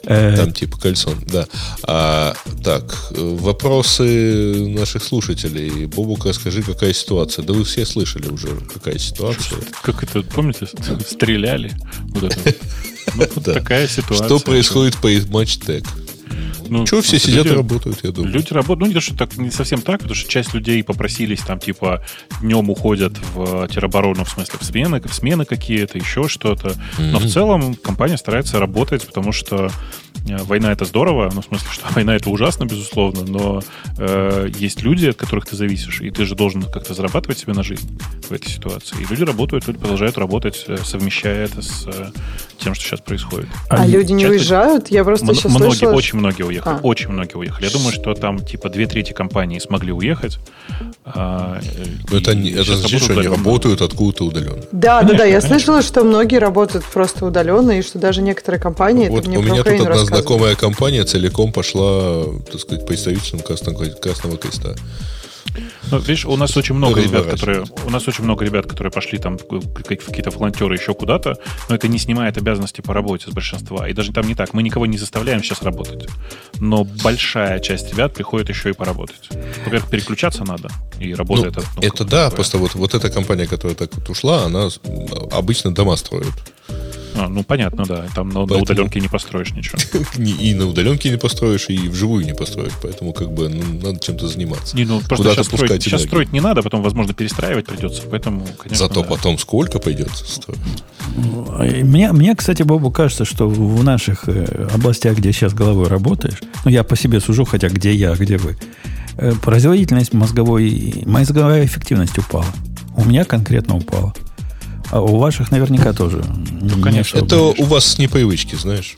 Э, Там типа кольцо, да. А, так, э, вопросы наших слушателей. Бобук, расскажи, какая ситуация. Да вы все слышали уже, какая ситуация. Как это, помните, стреляли? Вот это. Ну, вот такая ситуация. Что происходит по матч тег? Ну, Чего все сидят люди, и работают, я думаю. Люди работают, ну не то, что так, не совсем так, потому что часть людей попросились там, типа, днем уходят в тероборону, в смысле, в смены, в смены какие-то, еще что-то. Mm-hmm. Но в целом компания старается работать, потому что э, война это здорово, ну, в смысле, что война это ужасно, безусловно, но э, есть люди, от которых ты зависишь, и ты же должен как-то зарабатывать себе на жизнь в этой ситуации. И люди работают, люди продолжают работать, э, совмещая это с э, тем, что сейчас происходит. А, а люди не уезжают? Я просто сейчас многие, слышала... Очень многие уехали. А. Очень многие уехали. Я думаю, что там типа две трети компаний смогли уехать. А, это, не, это значит, что они работают откуда-то удаленно. Да, конечно, да, да. Я конечно. слышала, что многие работают просто удаленно, и что даже некоторые компании... Вот у меня тут одна знакомая компания целиком пошла, так сказать, представителем Красного, Красного Креста. Ну, видишь, у нас очень много ребят, которые у нас очень много ребят, которые пошли там какие-то волонтеры еще куда-то, но это не снимает обязанности по работе с большинства. И даже там не так. Мы никого не заставляем сейчас работать. Но большая часть ребят приходит еще и поработать. Во-первых, переключаться надо. И работает ну, это. Ну, это да, такое. просто вот, вот эта компания, которая так вот ушла, она обычно дома строит. А, ну, понятно, да. Там на, поэтому... на удаленке не построишь ничего. И на удаленке не построишь, и вживую не построишь. Поэтому, как бы, ну, надо чем-то заниматься. Не, ну, просто сейчас, строить, сейчас строить не надо, потом, возможно, перестраивать придется. Поэтому, конечно, Зато да. потом сколько придется строить. Мне, мне, кстати, Бобу, кажется, что в наших э, областях, где сейчас головой работаешь, ну, я по себе сужу, хотя где я, где вы, э, производительность мозговой, мозговая эффективность упала. У меня конкретно упала. А у ваших наверняка тоже. Ну, конечно. Это у вас с непривычки, знаешь.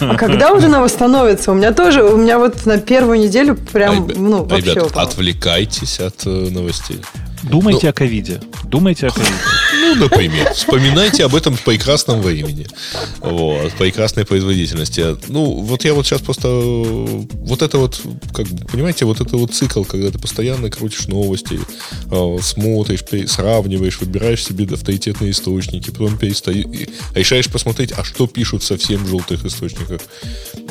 А когда уже она восстановится? У меня тоже, у меня вот на первую неделю прям, Ребят, ну, вообще Ребят, отвлекайтесь от э, новостей. Думайте ну, о ковиде. Думайте о ковиде. Ну, например. Вспоминайте об этом прекрасном времени. Вот, прекрасной производительности. Ну, вот я вот сейчас просто... Вот это вот, как понимаете, вот это вот цикл, когда ты постоянно крутишь новости, э, смотришь, сравниваешь, выбираешь себе авторитетные источники, потом перестаешь, решаешь посмотреть, а что пишут совсем в желтых источниках.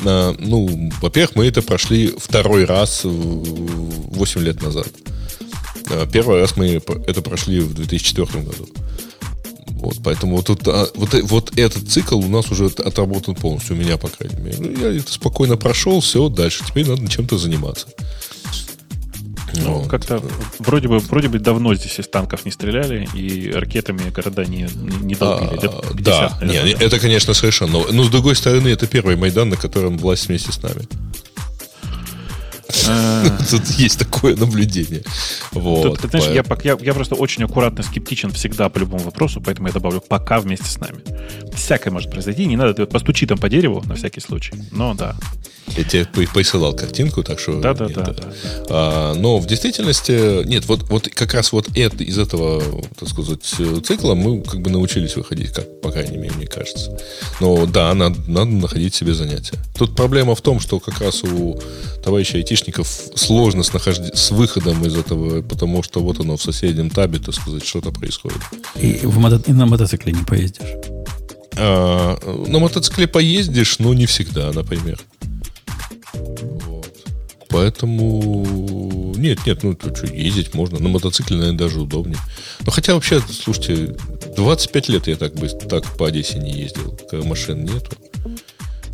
А, ну, во-первых, мы это прошли второй раз 8 лет назад. А, первый раз мы это прошли в 2004 году. Вот, поэтому вот, тут, а, вот, вот этот цикл у нас уже отработан полностью, у меня, по крайней мере. Ну, я это спокойно прошел, все, дальше. Теперь надо чем-то заниматься. Ну, вот. как-то вроде бы, вроде бы давно здесь из танков не стреляли, и ракетами города не, не, долбили. А, 50, да, наверное, не, это, конечно, совершенно. Но, но, с другой стороны, это первый Майдан, на котором власть вместе с нами. Тут есть такое наблюдение. Вот, ты знаешь, я, просто очень аккуратно скептичен всегда по любому вопросу, поэтому я добавлю «пока вместе с нами». Всякое может произойти, не надо, ты вот постучи там по дереву на всякий случай. Но да. Я тебе присылал картинку, так что... Да, да, да. да, да. А, но в действительности, нет, вот, вот как раз вот это, из этого, так сказать, цикла мы как бы научились выходить, как, по крайней мере, мне кажется. Но да, надо, надо находить себе занятия. Тут проблема в том, что как раз у товарища айтишников сложно с, нахожд... с выходом из этого, потому что вот оно в соседнем табе, так сказать, что-то происходит. И, в мото... и на мотоцикле не поездишь? А, на мотоцикле поездишь, но не всегда, например. Поэтому нет, нет, ну что, ездить можно. На мотоцикле, наверное, даже удобнее. Но хотя вообще, слушайте, 25 лет я так, быстро, так по Одессе не ездил, машин нету,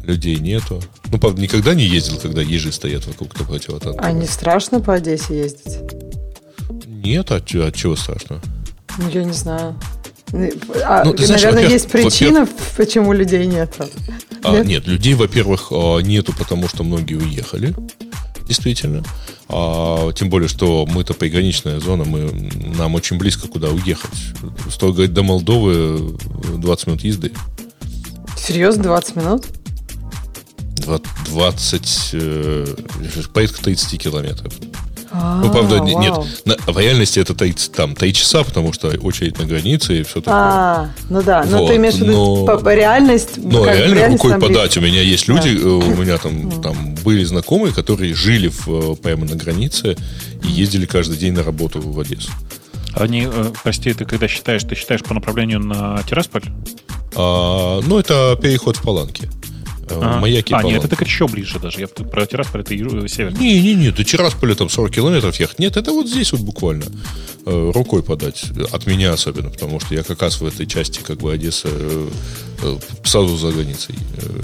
людей нету. Ну, правда, никогда не ездил, когда ежи стоят вокруг противотанковых. А не страшно по Одессе ездить? Нет, а, от чего страшно? Ну, я не знаю. А, ну, знаешь, наверное, есть причина, почему людей нет. А, нет? нет, людей, во-первых, а, нету, потому что многие уехали действительно. А, тем более, что мы-то приграничная зона, мы, нам очень близко куда уехать. Стоит говорить, до Молдовы 20 минут езды. Серьезно, 20 минут? 20, э, порядка 30 километров. А, ну, правда, вау. нет. На, в реальности это 3, там, 3 часа, потому что очередь на границе и все такое. А, ну да. Но вот. ты имеешь в виду но, реальность. Ну, реально реальность рукой подать. У меня есть люди, да. Э, у меня там, там были знакомые, которые жили в, э, прямо на границе и ездили каждый день на работу в Одессу. Они, э, прости, ты когда считаешь, ты считаешь по направлению на Тирасполь? А, ну, это переход в Паланки. А, маяки А, нет, это так еще ближе даже. Я про Тирасполь, это север. Не-не-не, до Тирасполя там 40 километров ехать. Нет, это вот здесь вот буквально. Э, рукой подать. От меня особенно, потому что я как раз в этой части как бы Одессы э, э, сразу за границей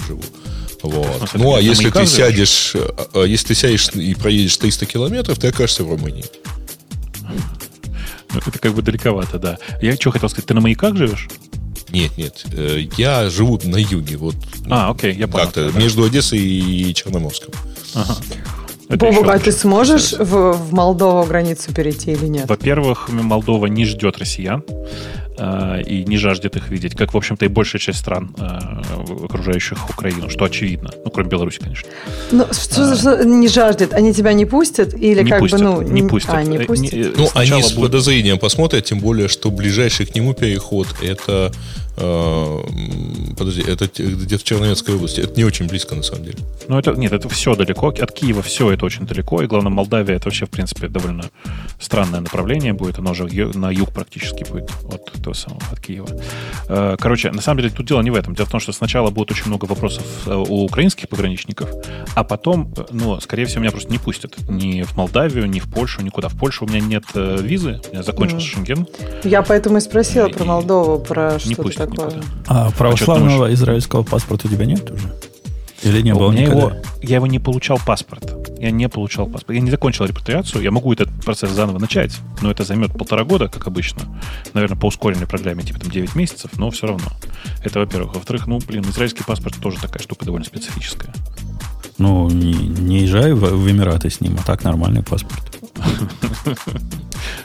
живу. Вот. Ну, а если ты сядешь, а, если ты сядешь и проедешь 300 километров, ты окажешься в Румынии. Ну, это как бы далековато, да. Я что хотел сказать, ты на маяках живешь? Нет, нет. Э, я живу на юге. Вот, а, окей, я понял. Как-то да. между Одессой и Черноморском. Ага. Бобок, а ты сможешь в, в Молдову границу перейти или нет? Во-первых, Молдова не ждет россиян. Э, и не жаждет их видеть, как, в общем-то, и большая часть стран, э, окружающих Украину, что очевидно. Ну, кроме Беларуси, конечно. Ну, что, а, что не жаждет? Они тебя не пустят? Или не как пустят, бы, ну... Не пустят. А, не пустят. Не, ну, они с будет... подозрением посмотрят, тем более, что ближайший к нему переход это подожди, это где-то в Черновецкой области. Это не очень близко, на самом деле. Ну, это, нет, это все далеко. От Киева все это очень далеко. И, главное, Молдавия это вообще, в принципе, довольно странное направление будет. Оно же на юг практически будет от того самого, от Киева. Э, короче, на самом деле тут дело не в этом. Дело в том, что сначала будет очень много вопросов э, у украинских пограничников, а потом, э, ну, скорее всего, меня просто не пустят ни в Молдавию, ни в Польшу, никуда. В Польшу у меня нет визы, у меня закончился mm. Шенген. Я поэтому и спросила и, про Молдову, про что-то такое. Никуда. А православного а израильского паспорта у тебя нет уже? Или не было никогда? Его, я его не получал паспорт. Я не получал паспорт. Я не закончил репатриацию. Я могу этот процесс заново начать, но это займет полтора года, как обычно. Наверное, по ускоренной программе, типа там 9 месяцев, но все равно. Это, во-первых. Во-вторых, ну, блин, израильский паспорт тоже такая штука довольно специфическая. Ну, не, не езжай в, в Эмираты с ним, а так нормальный паспорт.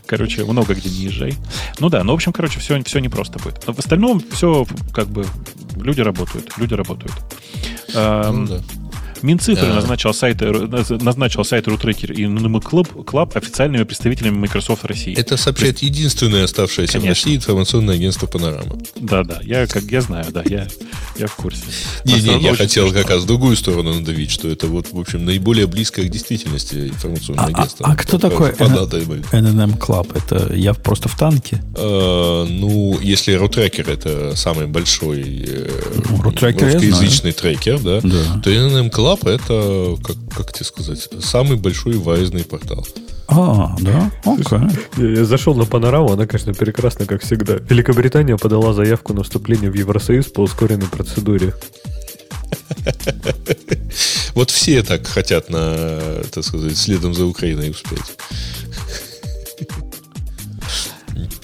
Короче, много где не езжай. Ну да, ну, в общем, короче, все, все непросто будет. В остальном все, как бы, люди работают, люди работают. Ну, да. Минцифры да. назначил сайты, назначил сайт RootRacker и NM Club, Club официальными представителями Microsoft России. Это сообщает единственное оставшееся Конечно. в России информационное агентство «Панорама». Да-да, я, как, я знаю, да, я, я в курсе. Не-не, я хотел смешно. как раз другую сторону надавить, что это вот, в общем, наиболее близкое к действительности информационное а, а агентство. А, а кто такой NNM Club? Это я просто в танке? А, ну, если RootRacker это самый большой э, ну, русскоязычный трекер, да, да, то NNM Club Lab это, как, как тебе сказать, самый большой вайзный портал. А, да? Окей. Я, я зашел на панораму, она, конечно, прекрасна, как всегда. Великобритания подала заявку на вступление в Евросоюз по ускоренной процедуре. Вот все так хотят на, так сказать, следом за Украиной успеть.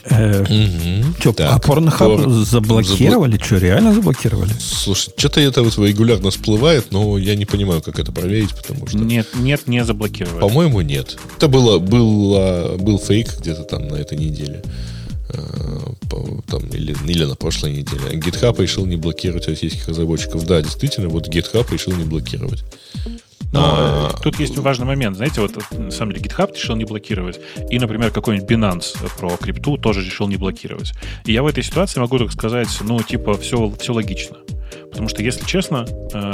Что, а порнохаб заблокировали? Что, реально заблокировали? Слушай, что-то это вот регулярно всплывает, но я не понимаю, как это проверить, потому что... Нет, нет, не заблокировали. По-моему, нет. Это было, было, был фейк где-то там на этой неделе. Э, там, или, или на прошлой неделе. GitHub решил не блокировать российских разработчиков. Да, действительно, вот GitHub решил не блокировать. Но а, тут есть важный момент. Знаете, вот на самом деле GitHub решил не блокировать. И, например, какой-нибудь Binance про крипту тоже решил не блокировать. И я в этой ситуации могу так сказать, ну, типа, все, все логично. Потому что, если честно, э,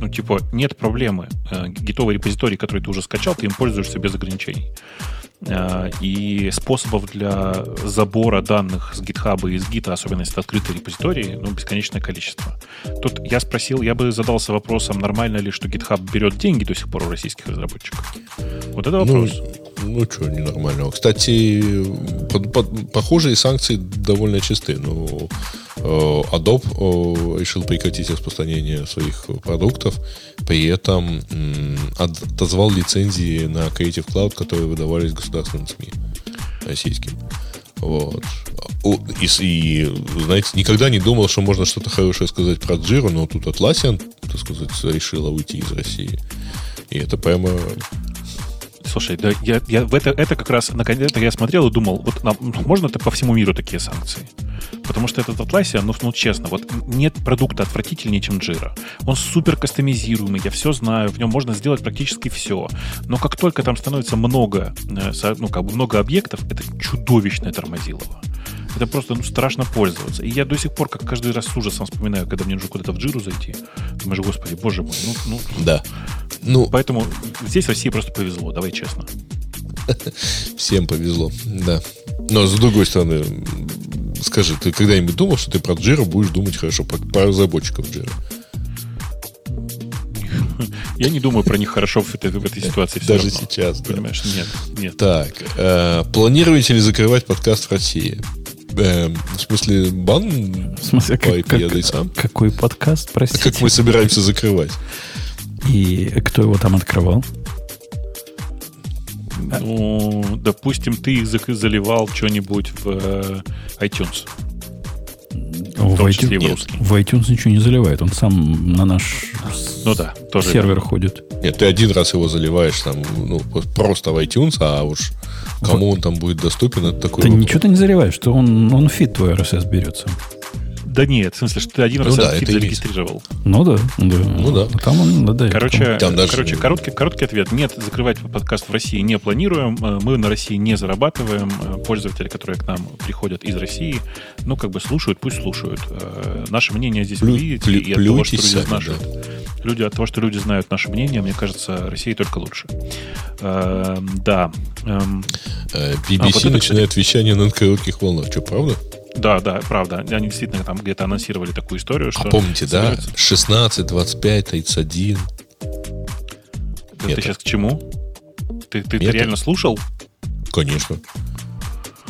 ну, типа, нет проблемы. Э, гитовый репозиторий, который ты уже скачал, ты им пользуешься без ограничений. Э, и способов для забора данных с GitHub и из Git, особенно если это открытые репозитории, ну, бесконечное количество. Тут я спросил, я бы задался вопросом, нормально ли, что GitHub берет деньги до сих пор у российских разработчиков. Вот это вопрос. Ну, ну что ненормального. Кстати, под, под, похожие санкции довольно чистые. Ну, Э, Adobe э, решил прекратить распространение своих продуктов, при этом отозвал лицензии на Creative Cloud, которые выдавались государственным СМИ российским. Вот. И, и, знаете, никогда не думал, что можно что-то хорошее сказать про Джиру, но тут Atlassian, так сказать, решила уйти из России. И это прямо Слушай, да я, я в это, это как раз, наконец-то я смотрел и думал, вот нам, можно это по всему миру такие санкции? Потому что этот Atlassian, ну, ну честно, вот нет продукта отвратительнее, чем Jira. Он супер кастомизируемый, я все знаю, в нем можно сделать практически все. Но как только там становится много, э, ну, как бы много объектов, это чудовищное тормозилово. Это просто ну, страшно пользоваться. И я до сих пор, как каждый раз с ужасом вспоминаю, когда мне нужно куда-то в джиру зайти. Думаешь, господи, боже мой. Ну, ну, да. Ну, Поэтому здесь России просто повезло, давай честно. Всем повезло, да. Но с другой стороны, скажи, ты когда-нибудь думал, что ты про Jira будешь думать хорошо, про, про разработчиков Jira? Я не думаю про них хорошо в этой, в этой ситуации. Даже равно. сейчас, да. Понимаешь, нет, нет. Так, э, планируете ли закрывать подкаст в России? Э, в смысле, бан В смысле, по как, IP адресам? как- какой подкаст, А простите? как мы собираемся закрывать? И кто его там открывал? Ну, допустим, ты зак- заливал что-нибудь в э, iTunes. В, в iTunes, русский. в iTunes ничего не заливает. Он сам на наш Ну да, тоже. сервер ходит. Нет, ты один раз его заливаешь там, ну, просто в iTunes, а уж кому он там будет доступен, это такой Ты вопрос. ничего ты не заливаешь, что он, он фид твой RSS берется. Да нет, в смысле, что ты один Ну раз да, этот фид зарегистрировал. Ну да, да. Ну да. Там он надо. Короче, Там даже- короче короткий, короткий ответ. Нет, закрывать подкаст в России не планируем. Э, Мы на России не зарабатываем. Э, Пользователи, которые к нам приходят из России, ну, как бы слушают, пусть слушают. Э, Наше мнение здесь Плю- вы видите. плю- и от того, что люди сами, знают, люди, от того, что люди знают наше мнение, мне кажется, России только лучше. Э, Да. Эм, Э, А, BBC вот это, начинает вещание на коротких волнах. Что, правда? Да, да, правда. Они действительно там где-то анонсировали такую историю, что... А помните, да? собираются- 16, 25, 31. Ты, Нет. сейчас к чему? Ты, ты, ты реально слушал? Конечно.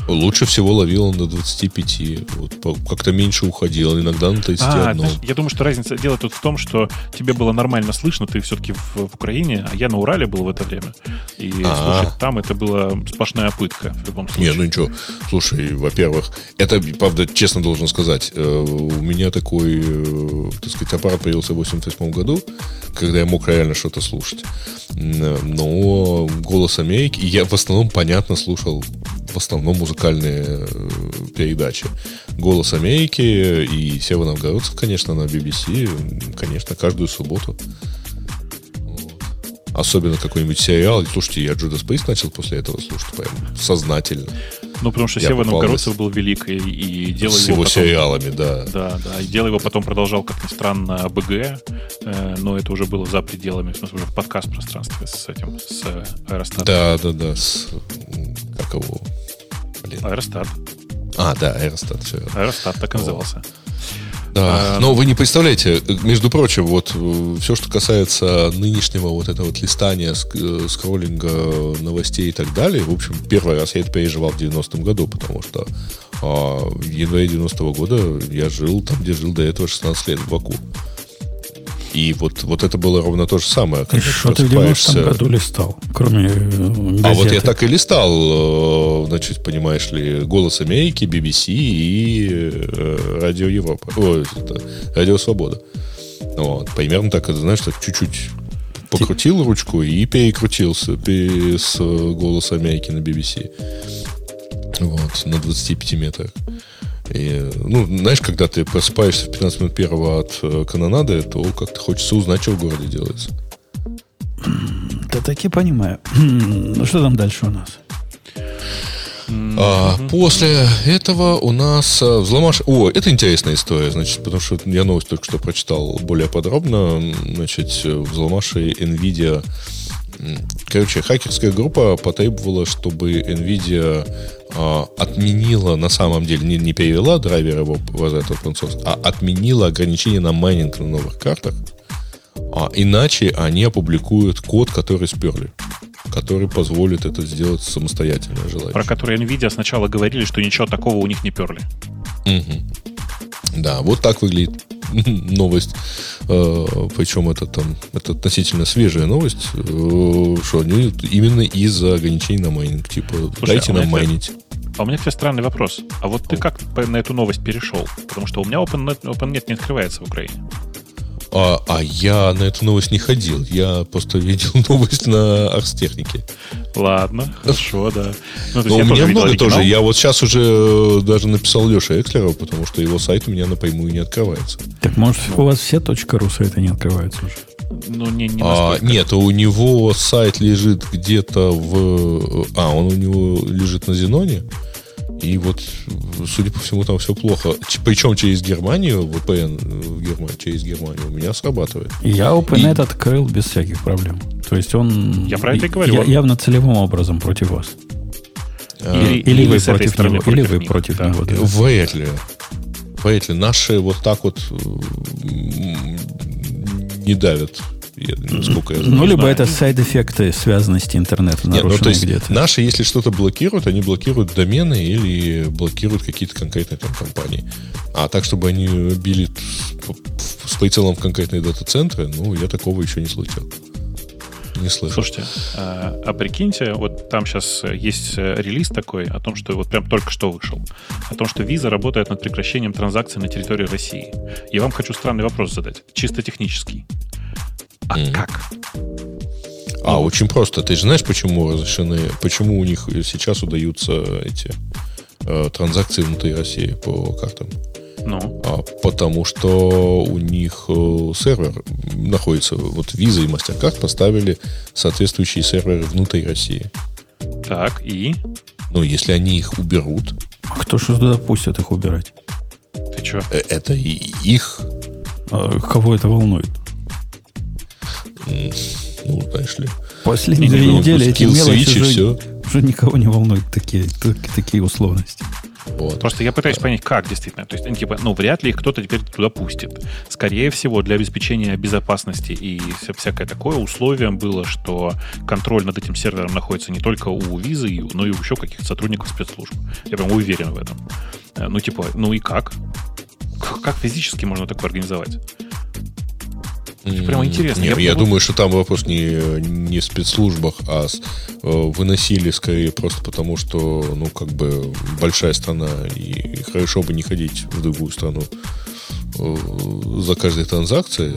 Лучше всего ловил он до 25. Вот, как-то меньше уходил, иногда на 31. А, знаешь, я думаю, что разница дело тут в том, что тебе было нормально слышно, ты все-таки в, в Украине, а я на Урале был в это время. И А. слушать там это была сплошная пытка в любом Не, случае. ну ничего. Слушай, во-первых, это, правда, честно должен сказать, э, у меня такой, э, так сказать, аппарат появился в 88 году, когда я мог реально что-то слушать. Но «Голос Америки», я в основном, понятно, слушал в основном музыкальные э, передачи. «Голос Америки» и «Сева Новгородцев», конечно, на BBC, конечно, каждую субботу. Особенно какой-нибудь сериал. Слушайте, я Judas Priest начал после этого слушать прям сознательно. Ну, потому что Я Сева Новгородцев был велик и, и делал с его его потом- сериалами, да. Да, да. И дело его потом продолжал, как ни странно, БГ, э, но это уже было за пределами, в смысле, уже в подкаст пространстве с этим, с э, Аэростатом. Да, да, да. С, его? Блин. Аэростат. А, да, Аэростат, все. Аэростат так и назывался. Да, А, но вы не представляете, между прочим, вот все, что касается нынешнего вот этого вот листания, ск- э, скроллинга новостей и так далее, в общем, первый раз я это переживал в 90-м году, потому что а, в январе 90-го года я жил там, где жил до этого 16 лет, в Баку. И вот, вот это было ровно то же самое. И когда что ты в 90-м просыпаешься- году листал? Кроме э, А вот я газеты? так и листал, э, значит, понимаешь ли, «Голос Америки», BBC и э, «Радио Европа». Ой, это, «Радио Свобода». Вот, примерно так, это, знаешь, так чуть-чуть покрутил ручку и перекрутился пере- с «Голоса Америки» на BBC. Вот, на 25 метрах. И, ну, знаешь, когда ты просыпаешься в 15 минут первого от э, канонады, то как-то хочется узнать, что в городе делается. Да таки понимаю. Ну что там дальше у нас? А, После этого у нас а, взломаш... О, это интересная история, значит, потому что я новость только что прочитал более подробно. Значит, взломавшие NVIDIA... Короче, хакерская группа потребовала, чтобы NVIDIA отменила, на самом деле, не, не перевела драйвер его в этот open source, а отменила ограничения на майнинг на новых картах. А, иначе они опубликуют код, который сперли, который позволит это сделать самостоятельно, желательно. Про который NVIDIA сначала говорили, что ничего такого у них не перли. Мгм. Да, вот так выглядит новость. Э, Причем это там это относительно свежая новость, э, что они именно из-за ограничений на майнинг. Типа, Слушай, дайте а нам майнить. А у меня, кстати, странный вопрос. А вот ты как на эту новость перешел? Потому что у меня OpenNet, OpenNet не открывается в Украине. А, а я на эту новость не ходил. Я просто видел новость на Арстехнике. Ладно, хорошо, да. Ну, Но я у меня много оригинал. тоже. Я вот сейчас уже э, даже написал Леше Экслеру, потому что его сайт у меня напрямую не открывается. Так может у вас все .ру сайты не открываются уже? Ну, не, не А, нет, у него сайт лежит где-то в... А, он у него лежит на Зеноне. И вот, судя по всему, там все плохо. Ч- Причем через Германию, VPN в Германии, через Германию у меня срабатывает. Я OpenNet открыл без всяких проблем. То есть он Я про это и говорю. я- явно целевым образом против вас. Или, Или или вы против него, или вы них. против Да. него. да. Вряд ли. Вряд ли. Наши вот так вот не давят и я- насколько я Ну, знаю. либо знаю. это сайд-эффекты связанности интернета, Нет, ну, то есть где-то. наши, если что-то блокируют, они блокируют домены или блокируют какие-то конкретные там компании. А так, чтобы они били с прицелом в конкретные дата-центры, ну, я такого еще не слышал. Не слышал. Слушайте, а, а прикиньте, вот там сейчас есть э, релиз такой о том, что вот прям только что вышел, о том, что Visa работает над прекращением транзакций на территории России. Я вам хочу странный вопрос задать, чисто технический. А Мгм. как? А, очень просто. Ты же знаешь, почему разрешены, почему у них сейчас удаются эти э, транзакции внутри России по картам? Ну, А, потому что у них э, сервер находится, вот Visa и MasterCard поставили соответствующие серверы внутри России. так, и? Но если они их уберут, А Кто же туда пустят их убирать? Ты что? э, это их, А кого это волнует? М, ну, знаешь ли, Последние две ну, недели эти мелочи уже, все. уже никого не волнуют такие, так- такие условности. Вот. Просто я пытаюсь понять, как действительно. То есть, они, типа, ну, вряд ли их кто-то теперь туда пустит. Скорее всего, для обеспечения безопасности и вся- всякое такое условием было, что контроль над этим сервером находится не только у визы, но и у еще каких-то сотрудников спецслужб. Я прям уверен в этом. Э, Ну, типа, ну и как? Как физически можно такое организовать? Прямо интересно. Нет, Я я, думаю, что там вопрос не, не в спецслужбах, а с- э, выносили скорее просто потому, что, ну, как бы большая страна, и хорошо бы не ходить в другую страну э, за каждой транзакцией,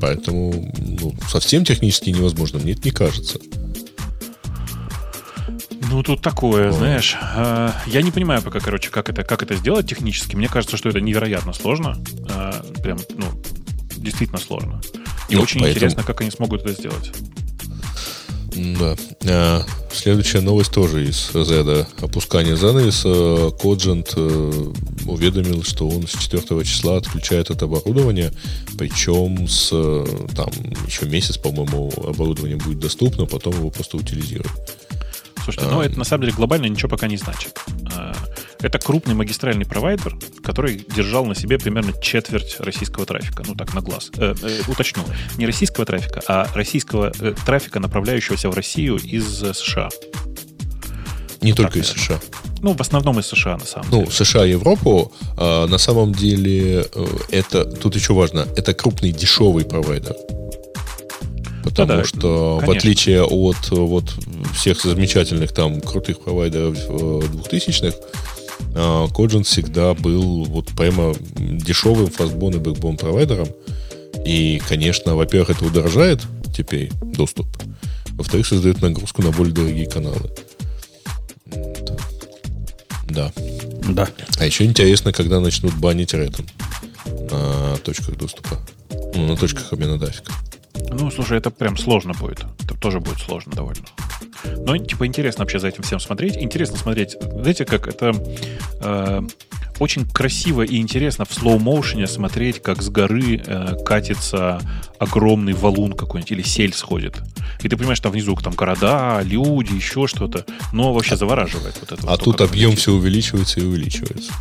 поэтому ну, совсем технически невозможно, мне это не кажется. Ну, тут такое, знаешь. э, Я не понимаю пока, короче, как это, как это сделать технически. Мне кажется, что это невероятно сложно. Э, Прям, ну, действительно сложно. И Ну, очень поэтому- интересно, как они смогут это сделать. Да. А, следующая новость тоже из разряда опускания занавеса. Коджент э, уведомил, что он с 4 числа отключает это оборудование, причем с э, там еще месяц, по-моему, оборудование будет доступно, потом его просто утилизируют. Слушайте, ну это на самом деле глобально ничего пока не значит. Это крупный магистральный провайдер, который держал на себе примерно четверть российского трафика. Ну так, на глаз. Э, э, уточню, не российского трафика, а российского э, трафика, направляющегося в Россию из э, США. Не Так, только из наверное. США. Ну, в основном из США, на самом Ну, деле. США и Европу, а, на самом деле, э, это, тут еще важно, это крупный дешевый провайдер. Потому Да-да, что, в конечно. отличие от э, вот всех замечательных там крутых провайдеров э, 2000-х, а, всегда был вот прямо дешевым фастбон и бэкбон провайдером. И, конечно, во-первых, это удорожает теперь доступ. Во-вторых, создает нагрузку на более дорогие каналы. Да. Да. А еще интересно, когда начнут банить ретон на точках доступа. Ну, на точках обмена трафика. Ну, слушай, это прям сложно будет. Это тоже будет сложно довольно. Но, типа, интересно вообще за этим всем смотреть. Интересно смотреть, знаете, как это э, очень красиво и интересно в слоу-моушене смотреть, как с горы э, катится огромный валун какой-нибудь или сель сходит. И ты понимаешь, там внизу там города, люди, еще что-то. Но вообще завораживает вот это. А вот тут объем все увеличивается и увеличивается.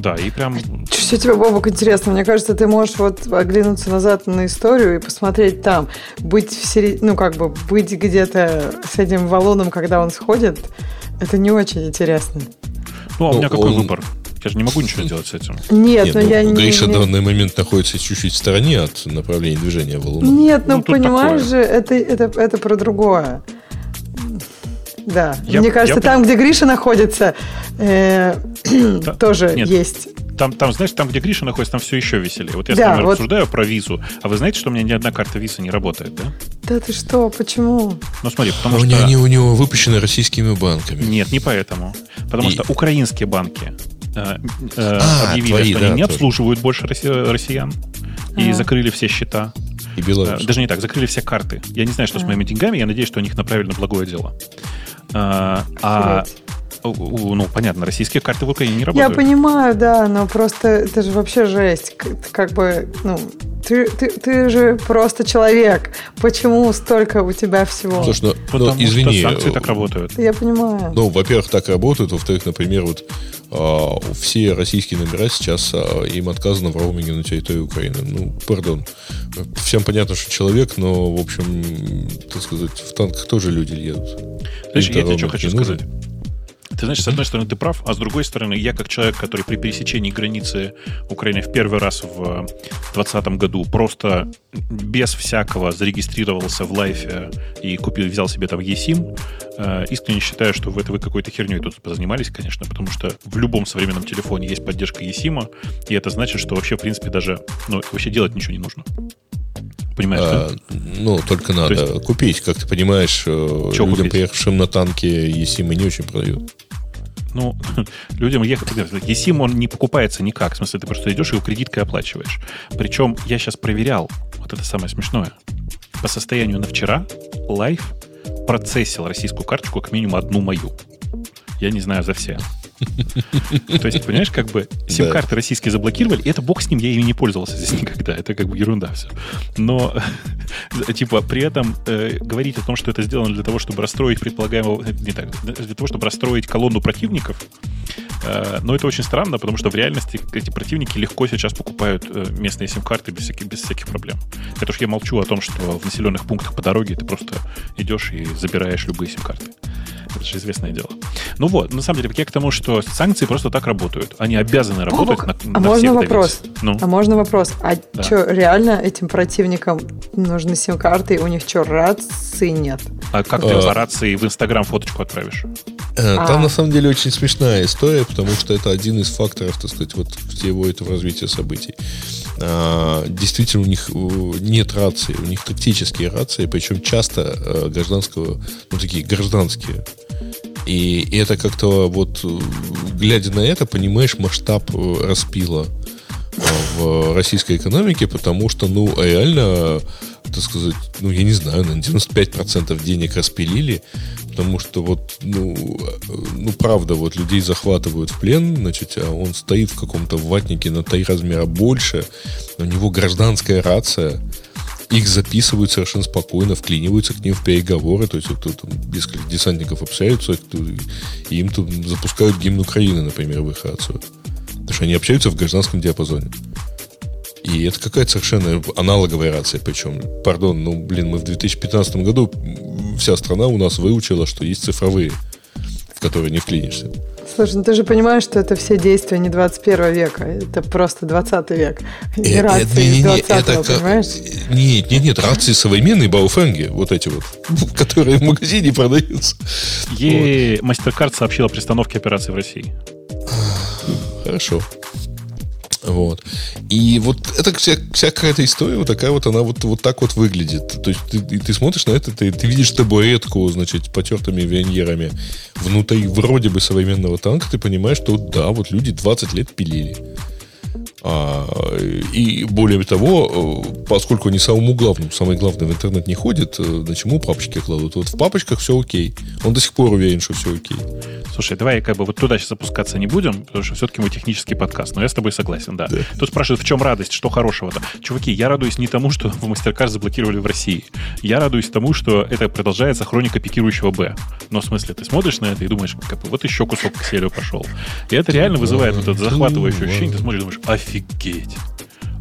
Да, и прям... Что тебе, Бобок, интересно? Мне кажется, ты можешь вот оглянуться назад на историю и посмотреть там. Быть в середине, ну, как бы, быть где-то с этим валуном, когда он сходит, это не очень интересно. Ну, а у Ну, меня какой он- выбор? Я же не могу ничего сделать с этим. Нет, Нет, но ну, я не... Гриша в данный момент находится чуть-чуть в стороне от направления движения валуна. Нет, ну, Ну, понимаешь такое. же, это, это, это про другое. Да. Я- Мне кажется, я там, где Гриша находится, э, Да, тоже нет. есть. Там, там, знаешь, там, где Гриша находится, там все еще веселее. Вот я, Да, например, вот- обсуждаю про визу, а вы знаете, что у меня ни одна карта виза не работает, да? Да ты что, почему? Ну, смотри, А потому у что... него- они у него выпущены российскими банками. Нет, не поэтому. Потому И- что украинские банки э, э, А, объявили, твои, что да, они не тоже. обслуживают больше россия- россиян. И А. закрыли все счета. И Э, Беларусь. Даже не так, закрыли все карты. Я не знаю, что с А. моими деньгами, я надеюсь, что у них направили на благое дело. А, а, ну, понятно, российские карты в Украине не Я работают. понимаю, да, но просто это же вообще жесть. Как бы, ну, Ты, ты, ты же просто человек. Почему столько у тебя всего? Слушай, ну, Потому ну извини. что санкции так работают. Я понимаю. Ну, во-первых, так работают. Во-вторых, например, вот а, все российские номера сейчас а, им отказано в роуминге на территории Украины. Ну, пардон. Всем понятно, что человек, но, в общем, так сказать, в танках тоже люди едут. Знаешь, я тебе что хочу нужен. Ты знаешь, с одной стороны, ты прав, а с другой стороны, я как человек, который при пересечении границы Украины в первый раз в 2020 году просто без всякого зарегистрировался в лайфе и купил, взял себе там eSIM, э, искренне считаю, что вы, это вы какой-то херней тут позанимались, конечно, потому что в любом современном телефоне есть поддержка eSIM, и это значит, что вообще, в принципе, даже, ну, вообще делать ничего не нужно. Понимаешь, А, да? ну, только надо То купить. Как ты понимаешь, э, Чё людям, купить? приехавшим на танке, eSIM не очень продают. Ну, людям ехать... eSIM, он не покупается никак. В смысле, ты просто идешь и его кредиткой оплачиваешь. Причем я сейчас проверял, вот это самое смешное. По состоянию на вчера Life процессил российскую карточку как минимум одну мою. Я не знаю за все. То есть, понимаешь, как бы сим-карты российские заблокировали, и это бог с ним, я ими не пользовался здесь никогда. Это как бы ерунда все. Но, типа, при этом э, говорить о том, что это сделано для того, чтобы расстроить предполагаемого... Не так, для того, чтобы расстроить колонну противников, э, но это очень странно, потому что в реальности эти противники легко сейчас покупают э, местные сим-карты без всяких, без всяких проблем. Это уж я молчу о том, что в населенных пунктах по дороге ты просто идешь и забираешь любые сим-карты. Это же известное дело. Ну вот, на самом деле, я к тому, что санкции просто так работают. Они обязаны работать Бобок, на, а на можно всех вопрос? давить. Ну, А можно вопрос? А Да. что, реально этим противникам нужны сим-карты, и у них что, рации нет? а как ты э, по рации в Инстаграм фоточку отправишь? Э, А. Там на самом деле очень смешная история, потому что это один из факторов, так сказать, вот всего этого развития событий. А, Действительно, у них нет рации, у них тактические рации, причем часто э, гражданского, ну такие гражданские. И это как-то вот, глядя на это, понимаешь масштаб распила в российской экономике, потому что, ну, реально, так сказать, ну, я не знаю, на 95% денег распилили, потому что вот, ну, э, ну, правда, вот людей захватывают в плен, значит, а он стоит в каком-то ватнике на три размера больше, у него гражданская рация, их записывают совершенно спокойно, вклиниваются к ним в переговоры, то есть вот там несколько десантников общаются, и им тут запускают гимн Украины, например, в их рацию. Потому что они общаются в гражданском диапазоне. И это какая-то совершенно аналоговая рация, причем, пардон, ну, блин, мы в 2015 году вся страна у нас выучила, что есть цифровые, в которые не вклинишься. Слушай, ну ты же понимаешь, что это все действия не 21 века, это просто 20 век. Не Э, рации э, не, не, 20 это понимаешь? Нет, нет, нет, рации современные, бауфенги, вот эти вот, которые в магазине продаются. Е MasterCard сообщил о пристановке операции в России. Хорошо. Вот. И вот это вся, вся какая-то история, вот такая вот, она вот, вот так вот выглядит. То есть ты, ты смотришь на это, ты, ты видишь табуретку, значит, потертыми веньерами внутри вроде бы современного танка, ты понимаешь, что да, вот люди 20 лет пилили. А, и более того, э, поскольку они самому главному, самое главное, в интернет не ходят, э, значит, ему папочки кладут. Вот в папочках все окей. Он до сих пор уверен, что все окей. Слушай, давай как бы вот туда сейчас опускаться не будем, потому что все-таки мы технический подкаст. Но я с тобой согласен, да. Тут спрашивают, в чем радость, что хорошего-то. Чуваки, я радуюсь не тому, что в MasterCard заблокировали в России. Я радуюсь тому, что это продолжается хроника пикирующего Б. Но в смысле, ты смотришь на это и думаешь, как бы, вот еще кусок к пошел. И это реально вызывает вот это захватывающее ощущение. Ты смотришь и думаешь, офигеть.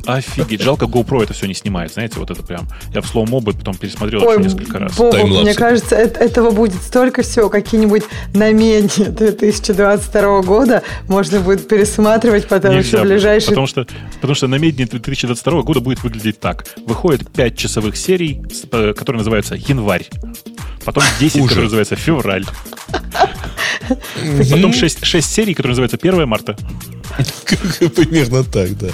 Офигеть. Жалко, GoPro это все не снимает. Знаете, вот это прям... Я в слоу бы потом пересмотрел Ой, еще несколько раз. Таймлапсы. мне кажется, этого будет столько всего, какие-нибудь намедни 2022 года можно будет пересматривать потом еще в будет, ближайшие... Потому что, потому что на медне 2022 года будет выглядеть так. Выходит 5 часовых серий, э, которые называются «Январь». Потом 10, Хуже. которые называются «Февраль». Потом 6, 6 серий, которые называются «1 марта». Примерно так, да.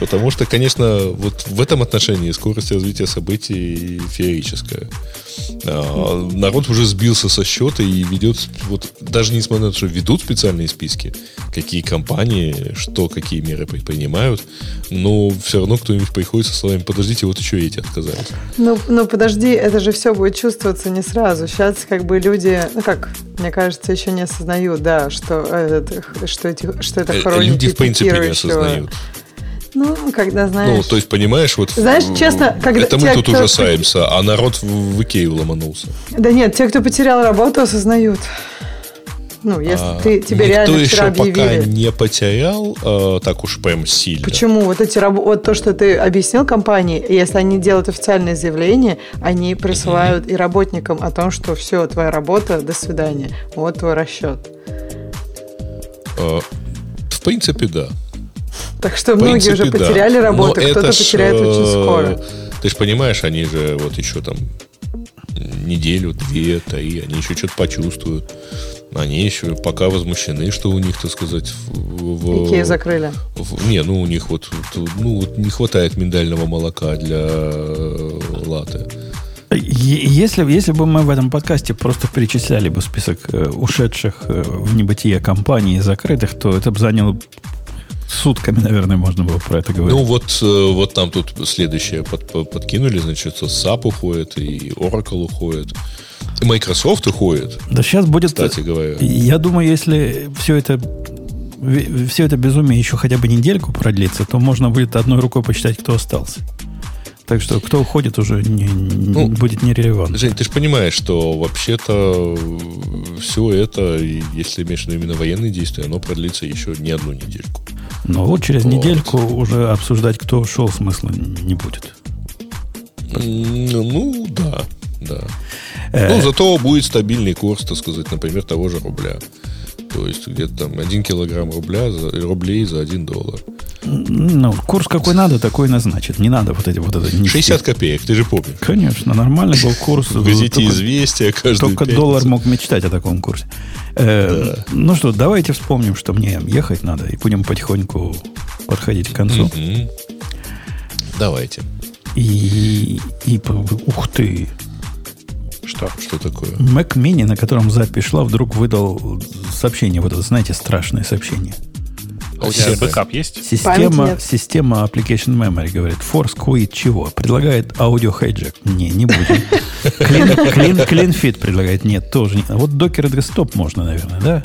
Потому что, конечно, вот в этом отношении скорость развития событий феерическая. А, Народ уже сбился со счета и ведет, вот даже несмотря на то, что ведут специальные списки, какие компании, что, какие меры предпринимают, но все равно кто-нибудь приходит со словами, подождите, вот еще эти отказались. Ну, ну, подожди, это же все будет чувствоваться не сразу. Сейчас как бы люди, ну как, мне кажется, еще не осознают, да, что, это, что, эти, что это Э, хроники Люди, в принципе, не пикирующего. осознают. Ну, когда знаешь... Ну, то есть, понимаешь, вот... Знаешь, честно, когда... Это мы те, тут кто- ужасаемся, а народ в, в Икею ломанулся. Да нет, те, кто потерял работу, осознают. Ну, если А, ты, тебе Никто реально еще вчера пока объявили. не потерял э, так уж прям сильно. Почему? Вот эти вот то, что ты объяснил компании, если они делают официальное заявление, они присылают и работникам о том, что все, твоя работа, до свидания. Вот твой расчет. Э, в принципе, да. Так что В многие принципе, уже да. потеряли Но работу, кто-то ж, потеряет э, очень скоро. Ты же понимаешь, они же вот еще там неделю, две, три, они еще что-то почувствуют. Они еще пока возмущены, что у них, так сказать, в, в- Икею закрыли. в- не, ну у них вот, вот, ну, вот не хватает миндального молока для э, латы. Если, если бы мы в этом подкасте просто перечисляли бы список э, ушедших э, в небытие компаний и закрытых, то это бы заняло сутками, наверное, можно было про это говорить. Ну вот, вот там тут следующее под- под- подкинули, значит, SAP уходит, и Oracle уходит, Microsoft уходит, да сейчас будет... кстати говоря. Я думаю, если все это все это безумие еще хотя бы недельку продлится, то можно будет одной рукой посчитать, кто остался. Так что кто уходит уже не- Ну, будет нерелевантно. Жень, ты же понимаешь, что вообще-то все это, если имеешь в виду именно военные действия, оно продлится еще не одну недельку. Но вот через Вот. недельку уже обсуждать, кто ушел, смысла не будет. Ну, да, да. Э, Ну, зато будет стабильный курс, так сказать, например, того же рубля. То есть где-то там один килограмм рубля за, рублей за один доллар. Ну, курс какой надо, такой назначит. Не надо вот эти вот это нести. 60 копеек, ты же помнишь. Конечно, нормальный был курс. В газете «Известия» каждую Только доллар мог мечтать о таком курсе. Э, Ну что, давайте вспомним, что мне ехать надо, и будем потихоньку подходить к концу. Давайте. И, и ух ты, Что? Что такое? Mac Mini, на котором запись шла, вдруг выдал сообщение, вот это, знаете, страшное сообщение. А у тебя бэкап есть? Система, система Application Memory говорит, Force Quit чего? Предлагает Audio Hijack. Не, не будем. Clean, clean, clean Fit предлагает. Нет, тоже не. Вот Docker Desktop можно, наверное, да?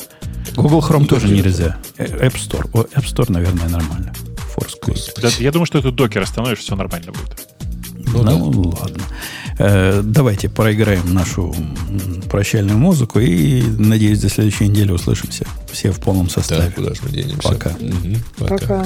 Google Chrome тоже нельзя. Э, App Store. О, App Store, наверное, нормально. Force Quit. Я думаю, что этот Docker остановишь, все нормально будет. Ну, ладно. Э, давайте проиграем нашу прощальную музыку и, надеюсь, до следующей недели услышимся. Все в полном Да, составе. куда же мы денемся? Пока. Мгм, Пока.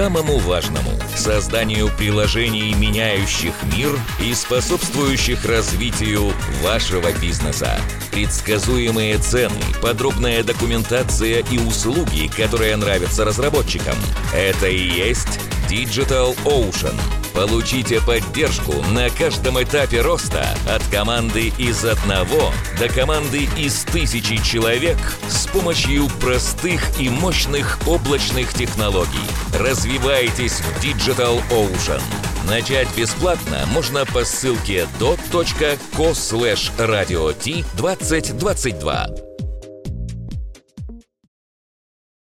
самому важному – созданию приложений, меняющих мир и способствующих развитию вашего бизнеса. Предсказуемые цены, подробная документация и услуги, которые нравятся разработчикам – это и есть Digital Ocean. Получите поддержку на каждом этапе роста от команды из одного до команды из тысячи человек с помощью простых и мощных облачных технологий. Развивайтесь в Digital Ocean. Начать бесплатно можно по ссылке dot.co/radio.t2022.